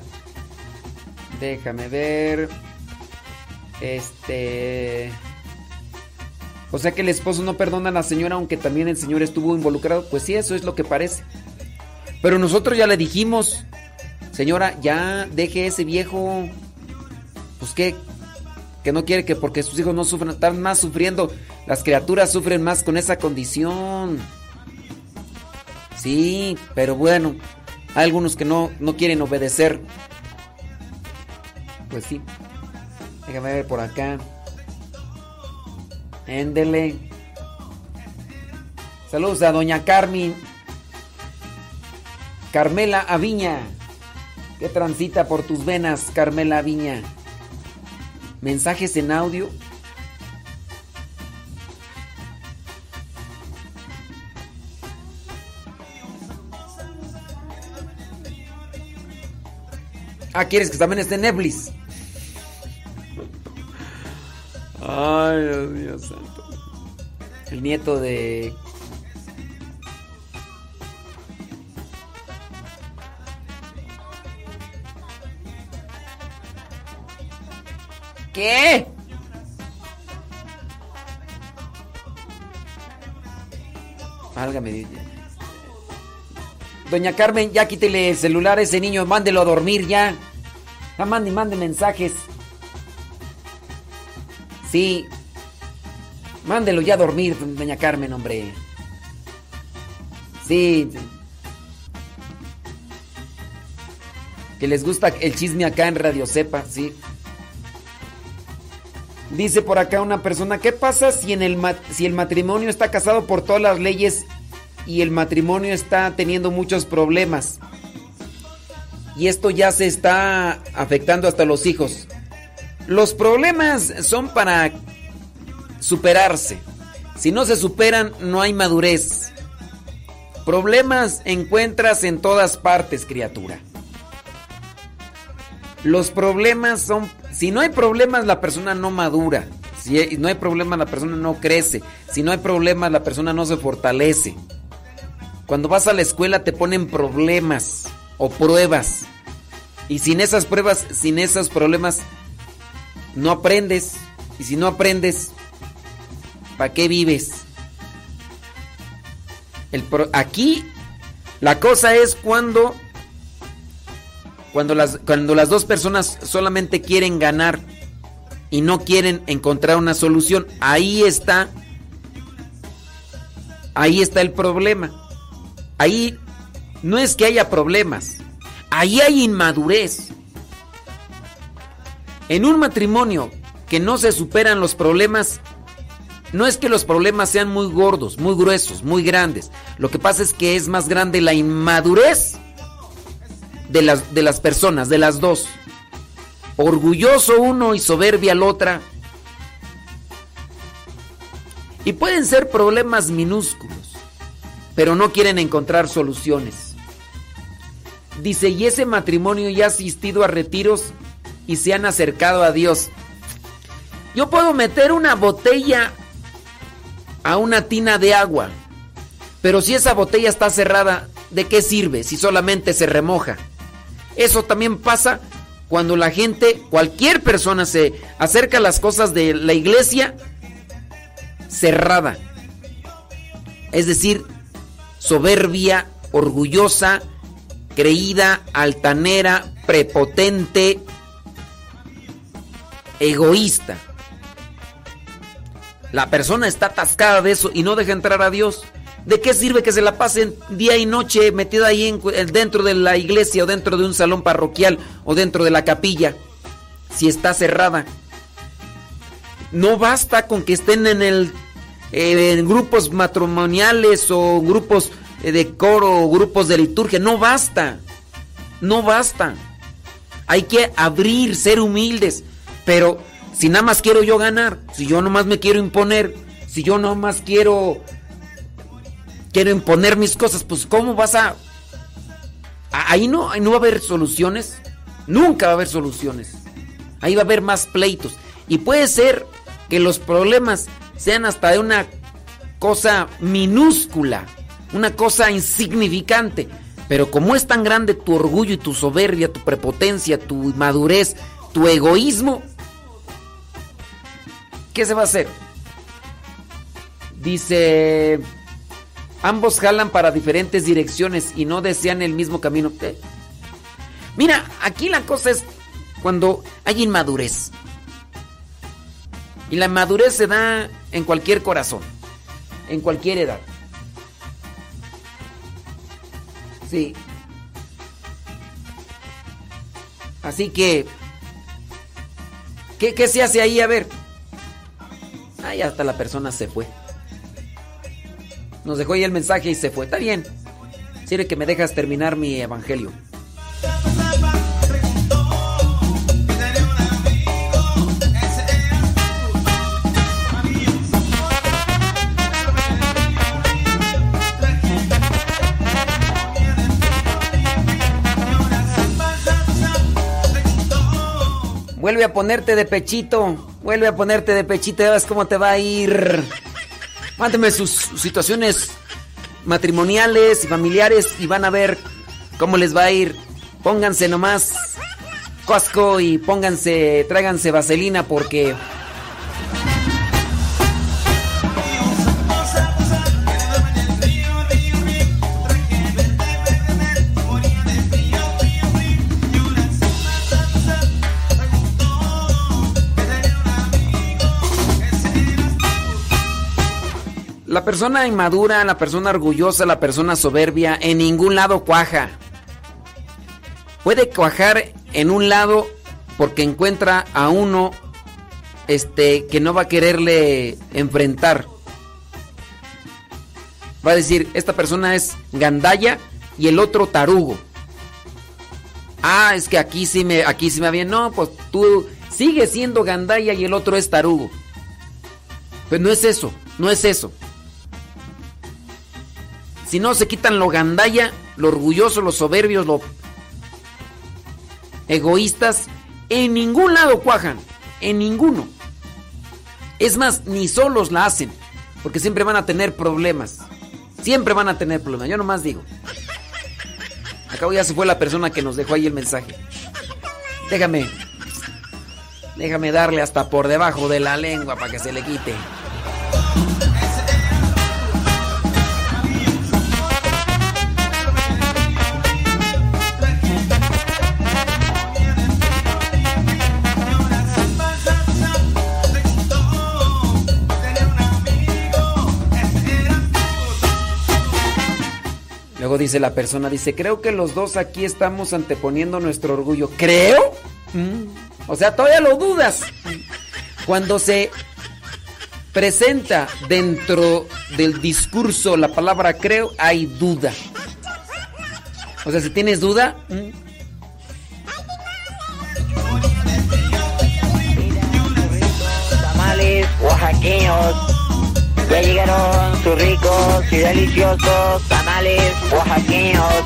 Déjame ver. Este. O sea que el esposo no perdona a la señora, aunque también el señor estuvo involucrado. Pues sí, eso es lo que parece. Pero nosotros ya le dijimos, señora, ya deje ese viejo. Pues que, que no quiere que porque sus hijos no sufran, están más sufriendo. Las criaturas sufren más con esa condición. Sí, pero bueno, hay algunos que no, no quieren obedecer. Pues sí. Déjame ver por acá. Éndele. Saludos a doña Carmen. Carmela Aviña. ¿Qué transita por tus venas, Carmela Aviña? Mensajes en audio. Ah, ¿quieres que también esté Netflix? Ay, Dios mío santo. El nieto de. ¿Qué? Válgame Dios. Doña Carmen, ya quítele el celular a ese niño, mándelo a dormir ya. Ya mande, mande mensajes. Sí. Mándelo ya a dormir, doña Carmen, hombre. Sí. Que les gusta el chisme acá en Radio Cepa, sí. Dice por acá una persona, ¿qué pasa si, si el matrimonio está casado por todas las leyes y el matrimonio está teniendo muchos problemas? Y esto ya se está afectando hasta los hijos. Los problemas son para superarse. Si no se superan, no hay madurez. Problemas encuentras en todas partes, criatura. Los problemas son... Si no hay problemas, la persona no madura. Si no hay problemas, la persona no crece. Si no hay problemas, la persona no se fortalece. Cuando vas a la escuela te ponen problemas o pruebas. Y sin esas pruebas, sin esos problemas, no aprendes. Y si no aprendes, ¿para qué vives? Aquí la cosa es cuando cuando las cuando las dos personas solamente quieren ganar y no quieren encontrar una solución. Ahí está ahí está el problema. Ahí no es que haya problemas. Ahí hay inmadurez. En un matrimonio que no se superan los problemas, no es que los problemas sean muy gordos, muy gruesos, muy grandes. Lo que pasa es que es más grande la inmadurez de las, de las personas, de las dos. Orgulloso uno y soberbia la otra. Y pueden ser problemas minúsculos, pero no quieren encontrar soluciones. Dice, y ese matrimonio ya ha asistido a retiros y se han acercado a Dios. Yo puedo meter una botella a una tina de agua, pero si esa botella está cerrada, ¿de qué sirve si solamente se remoja? Eso también pasa cuando la gente, cualquier persona se acerca a las cosas de la iglesia cerrada. Es decir, soberbia, orgullosa, creída, altanera, prepotente, egoísta. La persona está atascada de eso y no deja entrar a Dios. ¿De qué sirve que se la pasen día y noche metida ahí en- dentro de la iglesia o dentro de un salón parroquial o dentro de la capilla si está cerrada? No basta con que estén en el eh, en grupos matrimoniales o grupos eh, de coro o grupos de liturgia, no basta. No basta. Hay que abrir, ser humildes, pero si nada más quiero yo ganar, si yo nomás me quiero imponer, si yo nomás quiero quiero imponer mis cosas, pues ¿cómo vas a ahí no ahí no va a haber soluciones? Nunca va a haber soluciones. Ahí va a haber más pleitos y puede ser que los problemas sean hasta de una cosa minúscula, una cosa insignificante, pero como es tan grande tu orgullo y tu soberbia, tu prepotencia, tu madurez, tu egoísmo, ¿qué se va a hacer? Dice, ambos jalan para diferentes direcciones y no desean el mismo camino. ¿Qué? Mira, aquí la cosa es cuando hay inmadurez. Y la madurez se da en cualquier corazón, en cualquier edad. Sí. Así que, ¿qué, qué se hace ahí? A ver. Ahí hasta la persona se fue. Nos dejó ahí el mensaje y se fue. Está bien. Sirve que me dejas terminar mi evangelio. Vuelve a ponerte de pechito. Vuelve a ponerte de pechito. Ya ves cómo te va a ir. Mándeme sus situaciones matrimoniales y familiares y van a ver cómo les va a ir. Pónganse nomás Costco y pónganse, tráiganse vaselina porque persona inmadura, la persona orgullosa, la persona soberbia, en ningún lado cuaja. Puede cuajar en un lado porque encuentra a uno este que no va a quererle enfrentar. Va a decir, esta persona es gandalla y el otro tarugo. Ah, es que aquí sí me aquí sí me bien. No, pues tú sigues siendo gandalla y el otro es tarugo. Pero no es eso, no es eso. Si no se quitan lo gandalla, lo orgulloso, los soberbios, lo egoístas, en ningún lado cuajan, en ninguno. Es más, ni solos la hacen, porque siempre van a tener problemas. Siempre van a tener problemas, yo nomás digo. Acabo ya se fue la persona que nos dejó ahí el mensaje. Déjame, déjame darle hasta por debajo de la lengua para que se le quite. Luego dice la persona, dice, creo que los dos aquí estamos anteponiendo nuestro orgullo. ¿Creo? Mm. O sea, todavía lo dudas. Cuando se presenta dentro del discurso la palabra creo, hay duda. O sea, si tienes duda, mm, tamales oaxaqueños. Ya llegaron sus ricos y deliciosos tamales oaxaqueños.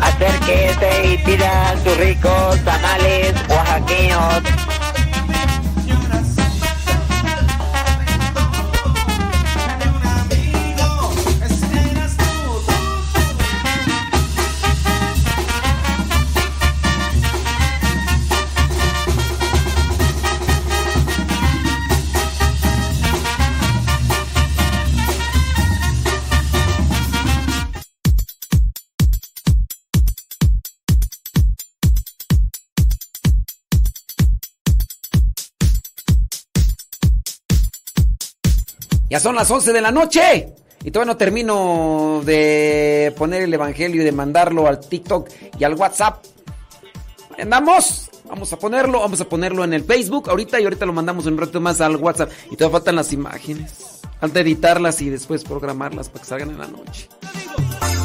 Acérquese y pida sus ricos tamales oaxaqueños. Son las 11 de la noche. Y todavía no termino de poner el evangelio y de mandarlo al TikTok y al WhatsApp. Andamos. Vamos a ponerlo, vamos a ponerlo en el Facebook ahorita y ahorita lo mandamos un rato más al WhatsApp. Y todavía faltan las imágenes. Falta editarlas y después programarlas para que salgan en la noche.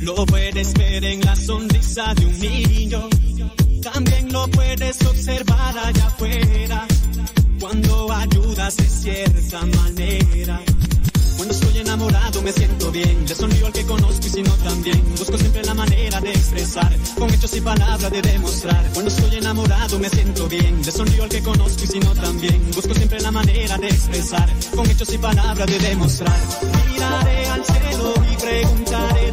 Lo puedes ver en la sonrisa de un niño. También lo puedes observar allá afuera. Cuando ayudas de cierta manera. Cuando estoy enamorado me siento bien. Le sonrío al que conozco y si no también. Busco siempre la manera de expresar. Con hechos y palabras de demostrar. Cuando estoy enamorado me siento bien. Le sonrío al que conozco y si no también. Busco siempre la manera de expresar. Con hechos y palabras de demostrar. Miraré al cielo y preguntaré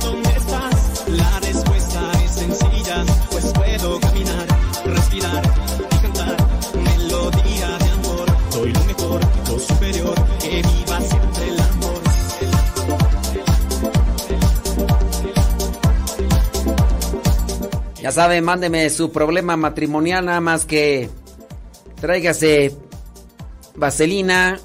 Ya saben, mándeme su problema matrimonial, nada más que tráigase vaselina.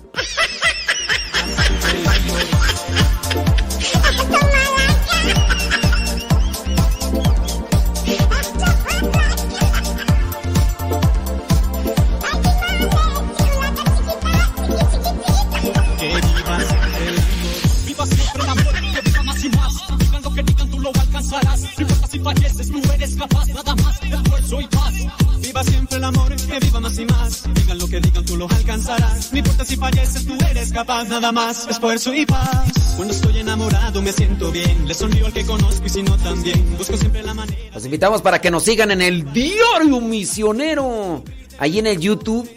Viva. Falleces, tú eres capaz. Nada más, esfuerzo y paz. Viva siempre el amor, que viva más y más. Digan lo que digan, tú lo alcanzarás. No importa si falleces, tú eres capaz. Nada más, esfuerzo y paz. Cuando estoy enamorado me siento bien. Le sonrío al que conozco y si no también. Busco siempre la manera. Los invitamos para que nos sigan en el Diario Misionero. Ahí en el YouTube.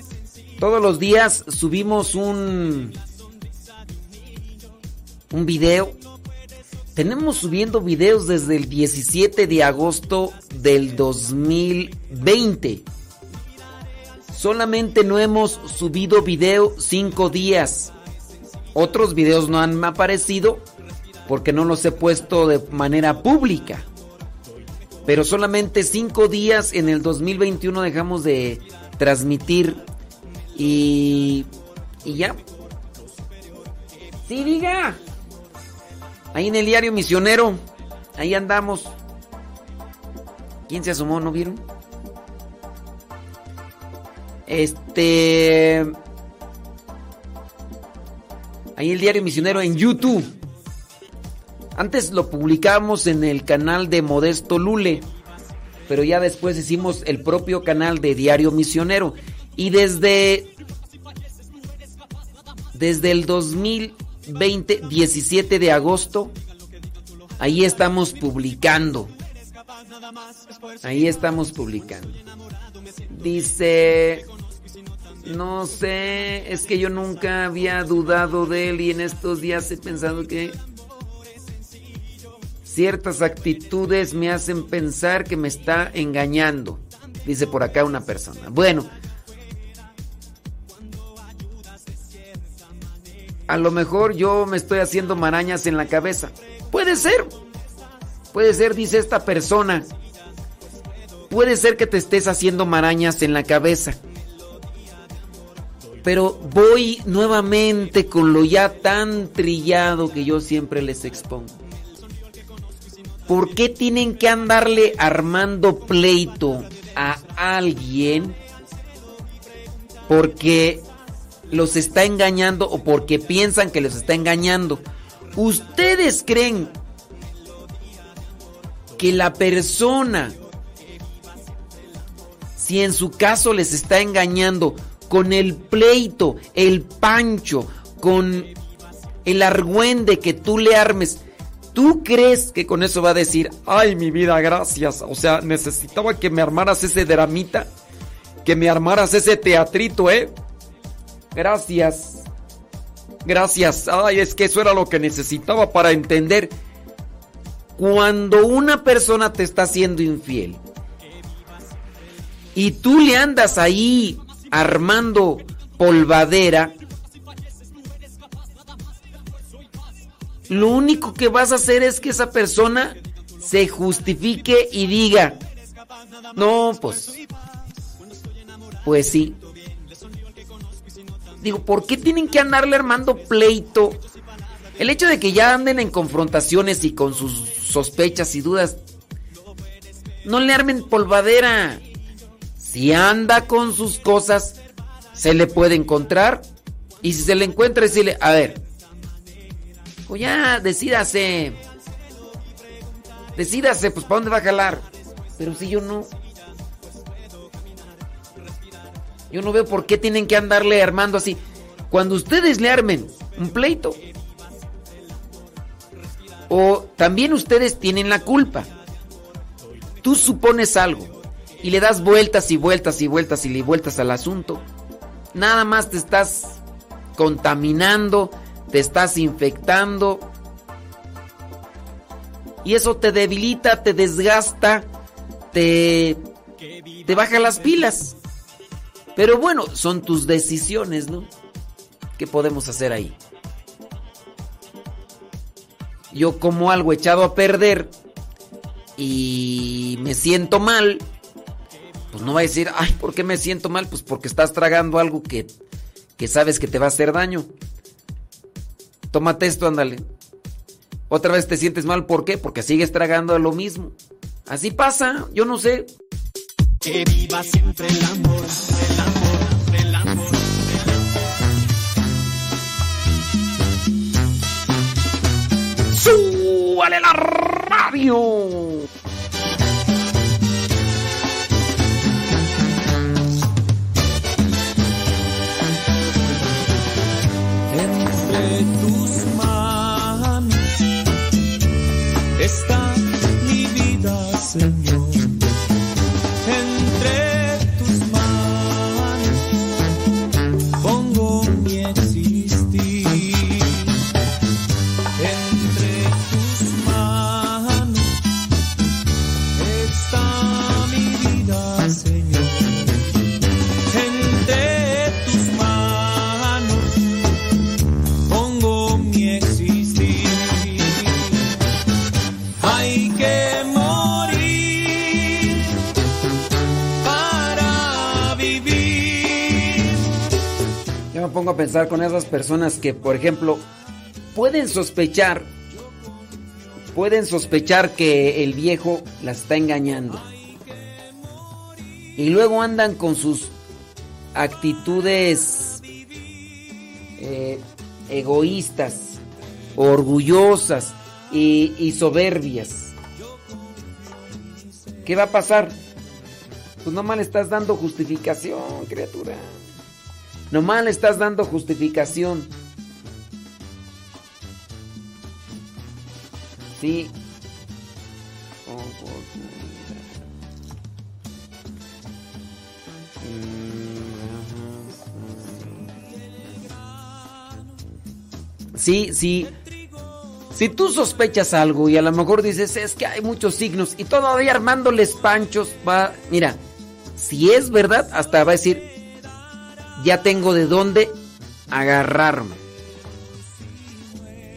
Todos los días subimos un. Un video. Tenemos subiendo videos desde el 17 de agosto del 2020. Solamente no hemos subido video cinco días. Otros videos no han aparecido porque no los he puesto de manera pública. Pero solamente cinco días en el 2021 dejamos de transmitir y, y ya. Sí, diga. Ahí en el diario misionero, ahí andamos. ¿Quién se asomó? ¿No vieron? Este... Ahí el diario misionero en YouTube. Antes lo publicamos en el canal de Modesto Lule, pero ya después hicimos el propio canal de Diario Misionero. Y desde, desde el 2020, 17 de agosto, ahí estamos publicando. Ahí estamos publicando. Dice, no sé, es que yo nunca había dudado de él y en estos días he pensado que ciertas actitudes me hacen pensar que me está engañando. Dice por acá una persona. Bueno, a lo mejor yo me estoy haciendo marañas en la cabeza. Puede ser. Puede ser, dice esta persona. Puede ser que te estés haciendo marañas en la cabeza. pero voy nuevamente con lo ya tan trillado que yo siempre les expongo. ¿Por qué tienen que andarle armando pleito a alguien? Porque los está engañando o porque piensan que los está engañando. ¿Ustedes creen que la persona, si en su caso les está engañando con el pleito, el pancho, con el argüende que tú le armes, ¿tú crees que con eso va a decir, ay mi vida, gracias? O sea, necesitaba que me armaras ese dramita, que me armaras ese teatrito, ¿eh? Gracias. Gracias. Ay, es que eso era lo que necesitaba para entender. Cuando una persona te está siendo infiel y tú le andas ahí armando polvadera, lo único que vas a hacer es que esa persona se justifique y diga, no, pues, pues sí. Digo, ¿por qué tienen que andarle armando pleito? El hecho de que ya anden en confrontaciones y con sus sospechas y dudas, no le armen polvadera. Si anda con sus cosas, se le puede encontrar. Y si se le encuentra, decirle, a ver, pues ya decídase. Decídase, pues ¿para dónde va a jalar? Pero si yo no. Yo no veo por qué tienen que andarle armando así. Cuando ustedes le armen un pleito. O también ustedes tienen la culpa. Tú supones algo y le das vueltas y vueltas y vueltas y vueltas al asunto. Nada más te estás contaminando, te estás infectando. Y eso te debilita, te desgasta, te, te baja las pilas. Pero bueno, son tus decisiones, ¿no? ¿Qué podemos hacer ahí? Yo como algo echado a perder y me siento mal, pues no va a decir, ay, ¿por qué me siento mal? Pues porque estás tragando algo que, que sabes que te va a hacer daño. Tómate esto, ándale. Otra vez te sientes mal, ¿por qué? Porque sigues tragando lo mismo. Así pasa, yo no sé. Que viva siempre el amor, ¡Súbale la radio! Pongo a pensar con esas personas que, por ejemplo, pueden sospechar, pueden sospechar que el viejo la está engañando. Y luego andan con sus actitudes eh, egoístas, orgullosas y, y soberbias. ¿Qué va a pasar? Pues nomás le estás dando justificación, criatura. Nomás le estás dando justificación. Sí. Sí, sí. Si tú sospechas algo y a lo mejor dices, es que hay muchos signos y todavía armándoles panchos, va, mira, si es verdad, hasta va a decir, ya tengo de dónde agarrarme.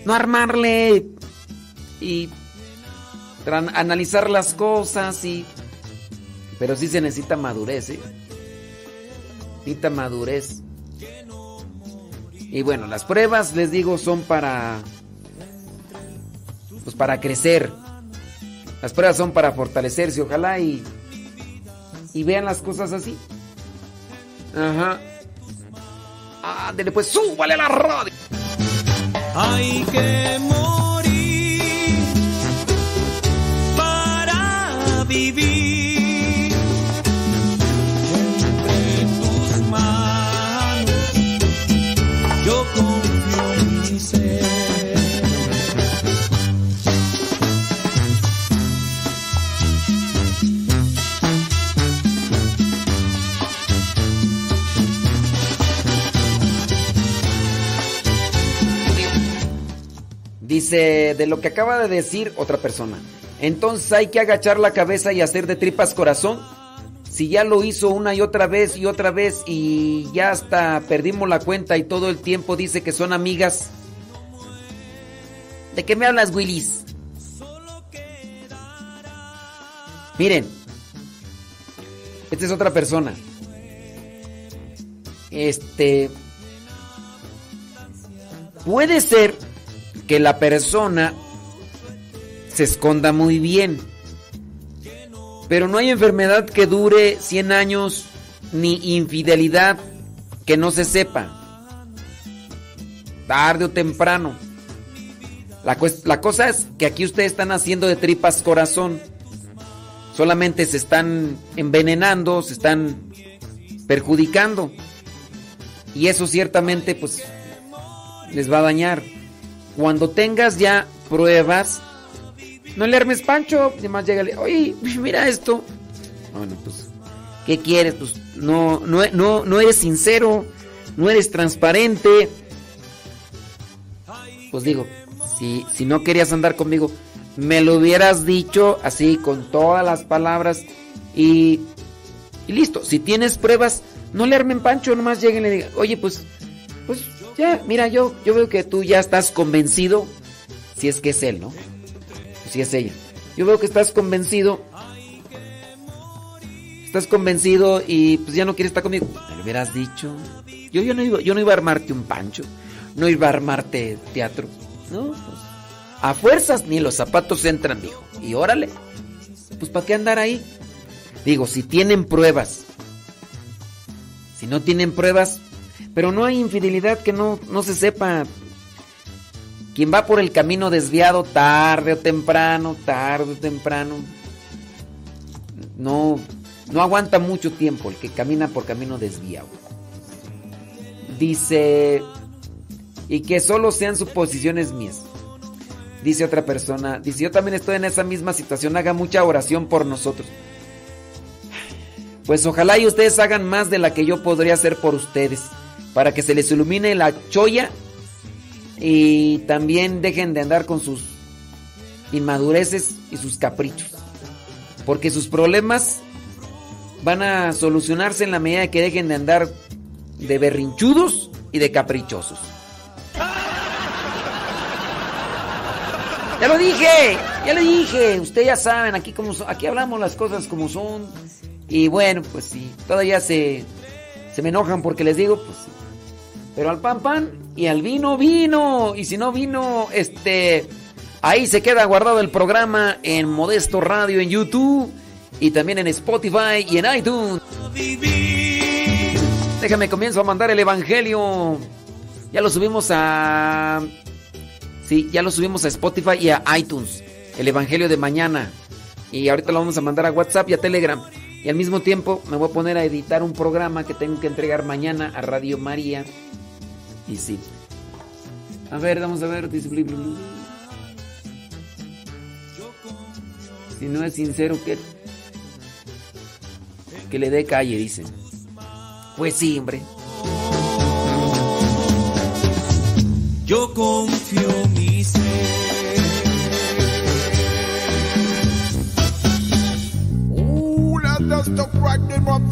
No armarle y analizar las cosas y... Pero sí se necesita madurez, ¿eh? Necesita madurez. Y bueno, las pruebas, les digo, son para... Pues para crecer. Las pruebas son para fortalecerse, ojalá y... Y vean las cosas así. Ajá. Ándele, pues súbale la radio. Hay que morir para vivir. Entre tus manos yo confío en mi. Dice, de lo que acaba de decir otra persona. Entonces hay que agachar la cabeza y hacer de tripas corazón. Si ya lo hizo una y otra vez y otra vez y ya hasta perdimos la cuenta y todo el tiempo dice que son amigas. ¿De qué me hablas, Willis? Miren, esta es otra persona. Este... Puede ser que la persona se esconda muy bien. Pero no hay enfermedad que dure 100 años ni infidelidad que no se sepa. Tarde o temprano. La, la cosa es que aquí ustedes están haciendo de tripas corazón. Solamente se están envenenando, se están perjudicando. Y eso ciertamente pues les va a dañar. Cuando tengas ya pruebas, no le armes pancho, además llega, oye, mira esto. Bueno, pues, ¿qué quieres? Pues no, no, no, no eres sincero, no eres transparente. Pues digo, si, si no querías andar conmigo, me lo hubieras dicho así, con todas las palabras y, y listo. Si tienes pruebas, no le armen pancho, nomás lleguen y le digan, oye, pues, pues ya, mira, yo, yo veo que tú ya estás convencido, si es que es él, ¿no? Si es ella. Yo veo que estás convencido. Estás convencido y pues ya no quieres estar conmigo. Me lo hubieras dicho. Yo, yo, no, iba, yo no iba a armarte un pancho. No iba a armarte teatro. No, a fuerzas ni los zapatos entran, dijo. Y órale. Pues para qué andar ahí. Digo, si tienen pruebas. Si no tienen pruebas. Pero no hay infidelidad que no, no se sepa. Quien va por el camino desviado tarde o temprano, tarde o temprano, no, no aguanta mucho tiempo el que camina por camino desviado. Dice, y que solo sean suposiciones mías. Dice otra persona, dice, yo también estoy en esa misma situación, haga mucha oración por nosotros. Pues ojalá y ustedes hagan más de la que yo podría hacer por ustedes, para que se les ilumine la cholla y también dejen de andar con sus inmadureces y sus caprichos. Porque sus problemas van a solucionarse en la medida que dejen de andar de berrinchudos y de caprichosos. Ya lo dije, ya lo dije. Ustedes ya saben, aquí, como aquí hablamos las cosas como son. Y bueno, pues si todavía se, se me enojan porque les digo, pues sí. Pero al pan pan y al vino vino. Y si no vino, este... Ahí se queda guardado el programa en Modesto Radio en YouTube y también en Spotify y en iTunes. Déjame comienzo a mandar el evangelio. Ya lo subimos a Sí, ya lo subimos a Spotify y a iTunes. El evangelio de mañana. Y ahorita lo vamos a mandar a WhatsApp y a Telegram. Y al mismo tiempo me voy a poner a editar un programa que tengo que entregar mañana a Radio María. Y sí. A ver, vamos a ver. Si no es sincero, que, que le dé calle, dicen. Pues sí, hombre. Yo confío mi ser.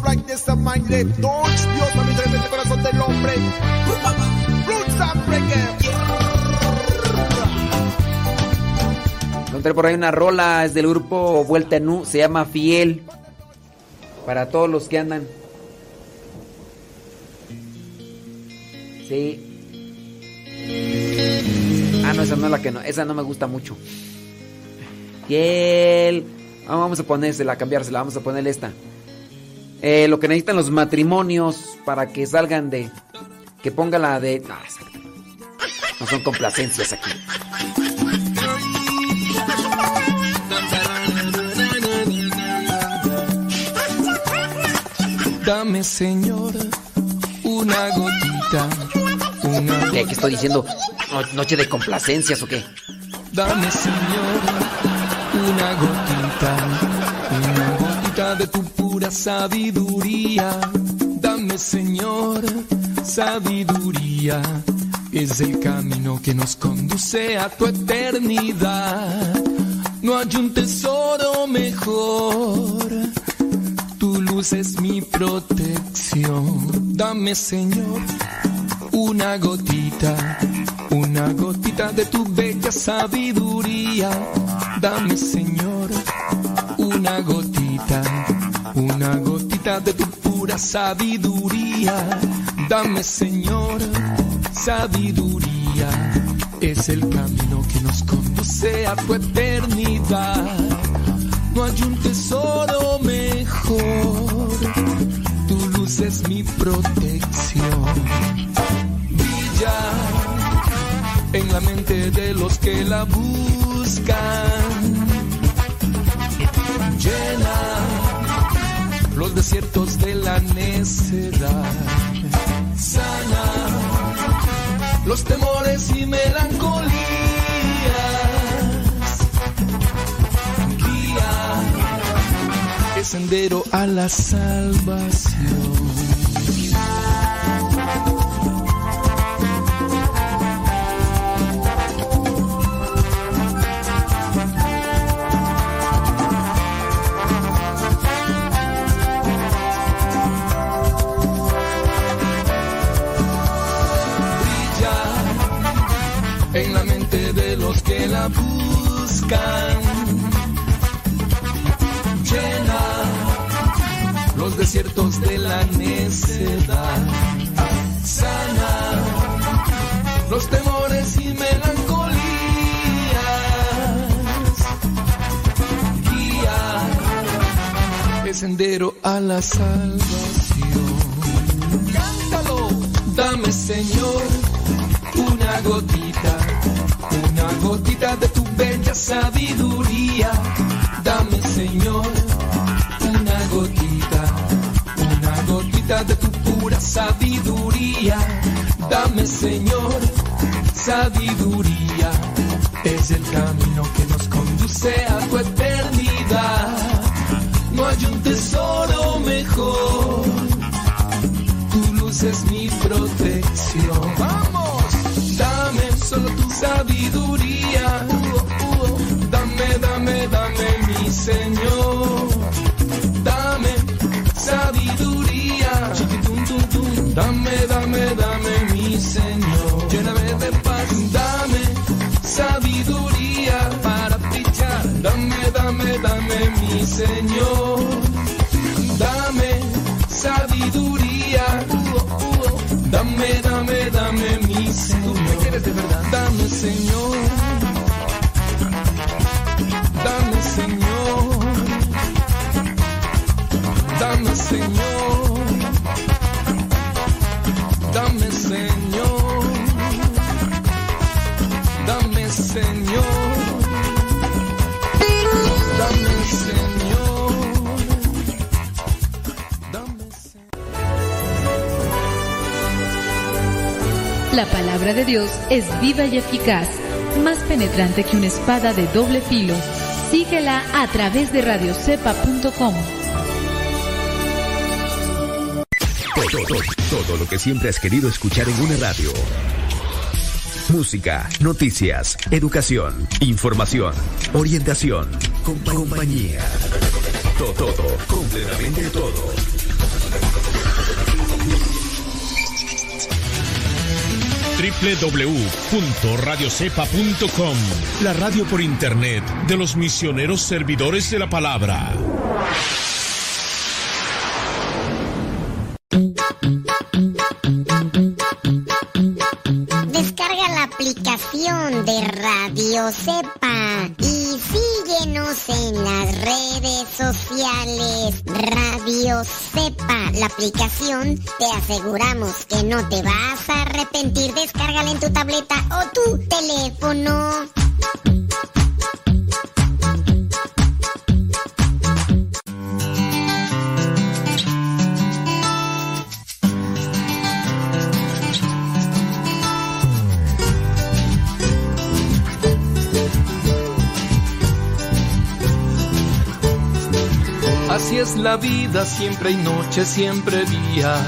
Like this mind let Dios a mi tremendo corazón del hombre. Roots and reggae. Encontré por ahí una rola, es del grupo Vuelta en U, se llama Fiel. Para todos los que andan. Sí. Ah, no, esa no es la que no. Esa no me gusta mucho. Fiel. Ah, Vamos a ponérsela, a cambiársela. Vamos a ponerle esta. Eh, lo que necesitan los matrimonios para que salgan de. Que ponga la de. No, esa- no son complacencias aquí. Dame, Señor, una gotita, una ¿Qué, qué estoy diciendo? No- ¿Noche de complacencias o qué? Dame, Señor, una gotita, una gotita de tu pura sabiduría. Dame, Señor, sabiduría. Es el camino que nos conduce a tu eternidad. No hay un tesoro mejor. Tu luz es mi protección. Dame, Señor, una gotita, una gotita de tu bella sabiduría. Dame, Señor, una gotita, una gotita de tu pura sabiduría. Dame, Señor, sabiduría. Es el camino que nos conduce a tu eternidad. No hay un tesoro mejor. Tu luz es mi protección. Brilla en la mente de los que la buscan. Los desiertos de la necedad. Sana los temores y melancolías. Guía el sendero a la salvación. Buscan. Llena los desiertos de la necedad. Sana los temores y melancolías. Guía el sendero a la salvación. Cántalo, dame Señor una gotita, gotita de tu bella sabiduría. Dame Señor una gotita, una gotita de tu pura sabiduría. Dame Señor sabiduría. Es el camino que nos conduce a tu eternidad. No hay un tesoro mejor. Tu luz es mi protección. Vamos, dame solo tu sabiduría. Uh, uh, Dame, dame, dame mi Señor. Dame sabiduría. Chiquitum, tum, tum. Dame, dame, dame mi Señor. Lléname de paz. Dame sabiduría para brillar. Dame, dame, dame mi Señor. Dame, mi Señor. ¿Me quieres de verdad? Dame, Señor. Dame, Señor. Dame, Señor. La palabra de Dios es viva y eficaz, más penetrante que una espada de doble filo. Síguela a través de radiocepa.com. Todo, todo, todo lo que siempre has querido escuchar en una radio. Música, noticias, educación, información, orientación, compa- compañía. Todo, todo, completamente todo. www.radiocepa.com, la radio por internet de los misioneros servidores de la palabra. Descarga la aplicación Radio Cepa y síguenos en las redes sociales. Radio Cepa, la aplicación, te aseguramos que no te vas a arrepentir. Descárgala en tu tableta o tu teléfono. Así es la vida, siempre hay noches, siempre días.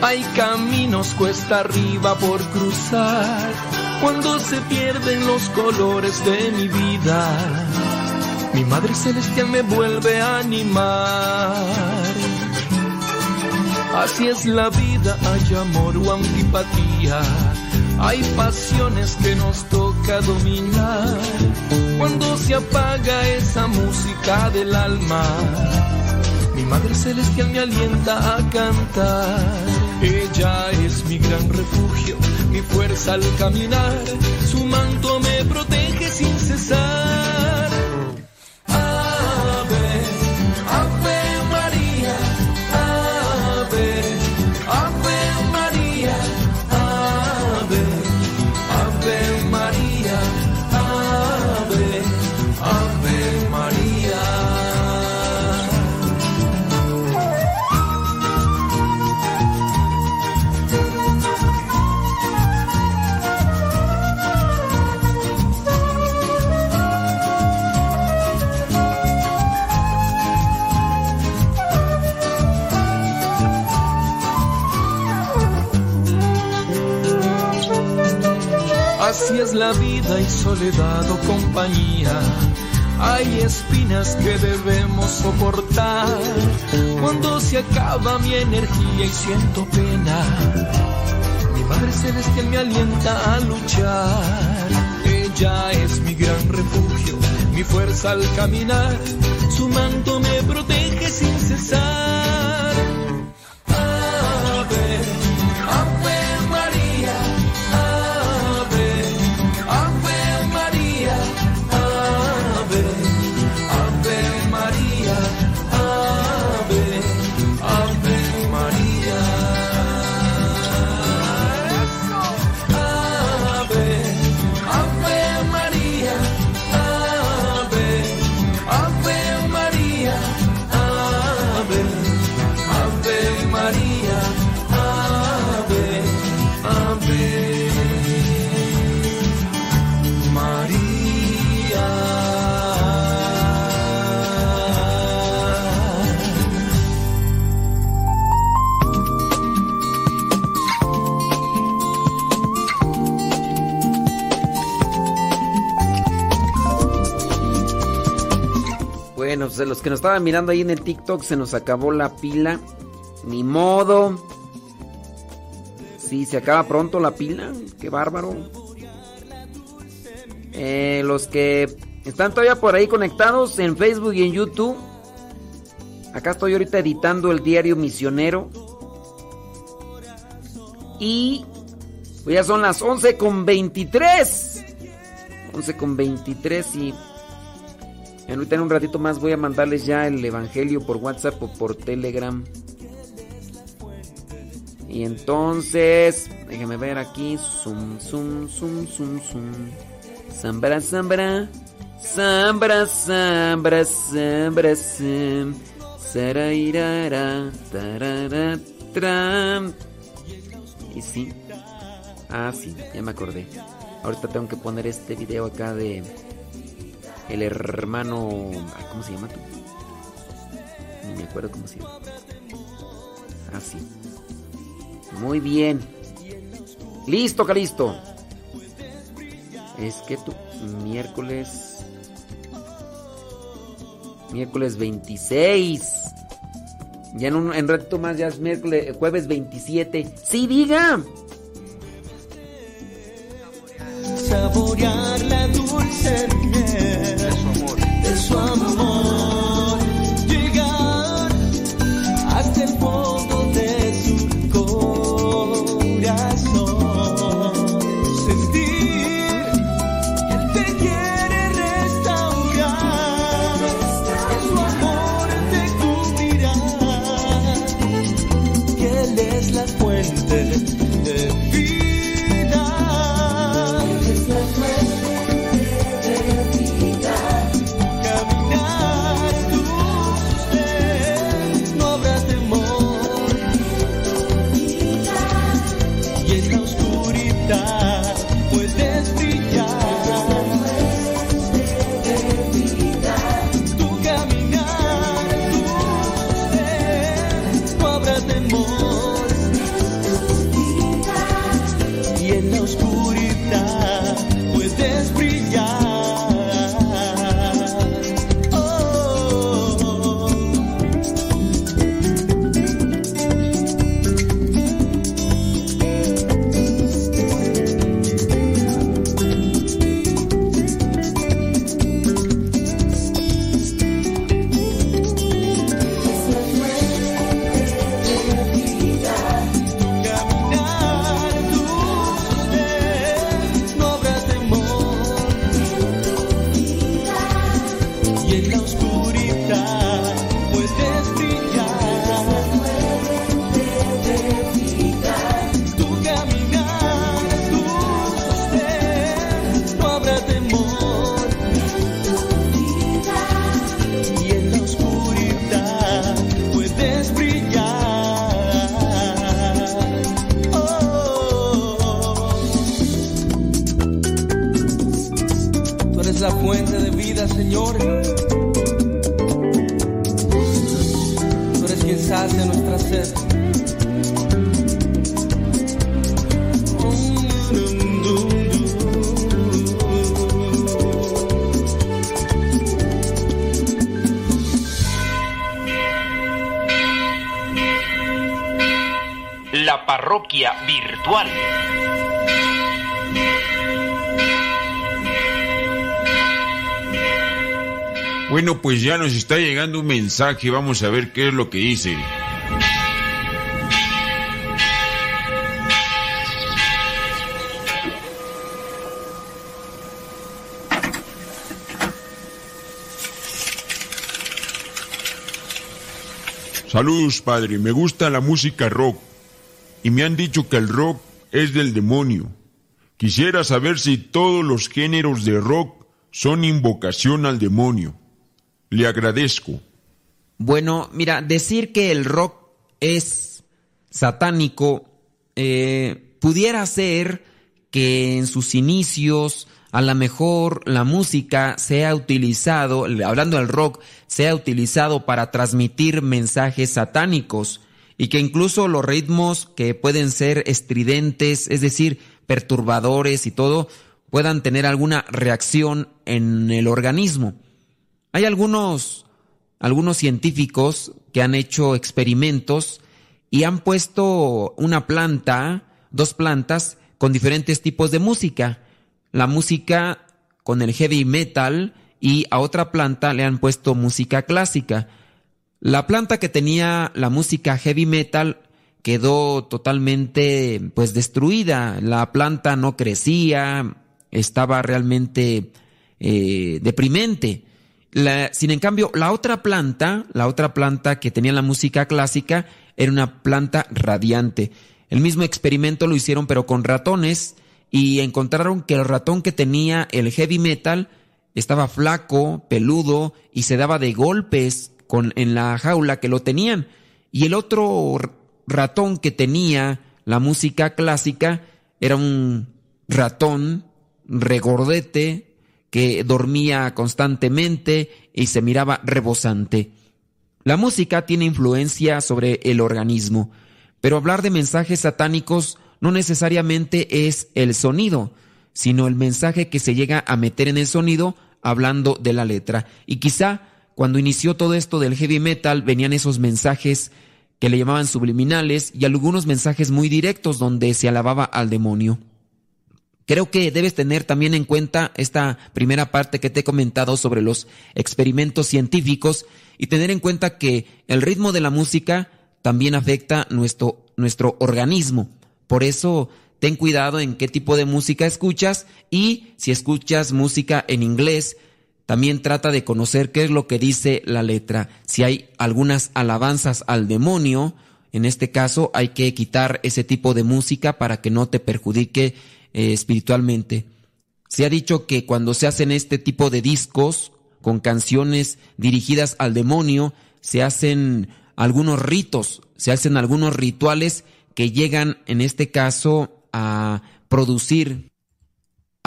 Hay caminos cuesta arriba por cruzar. Cuando se pierden los colores de mi vida, mi Madre Celestial me vuelve a animar. Así es la vida, hay amor o antipatía. Hay pasiones que nos toca dominar. Cuando se apaga esa música del alma, mi Madre Celestial me alienta a cantar. Ella es mi gran refugio, mi fuerza al caminar. Su manto me protege sin cesar. La vida y soledad o compañía. Hay espinas que debemos soportar. Cuando se acaba mi energía y siento pena, mi Madre Celestial me alienta a luchar. Ella es mi gran refugio, mi fuerza al caminar. Su manto me protege sin cesar. Pues los que nos estaban mirando ahí en el TikTok se nos acabó la pila. Ni modo. Sí, se acaba pronto la pila. Qué bárbaro. Eh, los que están todavía por ahí conectados en Facebook y en YouTube. Acá estoy ahorita editando el diario misionero. Y pues ya son las 11 con 23. 11 con 23 y ahorita en un ratito más voy a mandarles ya el evangelio por WhatsApp o por Telegram. Y entonces, déjenme ver aquí. Zoom, zoom, zoom, zoom, zoom. Zambra, zambra. Zambra, zambra, zambra, zam. Sarairara, tarara, tram. Y sí. Ah, sí, ya me acordé. Ahorita tengo que poner este video acá de el hermano. ay, ¿Cómo se llama tú? Ni me acuerdo cómo se llama. Ah, sí. Muy bien. Listo, Calisto. Es que tú. Miércoles. Miércoles 26. Ya en un en ratito más, ya es miércoles, jueves 27. ¡Sí, diga! Saborear la dulce miel. De su amor, de su amor. llegar hasta el fondo de su corazón, parroquia virtual. Bueno, pues ya nos está llegando un mensaje, vamos a ver qué es lo que dice. Saludos, padre. Me gusta la música rock. Y me han dicho que el rock es del demonio. Quisiera saber si todos los géneros de rock son invocación al demonio. Le agradezco. Bueno, mira, decir que el rock es satánico eh, pudiera ser que en sus inicios a lo mejor la música sea utilizado, hablando del rock, sea utilizado para transmitir mensajes satánicos y que incluso los ritmos que pueden ser estridentes, es decir, perturbadores y todo, puedan tener alguna reacción en el organismo. Hay algunos, algunos científicos que han hecho experimentos y han puesto una planta, dos plantas, con diferentes tipos de música. La música con el heavy metal y a otra planta le han puesto música clásica. La planta que tenía la música heavy metal quedó totalmente pues destruida. La planta no crecía, estaba realmente eh, deprimente. La- sin en la otra planta, la otra planta que tenía la música clásica, era una planta radiante. El mismo experimento lo hicieron pero con ratones y encontraron que el ratón que tenía el heavy metal estaba flaco, peludo y se daba de golpes con, en la jaula que lo tenían. Y el otro ratón que tenía la música clásica era un ratón regordete que dormía constantemente y se miraba rebosante. La música tiene influencia sobre el organismo, pero hablar de mensajes satánicos no necesariamente es el sonido, sino el mensaje que se llega a meter en el sonido hablando de la letra. Y quizá cuando inició todo esto del heavy metal venían esos mensajes que le llamaban subliminales y algunos mensajes muy directos donde se alababa al demonio. Creo que debes tener también en cuenta esta primera parte que te he comentado sobre los experimentos científicos y tener en cuenta que el ritmo de la música también afecta nuestro, nuestro organismo. Por eso ten cuidado en qué tipo de música escuchas y si escuchas música en inglés, también trata de conocer qué es lo que dice la letra. Si hay algunas alabanzas al demonio, en este caso hay que quitar ese tipo de música para que no te perjudique eh, espiritualmente. Se ha dicho que cuando se hacen este tipo de discos con canciones dirigidas al demonio, se hacen algunos ritos, se hacen algunos rituales que llegan en este caso a producir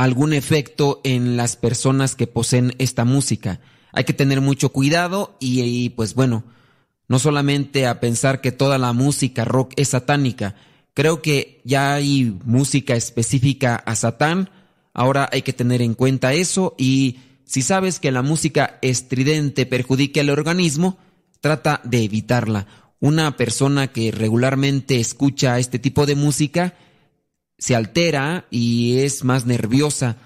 algún efecto en las personas que poseen esta música. Hay que tener mucho cuidado y, pues bueno, no solamente a pensar que toda la música rock es satánica. Creo que ya hay música específica a Satán. Ahora hay que tener en cuenta eso y si sabes que la música estridente perjudica el organismo, trata de evitarla. Una persona que regularmente escucha este tipo de música se altera y es más nerviosa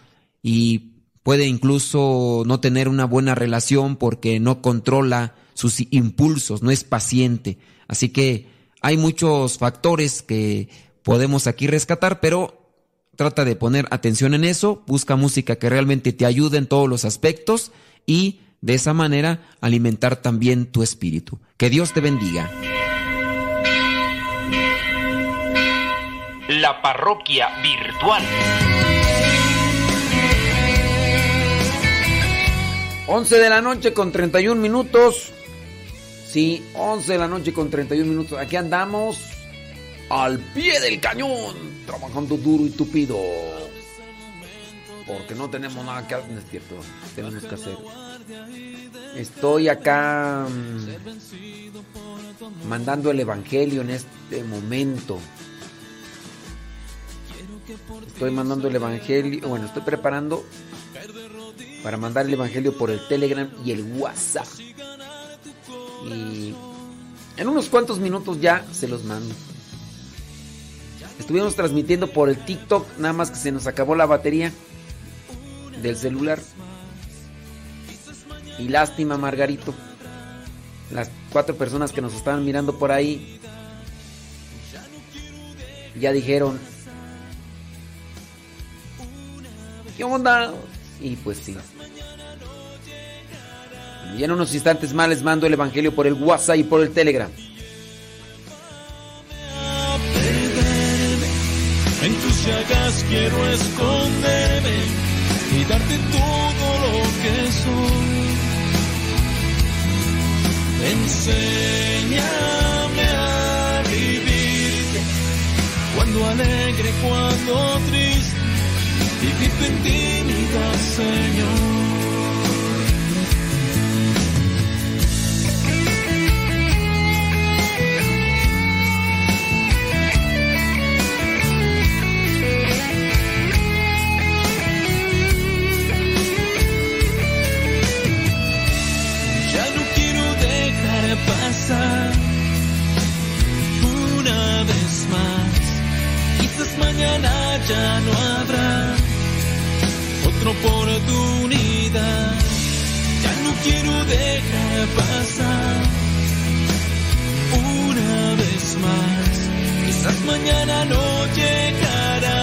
y puede incluso no tener una buena relación porque no controla sus impulsos, no es paciente. Así que hay muchos factores que podemos aquí rescatar, pero trata de poner atención en eso, busca música que realmente te ayude en todos los aspectos y de esa manera alimentar también tu espíritu. Que Dios te bendiga. La parroquia virtual. 11 de la noche con 31 minutos. Sí, 11 de la noche con 31 minutos. Aquí andamos al pie del cañón, trabajando duro y tupido. Porque no tenemos nada que hacer. Es cierto, tenemos que hacer. Estoy acá mm, mandando el evangelio en este momento. Estoy mandando el evangelio. Bueno, estoy preparando para mandar el evangelio por el Telegram y el WhatsApp. Y en unos cuantos minutos ya se los mando. Estuvimos transmitiendo por el TikTok, nada más que se nos acabó la batería del celular. Y lástima, Margarito. Las cuatro personas que nos estaban mirando por ahí ya dijeron, ¿qué onda? Y pues sí. Y en unos instantes más les mando el Evangelio por el WhatsApp y por el Telegram. En tus llagas quiero esconderme y darte todo lo que soy. Enséñame a vivir cuando alegre, cuando triste, vivir tu intimidad, Señor. Ya no quiero dejar pasar una vez más. Quizás mañana ya no habrá otra oportunidad. Ya no quiero dejar pasar una vez más. Quizás mañana no llegará.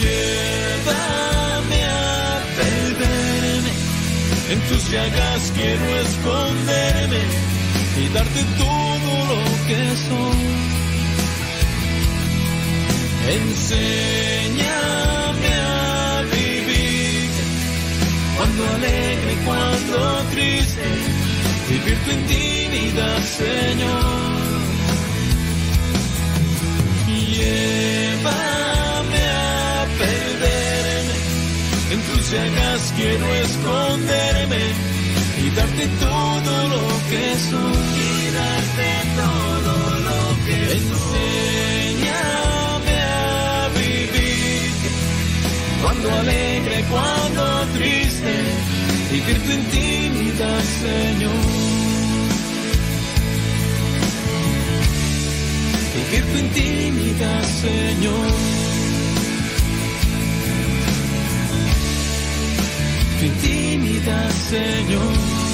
Llévame a perderme. En tus llagas quiero esconderme y darte todo lo que soy. Enséñame a vivir cuando alegre, cuando triste, vivir tu intimidad, Señor. Llévame a perderme, en tus llagas quiero esconderme y darte todo lo que soy. Y darte todo lo que Enséñame cuando alegre, cuando triste, vivir tu intimidad, Señor. Vivir tu intimidad, Señor. Tu intimidad, Señor.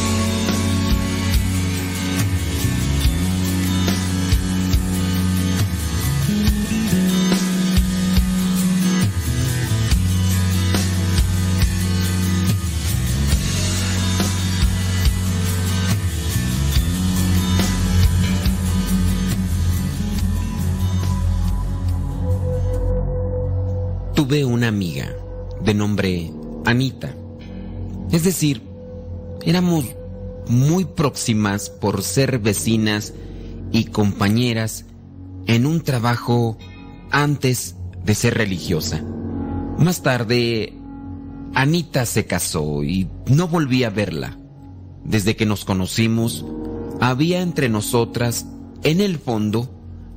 Tuve una amiga de nombre Anita. Es decir, éramos muy próximas por ser vecinas y compañeras en un trabajo antes de ser religiosa. Más tarde, Anita se casó y no volví a verla. Desde que nos conocimos, había entre nosotras, en el fondo,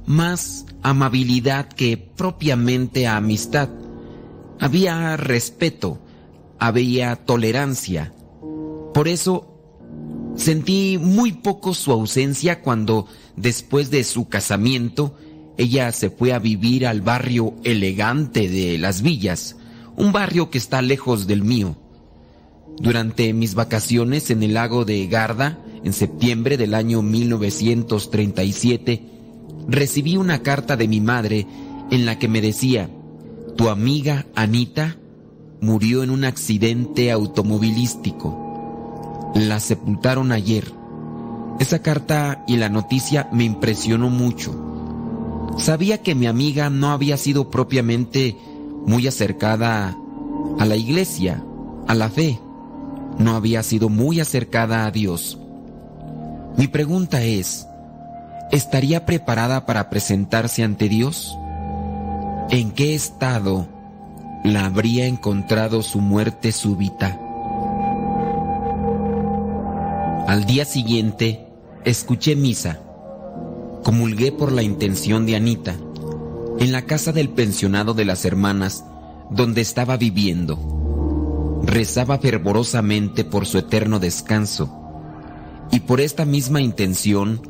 más amabilidad que propiamente amistad. Había respeto, había tolerancia. Por eso sentí muy poco su ausencia cuando, después de su casamiento, ella se fue a vivir al barrio elegante de Las Villas, un barrio que está lejos del mío. Durante mis vacaciones en el lago de Garda, en septiembre del año 1937, recibí una carta de mi madre en la que me decía, tu amiga Anita murió en un accidente automovilístico. La sepultaron ayer. Esa carta y la noticia me impresionó mucho. Sabía que mi amiga no había sido propiamente muy acercada a la iglesia, a la fe. No había sido muy acercada a Dios. Mi pregunta es, ¿estaría preparada para presentarse ante Dios? ¿En qué estado la habría encontrado su muerte súbita? Al día siguiente, escuché misa. Comulgué por la intención de Anita, en la casa del pensionado de las hermanas, donde estaba viviendo. Rezaba fervorosamente por su eterno descanso, y por esta misma intención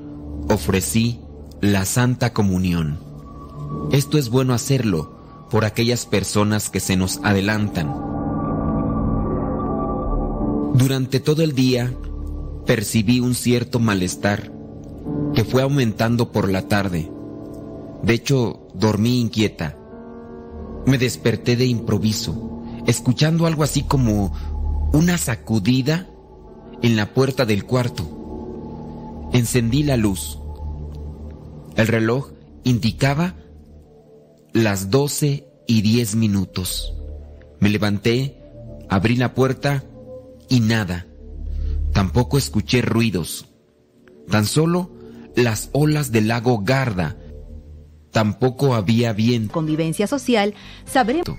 ofrecí la Santa Comunión. Esto es bueno hacerlo por aquellas personas que se nos adelantan. Durante todo el día percibí un cierto malestar que fue aumentando por la tarde. De hecho, dormí inquieta. Me desperté de improviso, escuchando algo así como una sacudida en la puerta del cuarto. Encendí la luz. El reloj indicaba las doce y diez minutos. Me levanté, abrí la puerta y nada. Tampoco escuché ruidos. Tan solo las olas del lago Garda. Tampoco había viento. Convivencia social, sabremos.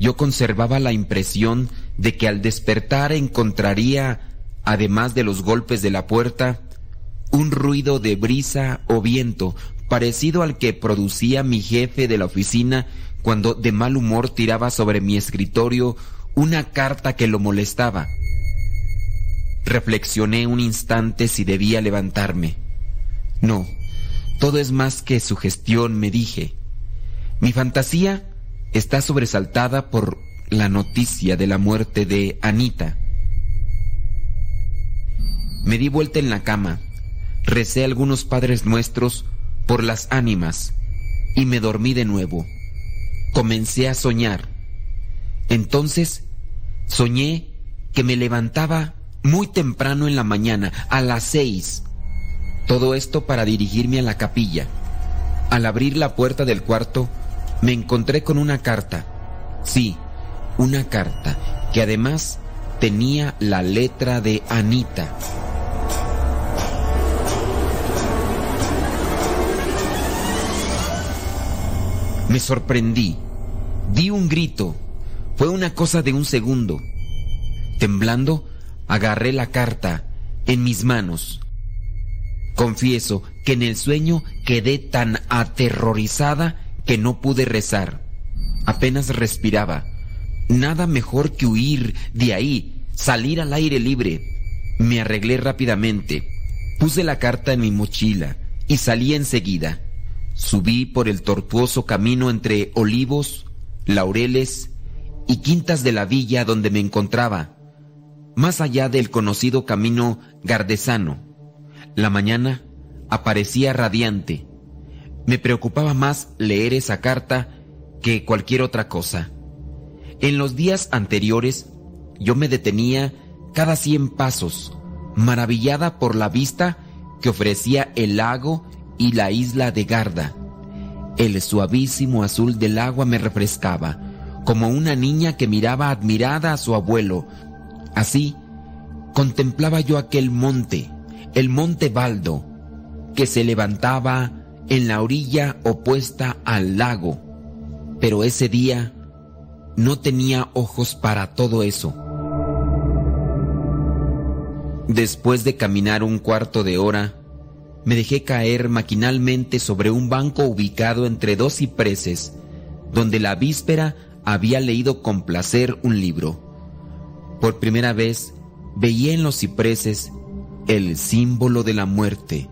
Yo conservaba la impresión de que al despertar encontraría, además de los golpes de la puerta, un ruido de brisa o viento parecido al que producía mi jefe de la oficina cuando de mal humor tiraba sobre mi escritorio una carta que lo molestaba. Reflexioné un instante si debía levantarme. No, todo es más que sugestión, me dije. Mi fantasía está sobresaltada por la noticia de la muerte de Anita. Me di vuelta en la cama, recé algunos padres nuestros por las ánimas y me dormí de nuevo. Comencé a soñar. Entonces soñé que me levantaba muy temprano en la mañana, a las seis. Todo esto para dirigirme a la capilla. Al abrir la puerta del cuarto, me encontré con una carta. Sí, una carta que además tenía la letra de Anita. Me sorprendí. Di un grito. Fue una cosa de un segundo. Temblando, agarré la carta en mis manos. Confieso que en el sueño quedé tan aterrorizada que no pude rezar. Apenas respiraba. Nada mejor que huir de ahí, salir al aire libre. Me arreglé rápidamente. Puse la carta en mi mochila y salí enseguida. Subí por el tortuoso camino entre olivos, laureles y quintas de la villa donde me encontraba, más allá del conocido camino gardesano. La mañana aparecía radiante. Me preocupaba más leer esa carta que cualquier otra cosa. En los días anteriores yo me detenía cada cien pasos, maravillada por la vista que ofrecía el lago y la isla de Garda. El suavísimo azul del agua me refrescaba, como una niña que miraba admirada a su abuelo. Así, contemplaba yo aquel monte, el monte Baldo, que se levantaba en la orilla opuesta al lago. Pero ese día no tenía ojos para todo eso. Después de caminar un cuarto de hora, me dejé caer maquinalmente sobre un banco ubicado entre dos cipreses, donde la víspera había leído con placer un libro. Por primera vez veía en los cipreses el símbolo de la muerte,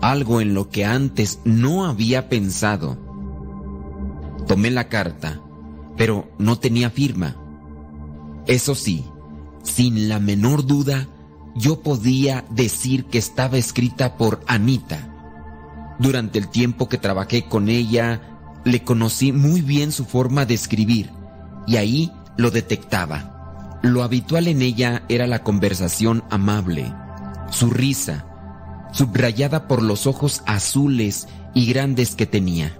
algo en lo que antes no había pensado. Tomé la carta, pero no tenía firma. Eso sí, sin la menor duda, yo podía decir que estaba escrita por Anita. Durante el tiempo que trabajé con ella, le conocí muy bien su forma de escribir y ahí lo detectaba. Lo habitual en ella era la conversación amable, su risa, subrayada por los ojos azules y grandes que tenía.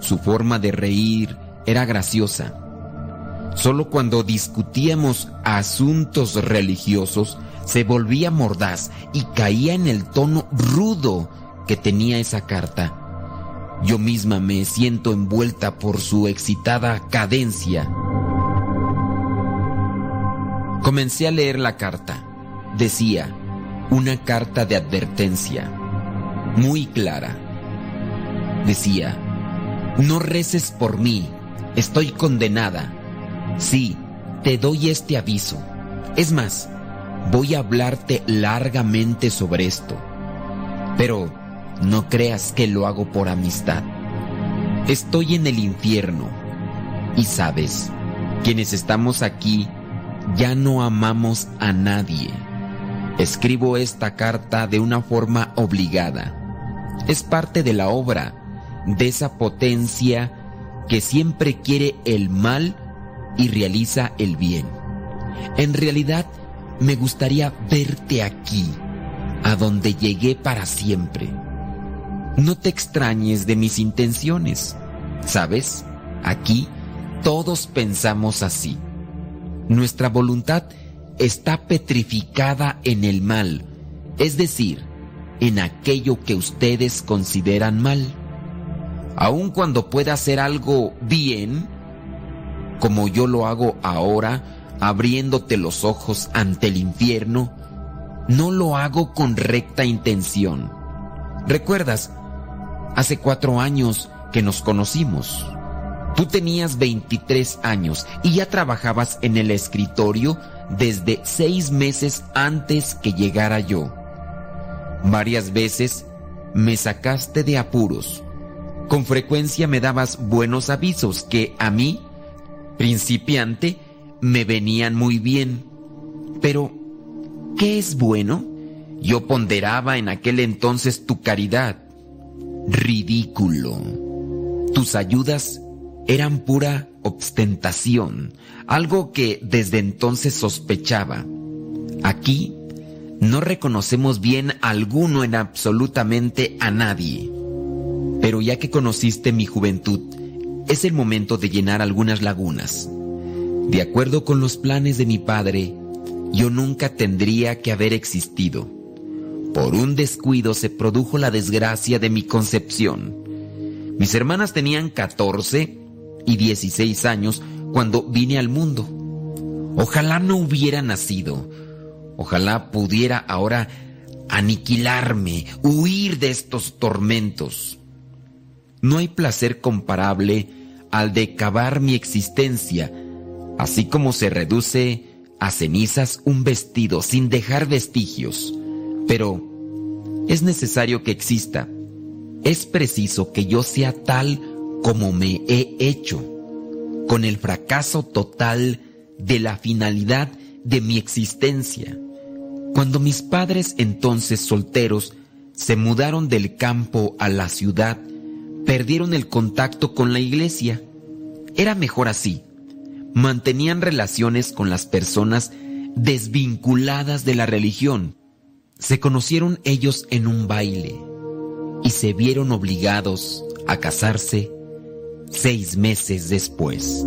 Su forma de reír era graciosa. Solo cuando discutíamos asuntos religiosos se volvía mordaz y caía en el tono rudo que tenía esa carta. Yo misma me siento envuelta por su excitada cadencia. Comencé a leer la carta. Decía, una carta de advertencia, muy clara. Decía, no reces por mí, estoy condenada. Sí, te doy este aviso. Es más, voy a hablarte largamente sobre esto. Pero no creas que lo hago por amistad. Estoy en el infierno. Y sabes, quienes estamos aquí ya no amamos a nadie. Escribo esta carta de una forma obligada. Es parte de la obra, de esa potencia que siempre quiere el mal y realiza el bien. En realidad, me gustaría verte aquí, a donde llegué para siempre. No te extrañes de mis intenciones. ¿Sabes? Aquí todos pensamos así. Nuestra voluntad está petrificada en el mal, es decir, en aquello que ustedes consideran mal. Aun cuando pueda hacer algo bien, como yo lo hago ahora, abriéndote los ojos ante el infierno, no lo hago con recta intención. ¿Recuerdas? Hace cuatro años que nos conocimos. Tú tenías 23 años y ya trabajabas en el escritorio desde seis meses antes que llegara yo. Varias veces me sacaste de apuros. Con frecuencia me dabas buenos avisos que a mí, principiante, me venían muy bien. Pero, ¿qué es bueno? Yo ponderaba en aquel entonces tu caridad. Ridículo. Tus ayudas eran pura ostentación, algo que desde entonces sospechaba. Aquí no reconocemos bien alguno en absolutamente a nadie. Pero ya que conociste mi juventud, es el momento de llenar algunas lagunas. De acuerdo con los planes de mi padre, yo nunca tendría que haber existido. Por un descuido se produjo la desgracia de mi concepción. Mis hermanas tenían 14 y 16 años cuando vine al mundo. Ojalá no hubiera nacido. Ojalá pudiera ahora aniquilarme, huir de estos tormentos. No hay placer comparable al de cavar mi existencia, así como se reduce a cenizas un vestido sin dejar vestigios. Pero es necesario que exista. Es preciso que yo sea tal como me he hecho, con el fracaso total de la finalidad de mi existencia. Cuando mis padres entonces solteros se mudaron del campo a la ciudad, perdieron el contacto con la iglesia. Era mejor así. Mantenían relaciones con las personas desvinculadas de la religión. Se conocieron ellos en un baile y se vieron obligados a casarse seis meses después.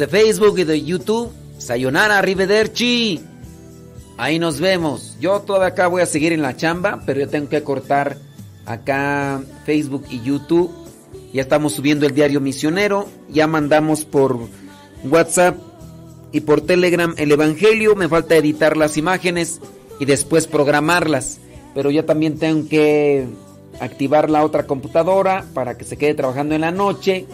De Facebook y de YouTube, Sayonara, Arrivederci. Ahí nos vemos. Yo todavía acá voy a seguir en la chamba, pero yo tengo que cortar acá Facebook y YouTube. Ya estamos subiendo el diario misionero. Ya mandamos por WhatsApp y por Telegram el Evangelio. Me falta editar las imágenes y después programarlas. Pero yo también tengo que activar la otra computadora para que se quede trabajando en la noche.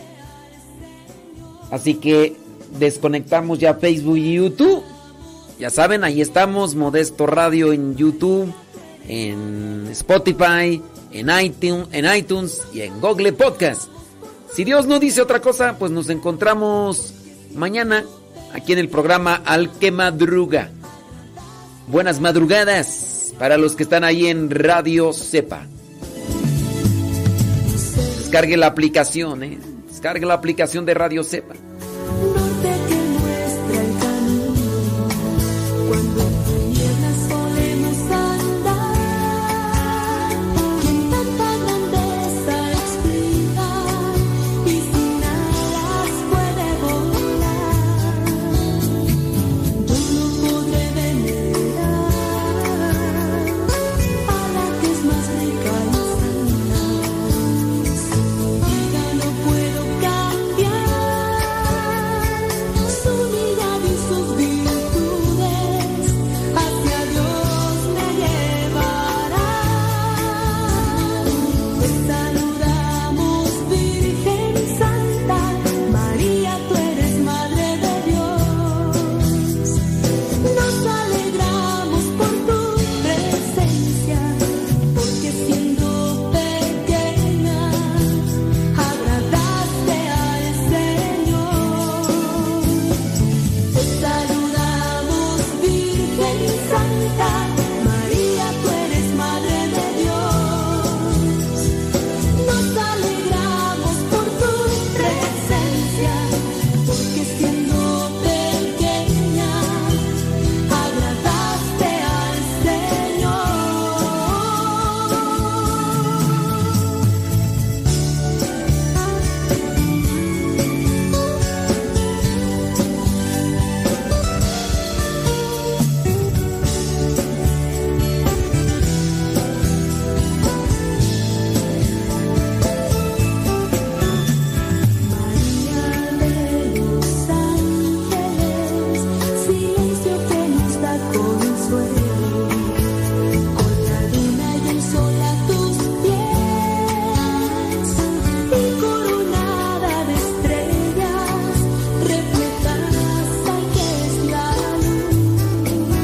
Así que desconectamos ya Facebook y YouTube. Ya saben, ahí estamos, Modesto Radio en YouTube, en Spotify en iTunes, en iTunes y en Google Podcast. Si Dios no dice otra cosa, pues nos encontramos mañana aquí en el programa Al que Madruga. Buenas madrugadas para los que están ahí en Radio Cepa. Descargue la aplicación, ¿eh? Descargue la aplicación de Radio Cepa.